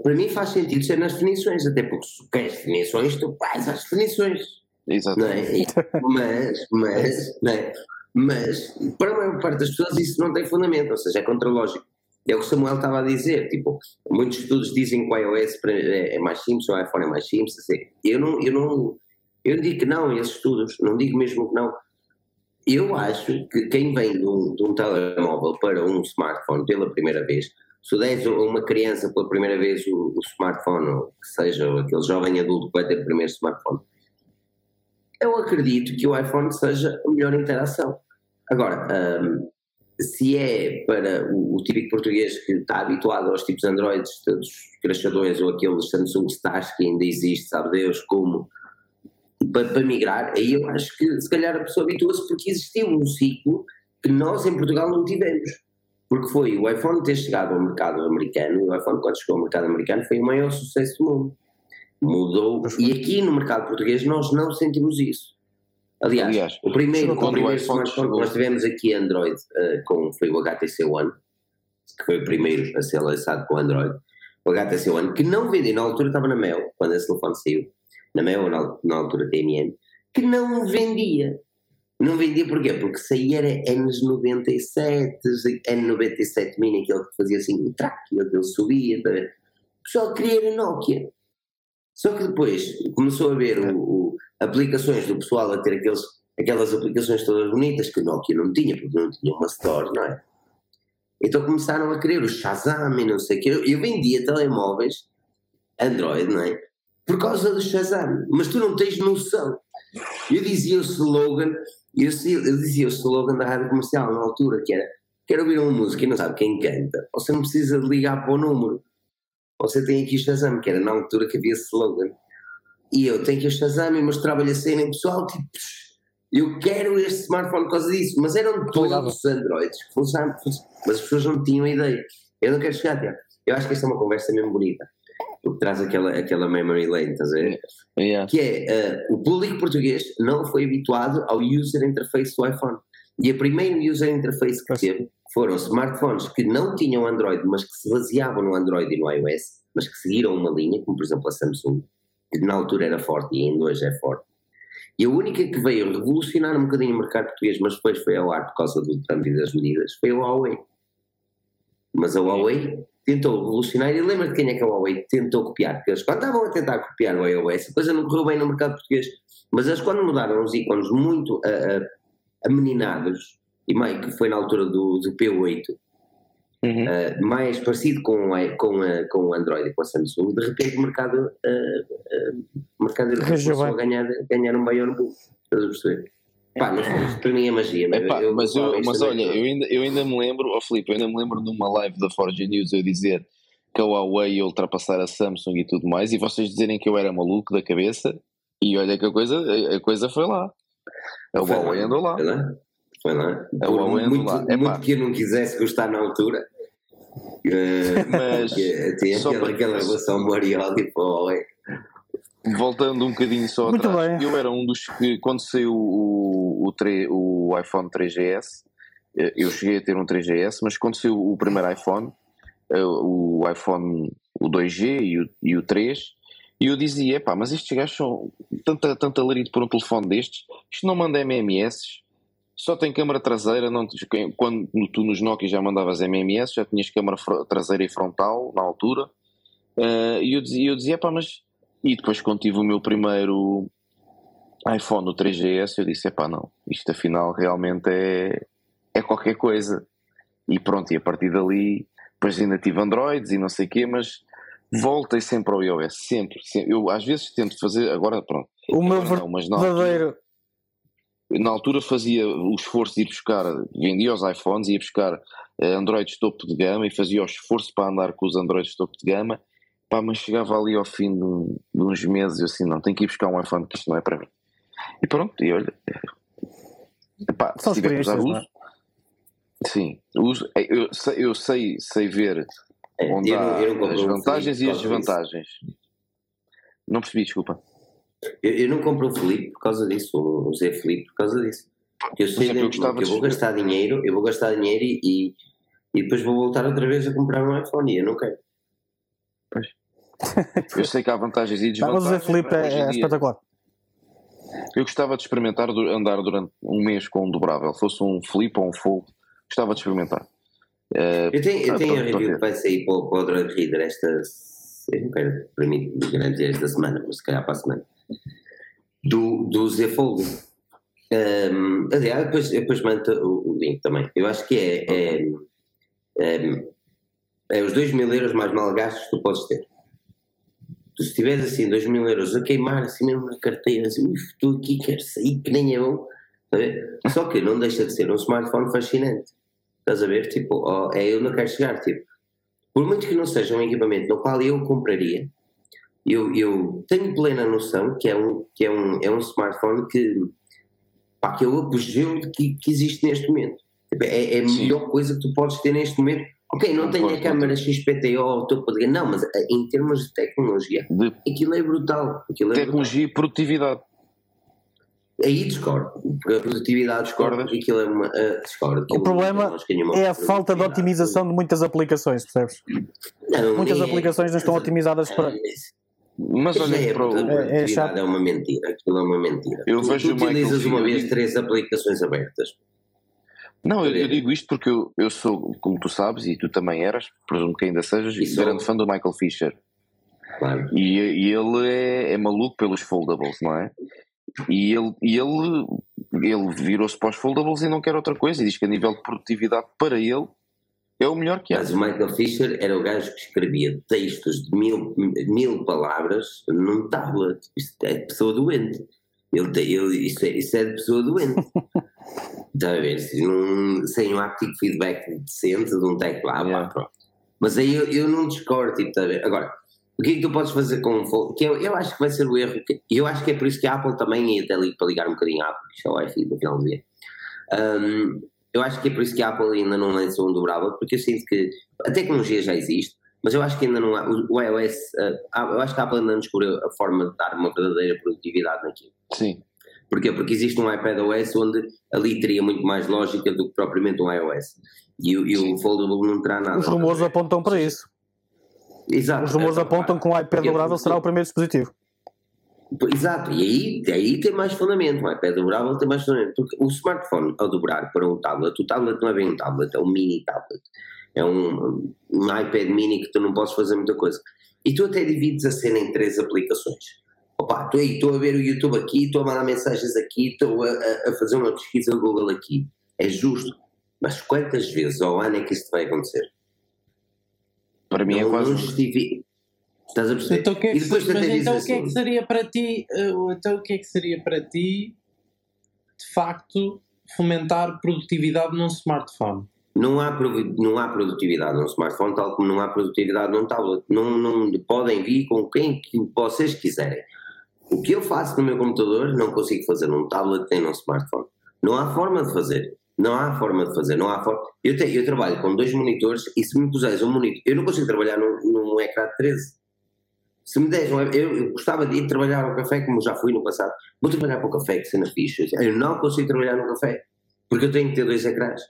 Para mim faz sentido ser nas definições, até porque se queres definições, tu vais às definições.
Exatamente.
É? Mas, mas, não é? mas, para a maior parte das pessoas isso não tem fundamento, ou seja, é contra-lógico. É o que o Samuel estava a dizer, tipo, muitos estudos dizem que o iOS é, é mais simples, o iPhone é mais simples, assim. eu não, eu não, eu não digo que não, esses estudos, não digo mesmo que não, eu acho que quem vem de um, de um telemóvel para um smartphone pela primeira vez, se des a uma criança pela primeira vez o, o smartphone, ou que seja aquele jovem adulto que vai ter o primeiro smartphone, eu acredito que o iPhone seja a melhor interação. Agora, um, se é para o, o, típico português que está habituado aos tipos Androids, todos crachadões ou aqueles Samsung Stars que ainda existe, sabe Deus como, para, para migrar, aí eu acho que se calhar a pessoa habitua-se porque existiu um ciclo que nós em Portugal não tivemos. Porque foi o iPhone ter chegado ao mercado americano, e o iPhone quando chegou ao mercado americano foi o maior sucesso do mundo. Mudou, e aqui no mercado português nós não sentimos isso. Aliás, Aliás o primeiro, o primeiro smartphone que nós tivemos aqui Android uh, com, foi o HTC One, que foi o primeiro a ser lançado com Android. O HTC One, que não vendeu, na altura estava na Mel, quando esse telefone saiu, na Mel, na, altura TMN, que não vendia. Não vendia porquê? Porque saía era N97, N97 Mini, aquele que fazia assim um track, ele subia. Tá? Pessoal queria a Nokia. Só que depois começou a ver o, o, aplicações do pessoal a ter aqueles, aquelas aplicações todas bonitas que o Nokia não tinha, porque não tinha uma store, não é? Então começaram a querer o Shazam e não sei o quê. Eu vendia telemóveis Android, não é? Por causa do Shazam, mas tu não tens noção. Eu dizia o slogan, eu, eu dizia o slogan da rádio comercial na altura, que era quero ouvir uma música e não sabe quem canta, você não precisa ligar para o número. Você tem aqui o Shazam, que era na altura que havia slogan. E eu tenho aqui o Shazam e mostrava-lhe a cena e pessoal, tipo, eu quero este smartphone por causa disso, mas eram todos os Androids mas as pessoas não tinham ideia. Eu não quero chegar até. Eu acho que esta é uma conversa mesmo bonita porque traz aquela, aquela memory lane, estás a ver?
Yeah.
Que é, uh, o público português não foi habituado ao user interface do iPhone. E a primeira user interface que teve foram smartphones que não tinham Android, mas que se baseavam no Android e no iOS, mas que seguiram uma linha, como por exemplo a Samsung, que na altura era forte e ainda hoje é forte. E a única que veio revolucionar um bocadinho o mercado português, mas depois foi ao ar por causa do Trump e das medidas, foi a Huawei. Mas a Huawei tentou revolucionar e lembra-te quem é que a Huawei tentou copiar, porque eles quando estavam a tentar copiar o iOS, a coisa não correu bem no mercado português, mas eles quando mudaram os ícones muito ameninados, e mais que foi na altura do, do P8, uhum. uh, mais parecido com, com, com o Android e com a Samsung, de repente o mercado, uh, uh, mercado começou a ganhar, ganhar um maior boom, estás a perceber? Pá, mas para mim é magia. Mas,
Epá,
eu,
mas, eu, mas olha,
não.
eu ainda, eu ainda me lembro, ó Filipe, eu ainda me lembro numa live da Forge News eu dizer que a Huawei ia ultrapassar a Samsung e tudo mais, e vocês dizerem que eu era maluco da cabeça, e olha que a coisa, a, a coisa foi lá. A
Foi
Huawei andou lá.
Foi lá. Foi lá.
A
Por
Huawei andou
muito,
lá. Epá.
muito que eu não quisesse gostar na altura. eh,
Mas,
que tinha aquela,
para-
aquela relação Moriol e Huawei.
Voltando um bocadinho só
Muito
atrás,
bem.
eu era um dos que, quando saiu o, o, 3 o iPhone 3GS, eh, eu cheguei a ter um 3GS, mas quando saiu o primeiro iPhone, eh, o iPhone o 2G e o, e o 3, e eu dizia, epá, mas estes gajos são tanta, tanta alarido por um telefone destes, isto não manda MMS, só tem câmara traseira, não, quando tu nos Nokia já mandavas MMS, já tinhas câmara traseira e frontal na altura, Eh, e eu dizia, eu dizia, epá, mas e depois, quando tive o meu primeiro iPhone, o 3GS, eu disse: epá, não, isto afinal realmente é, é qualquer coisa. E pronto, e a partir dali, depois ainda tive Androids e não sei o quê, mas voltei sempre ao iOS, sempre, sempre. Eu às vezes tento fazer, agora pronto,
O meu
não, mas na altura,
verdadeiro.
na altura fazia o esforço de ir buscar, vendia os iPhones, ia buscar eh, Androids topo de gama e fazia o esforço para andar com os Androids topo de gama, pá, mas chegava ali ao fim de, um- de uns meses e eu assim, não, tenho que ir buscar um iPhone que isto não é para mim. E pronto, e olha, pá,
São
se tiver que usar
não é?
uso, sim, uso, é, eu, sei, eu sei, sei ver
É,
onde
eu
há
eu
as vantagens
Felipe
e as desvantagens. Não percebi, desculpa.
Eu, eu não compro o Felipe por causa disso, o Zé Felipe por causa disso. Porque eu sei
exemplo, eu
que
gostava
eu
de
vou gastar dinheiro, eu vou gastar dinheiro e, e, depois vou voltar outra vez a comprar um iPhone e eu não quero.
Eu sei que há vantagens e
Não, mas o
desvantagens.
Zé Felipe é, é espetacular.
Eu gostava de experimentar andar durante um mês com um dobrável, fosse um flip ou um fold, gostava de experimentar. Eh,
Eu tenho, eu
Ah,
tenho a
pronto,
review que vai sair para, o- para o Droid Reader esta. Eu não quero para mim garantir esta semana, mas se calhar para a semana. Do, do Z Fold. Um, aliás, depois, eu depois mando o, o link também. Eu acho que é, é, é, é os 2 mil euros mais mal gastos que tu podes ter. Tu, se tiveres assim 2 mil euros a queimar assim mesmo na carteira, assim, estou aqui, quero sair, que nem é bom. Ver? Só que não deixa de ser um smartphone fascinante. Estás a ver? Tipo, ó, é eu não quero chegar. Tipo, por muito que não seja um equipamento no qual eu compraria, eu, eu tenho plena noção que é um, que é um, é um smartphone que, pá, que é o apogeu que, que existe neste momento. Tipo, É, é a melhor coisa que tu podes ter neste momento. Ok, não tem a câmara XPTO ao topo de não, mas eh, em termos de tecnologia,
de
aquilo é brutal. Aquilo é
tecnologia e produtividade.
brutal. Aí discordo, porque a produtividade discorda, aquilo é uma. uh, discordo, aquilo
problema É
uma
a falta de otimização de muitas aplicações, percebes?
Não,
Muitas
é-
aplicações não estão otimizadas para.
Mas
Aquilo
olha
é,
para o,
É- é
é uma mentira. Aquilo é uma mentira.
Eu
tu,
vejo
tu
o
utilizas uma vez três aplicações abertas.
Não, eu, eu digo isto porque eu, eu sou, como tu sabes, e tu também eras, presumo que ainda sejas,
E sou.
grande fã do Michael Fisher.
Claro.
E, e ele é, é maluco pelos foldables, não é? E ele, e ele, ele virou-se para os foldables e não quer outra coisa. E diz que a nível de produtividade para ele é o melhor que há.
Mas o Michael Fisher era o gajo que escrevia textos de mil, mil palavras num tablet. Isto é de pessoa doente. Ele, ele, isso, é, isso é de pessoa doente. Está a ver? Se não- sem um haptic feedback decente de um teclado,
Yeah.
pá, pronto. Mas aí eu, eu não discordo, tipo, está a ver? Agora, o que é que tu podes fazer com um fold? Que eu, eu acho que vai ser o erro, que- e eu acho que é por isso que a Apple também, e até li, para ligar um bocadinho à Apple, que é o Wi-Fi no final do dia. Hum, eu acho que é por isso que a Apple ainda não lançou um dobrável, porque eu sinto que a tecnologia já existe, mas eu acho que ainda não há. O, iOS, ah, eu acho que a Apple ainda não descobriu a forma de dar uma verdadeira produtividade naquilo.
Sim.
Porquê? Porque existe um iPad OS onde ali teria muito mais lógica do que propriamente um iOS. E, o- e o Foldable não terá nada.
Os rumores apontam para isso.
Exato.
Os rumores
É,
apontam que um iPad dobrável será o primeiro dispositivo.
Exato, e aí, aí tem mais fundamento, o iPad dobrável tem mais fundamento, porque o smartphone ao dobrar para um tablet, o tablet não é bem um tablet, é um mini tablet, é um, um iPad mini que tu não podes fazer muita coisa. E tu até divides a cena em três aplicações. Opa, estou aí, estou a ver o YouTube aqui, estou a mandar mensagens aqui, estou a, a- fazer uma pesquisa no Google aqui. É justo. Mas quantas vezes ao ano é que isto vai acontecer?
Para mim é
não,
quase.
não justifica. Estás a perceber?
Então, o que é que,
e
mas então o que é que
assim,
seria para ti? eh, então o que é que seria para ti de facto fomentar produtividade num smartphone.
Não há, não há produtividade num smartphone, tal como não há produtividade num tablet. Não, não podem vir com quem vocês quiserem. O que eu faço no meu computador não consigo fazer num tablet nem num smartphone. Não há forma de fazer. Não há forma de fazer. Não há forma. Eu, te, eu trabalho com dois monitores e se me puseres um monitor. Eu não consigo trabalhar num, num ecrã de 13. Se me deres eu, eu gostava de ir trabalhar ao café, como já fui no passado. Vou trabalhar para o café, que cena ficha. Eu não consigo trabalhar no café. Porque eu tenho que ter dois ecrãs.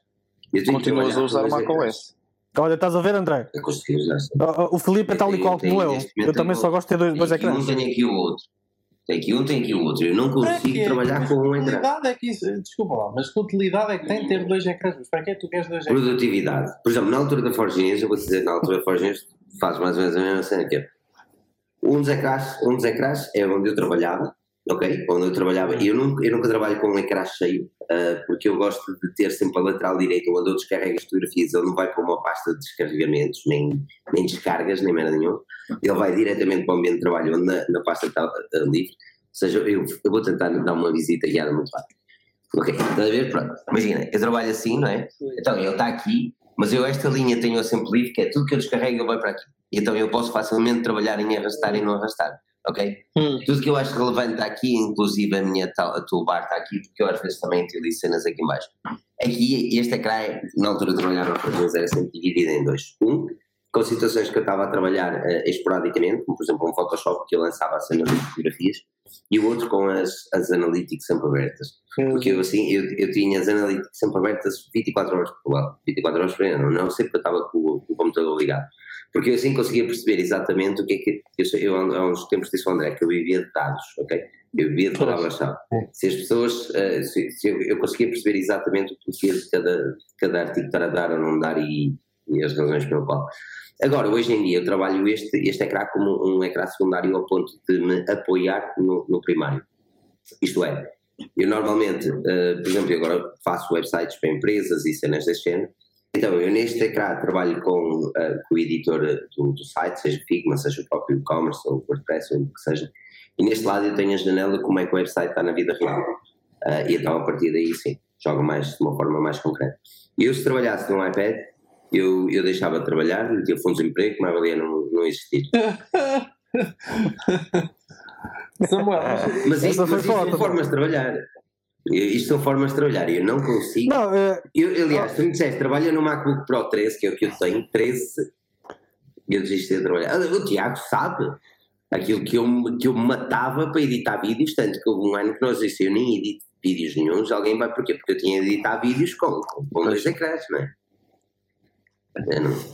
Continuas a usar macOS.
Olha, estás a ver, André?
Eu consigo usar.
O Felipe é tal e qual como eu. Eu também só gosto de ter dois, dois ecrãs.
Um tem aqui o outro. Tem aqui um, tem aqui o outro. Eu não consigo trabalhar com um ecrã.
É que isso, desculpa lá, mas que utilidade é que tem ter dois ecrãs? Mas para que é que tu queres dois ecrãs?
Produtividade. Por exemplo, na altura da Forginhas, eu vou dizer, na altura da Forginhas, faz mais ou menos a mesma cena que é. Um dos ecrãs, um dos ecrãs é onde eu trabalhava, ok? Onde eu trabalhava. E eu nunca, eu nunca trabalho com um ecrã cheio, uh, porque eu gosto de ter sempre a lateral direita onde eu descarrego as fotografias. Ele não vai para uma pasta de descarregamentos, nem, nem descargas, nem merda nenhuma. Ele vai diretamente para o ambiente de trabalho, onde na, na pasta está uh, livre. Ou seja, eu, eu vou tentar dar uma visita guiada muito rápido. Ok, estás a ver? Pronto. Imagina, eu trabalho assim, não é? Então ele está aqui, mas eu esta linha tenho sempre livre, que é tudo que eu descarrego eu vou para aqui. Então eu posso facilmente trabalhar em arrastar e não arrastar. Ok? Hum. Tudo que eu acho relevante está aqui, inclusive a minha a toolbar está aqui, porque eu às vezes também utilizo cenas aqui embaixo. Aqui, este ecrã, na altura de trabalhar no era sempre dividido em dois. Um, com situações que eu estava a trabalhar uh, esporadicamente, como por exemplo um Photoshop que eu lançava a cena de fotografias, e o outro com as, as analytics sempre abertas. Porque eu assim, eu, eu tinha as analytics sempre abertas 24 horas por lado, 24 horas por ano, não sempre eu estava com, com o computador ligado. Porque eu assim conseguia perceber exatamente o que é que. Eu, eu há uns tempos disse ao André que eu vivia de dados, ok? Eu vivia de palavras-chave. Se as pessoas. Uh, se, se eu, eu, conseguia perceber exatamente o que de cada, cada artigo estar a dar ou não dar e, e as razões pelo qual. Agora, hoje em dia, eu trabalho este, este ecrã como um ecrã secundário ao ponto de me apoiar no, no primário. Isto é, eu normalmente, uh, por exemplo, agora faço websites para empresas e cenas deste género. Então, eu neste ecrã trabalho com, uh, com o editor do, do, site, seja Figma, seja o próprio e-commerce ou WordPress ou o que seja. E neste lado eu tenho a janela como é que o website está na vida real. Uh, e então, a partir daí, sim, joga mais de uma forma mais concreta. E eu, se trabalhasse num iPad, eu, eu deixava de trabalhar, metia fundos de emprego, mas valia não, não existir.
Samuel,
mas isto, mas isto são formas de trabalhar. Isto são formas de trabalhar e eu não consigo. Não, é... eu, aliás, tu me disseste, trabalha no MacBook Pro 13, que é o que eu tenho, 13, eu desisti de trabalhar. O Tiago sabe aquilo que eu, que eu matava para editar vídeos, tanto que houve um ano que nós disse, eu nem edito vídeos nenhums, alguém vai porquê? Porque eu tinha de editar vídeos com, com, dois ecrãs, não é?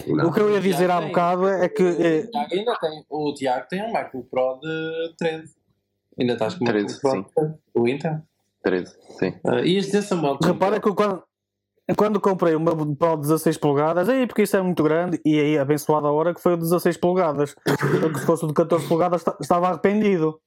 Não, o que eu ia dizer há bocado é que. É...
O, Tiago ainda tem, o Tiago tem um MacBook Pro de 13. Ainda estás com o
MacBook Pro? Sim.
O Intel?
13, sim.
Uh, e ias dizer Samuel.
Repara que quando, quando comprei uma Pro 16 polegadas, aí porque isso é muito grande, e aí abençoada a hora que foi o 16 polegadas. porque se fosse o de 14 polegadas estava arrependido.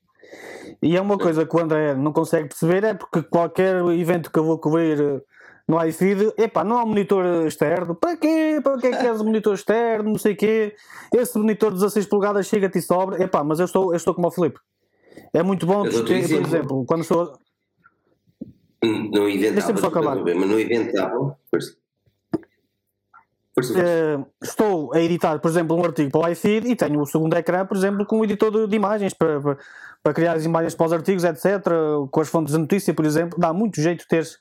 E é uma coisa que o André não consegue perceber, é porque qualquer evento que eu vou cobrir no iFeed, epá, não há monitor externo, para quê? Para que é que queres um monitor externo, não sei o quê, esse monitor de 16 polegadas chega-te e sobra, epá, mas eu estou, eu estou como o Filipe. É muito bom, ter, por exemplo, quando estou...
Deixa-me só acabar. Mas no evento
Uh, estou a editar, por exemplo, um artigo para o iFeed e tenho o segundo ecrã, por exemplo, com um editor de, de imagens para, para, para, criar as imagens para os artigos, etc. Com as fontes de notícia, por exemplo, dá muito jeito teres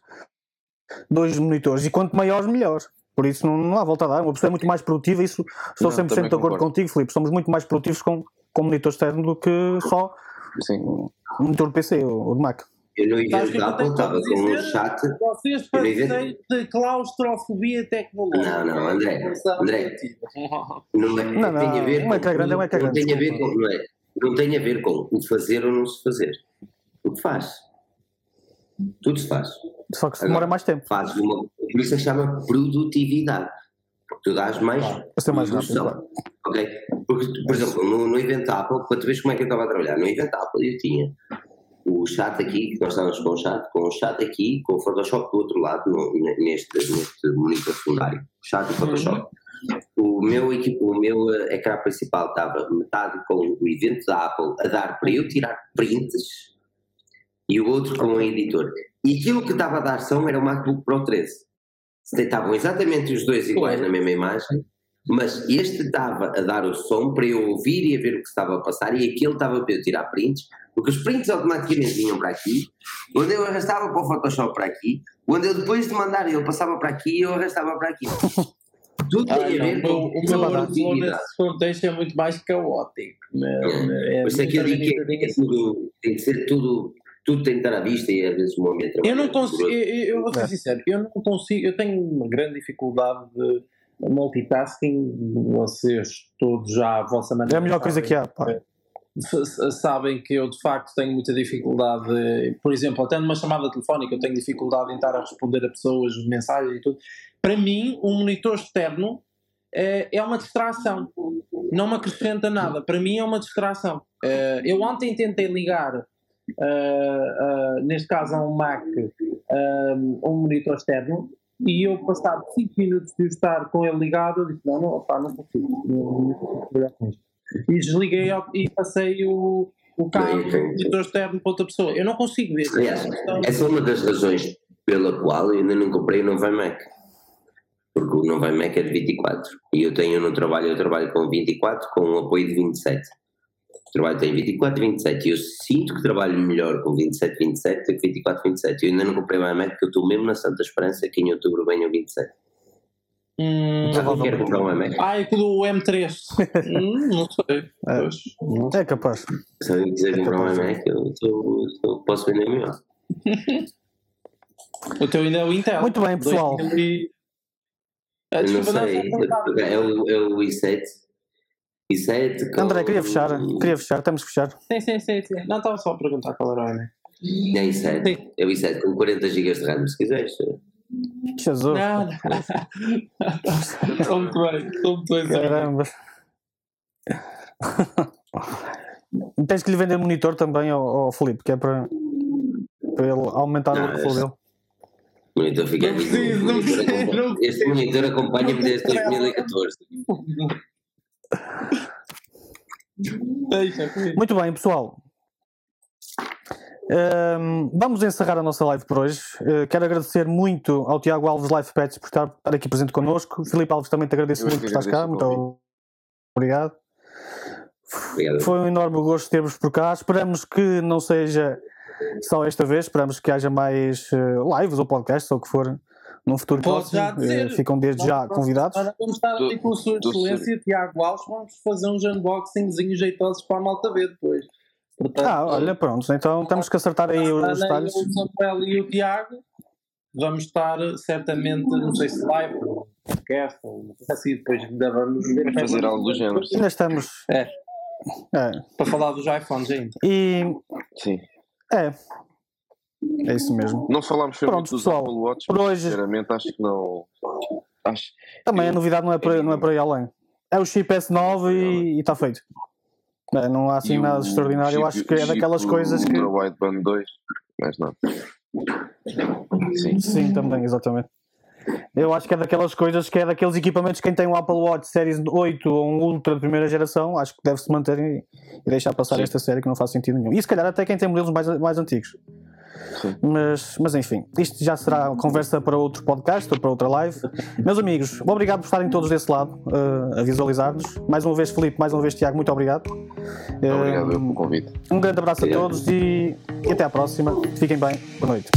dois monitores e quanto maiores, melhor. Por isso não, não há volta a dar. Uma pessoa é muito mais produtiva. Isso estou não, 100% de acordo concordo. contigo, Filipe. Somos muito mais produtivos com, com monitor externo do que só Sim. um monitor PC ou de Mac.
Eu no evento da Apple estava com um chat.
Vocês parceiros de claustrofobia tecnológica.
Não, não, André. André. Não, é, não, não, tem a ver
com. É grande,
não,
é grande,
não tem a ver com. Não, é, não tem a ver com o fazer ou não se fazer. O que faz. Tudo se faz.
Só que se demora mais tempo.
Fazes uma, por isso se chama produtividade. Porque tu dás mais
claro, mais produção. Rápido,
ok? Porque, por exemplo, no, no evento Apple, para tu veres como é que eu estava a trabalhar, no evento Apple eu tinha o chat aqui, que nós estávamos com o chat, com o chat aqui, com o Photoshop do outro lado, no, neste, neste monitor secundário. Chat e Photoshop. Uhum. O meu o meu eh, ecrã principal estava metade com o evento da Apple a dar para eu tirar prints e o outro com o editor. E aquilo que estava a dar som era o MacBook Pro 13. Estavam exatamente os dois iguais na mesma imagem, mas este estava a dar o som para eu ouvir e a ver o que estava a passar, e aquele estava para eu tirar prints, porque os prints automaticamente vinham para aqui, quando eu arrastava para o Photoshop para aqui, quando eu depois de mandar ele passava para aqui, eu arrastava para aqui. Tudo tem
Ah,
a ver
não,
com
o
com
meu workflow nesse contexto é muito mais caótico. né? É
Por isso é que eu digo que é tudo, tem que ser tudo, tudo tem que estar à vista e às vezes o meu ambiente
Eu não consigo,
é
eu, eu vou ser
É.
sincero, eu não consigo, eu tenho uma grande dificuldade de multitasking, vocês todos já a vossa maneira.
É a melhor coisa que há. pá.
sabem que eu de facto tenho muita dificuldade, por exemplo, até numa chamada telefónica eu tenho dificuldade em estar a responder a pessoas, mensagens e tudo. Para mim, um monitor externo é, é uma distração, não me acrescenta nada. Para mim é uma distração. Eh, eu ontem tentei ligar, eh, eh, neste caso a um Mac, um monitor externo. E eu, passado 5 minutos de estar com ele ligado, eu disse: Não, não, opá, não consigo, não, não consigo trabalhar com isto e desliguei e passei o, o cabo do externo para outra pessoa. Eu não consigo ver.
Aliás,
Então,
essa é uma das razões pela qual eu ainda não comprei o Novo Mac. Porque o Novo Mac é de 24. E eu tenho no trabalho, eu trabalho com 24 com um apoio de 27. O trabalho tem 24 e 27. E eu sinto que trabalho melhor com 27 e 27 do que 24 e 27. Eu ainda não comprei o iMac porque eu estou mesmo na santa esperança que em outubro venha o 27.
hum,
não quero comprar um iMac.
ah, é que do M3. Hum, não sei.
É.
Pois.
É capaz.
Se eu quiser
É
comprar um iMac, eu, tô- tô- posso vender meu.
O teu ainda é o Intel.
Muito bem, pessoal.
2000 e- Ah,
Eu não sei.
perguntar.
É o, é o i7. I7 com-
André, queria fechar. Queria fechar, temos que fechar.
Sim, sim, sim, sim. Não, estava só a perguntar qual era o M.
É i7.
Sim.
É o i7 com 40 GB de RAM, se quiseres.
Jesus.
Não, não. Estou muito bem. Estou muito bem.
Caramba. Tens que lhe vender monitor também ao, ao Felipe, que é para, para ele aumentar
Não,
o workflow dele.
O monitor fica
Não preciso, não
Monitor
preciso,
Este monitor acompanha-me desde 2014.
Muito bem, pessoal. Ahm, vamos encerrar a nossa live por hoje. Uh, quero agradecer muito ao Tiago Alves Life Pets por estar, estar aqui presente connosco. Filipe Alves também te agradeço
Eu é
muito por estás cá. Muito obrigado.
Obrigado.
Foi um enorme gosto ter-vos por cá. Esperamos que não seja só esta vez. Esperamos que haja mais eh, lives ou podcasts ou o que for num futuro
já
próximo.
dizer.
Eh, ficam desde já convidados.
Agora vamos estar ali com a sua
Do- do
excelência, Tiago Alves. Vamos fazer uns unboxingzinhos jeitosos para a malta ver depois. Portanto,
Ah, olha, pronto. Então temos que acertar aí os detalhes.
O Samuel e o Tiago vamos estar certamente, não sei se live, ou podcast, ou assim, depois ainda vamos ver.
Fazer algo do género.
Ainda estamos.
É.
É.
Para falar dos iPhones ainda.
E
Sim.
é. É isso mesmo.
Não falámos foi
Pronto, pessoal,
Apple Watch,
por hoje-
sinceramente acho que não. Acho,
Também a
Eu-
novidade não é por, não é por aí além. É o chip S9 e está feito. É, não há assim nada
o
de extraordinário. Eu acho que é
chip
daquelas coisas que.
Ultra Wideband 2, mas não. Sim.
Sim, também, exatamente. Eu acho que é daquelas coisas que é daqueles equipamentos. Quem tem um Apple Watch Series 8 ou um Ultra de primeira geração, acho que deve-se manter e, e deixar passar
Sim.
esta série que não faz sentido nenhum. E se calhar até quem tem modelos mais, mais antigos.
Sim.
Mas, mas enfim, isto já será conversa para outro podcast ou para outra live. Meus amigos, obrigado por estarem todos desse lado eh, a visualizar-nos. Mais uma vez, Felipe, mais uma vez, Tiago, muito obrigado. Eh,
Obrigado pelo convite.
um grande abraço a
Obrigado.
todos e, e até à próxima. Fiquem bem. Boa noite.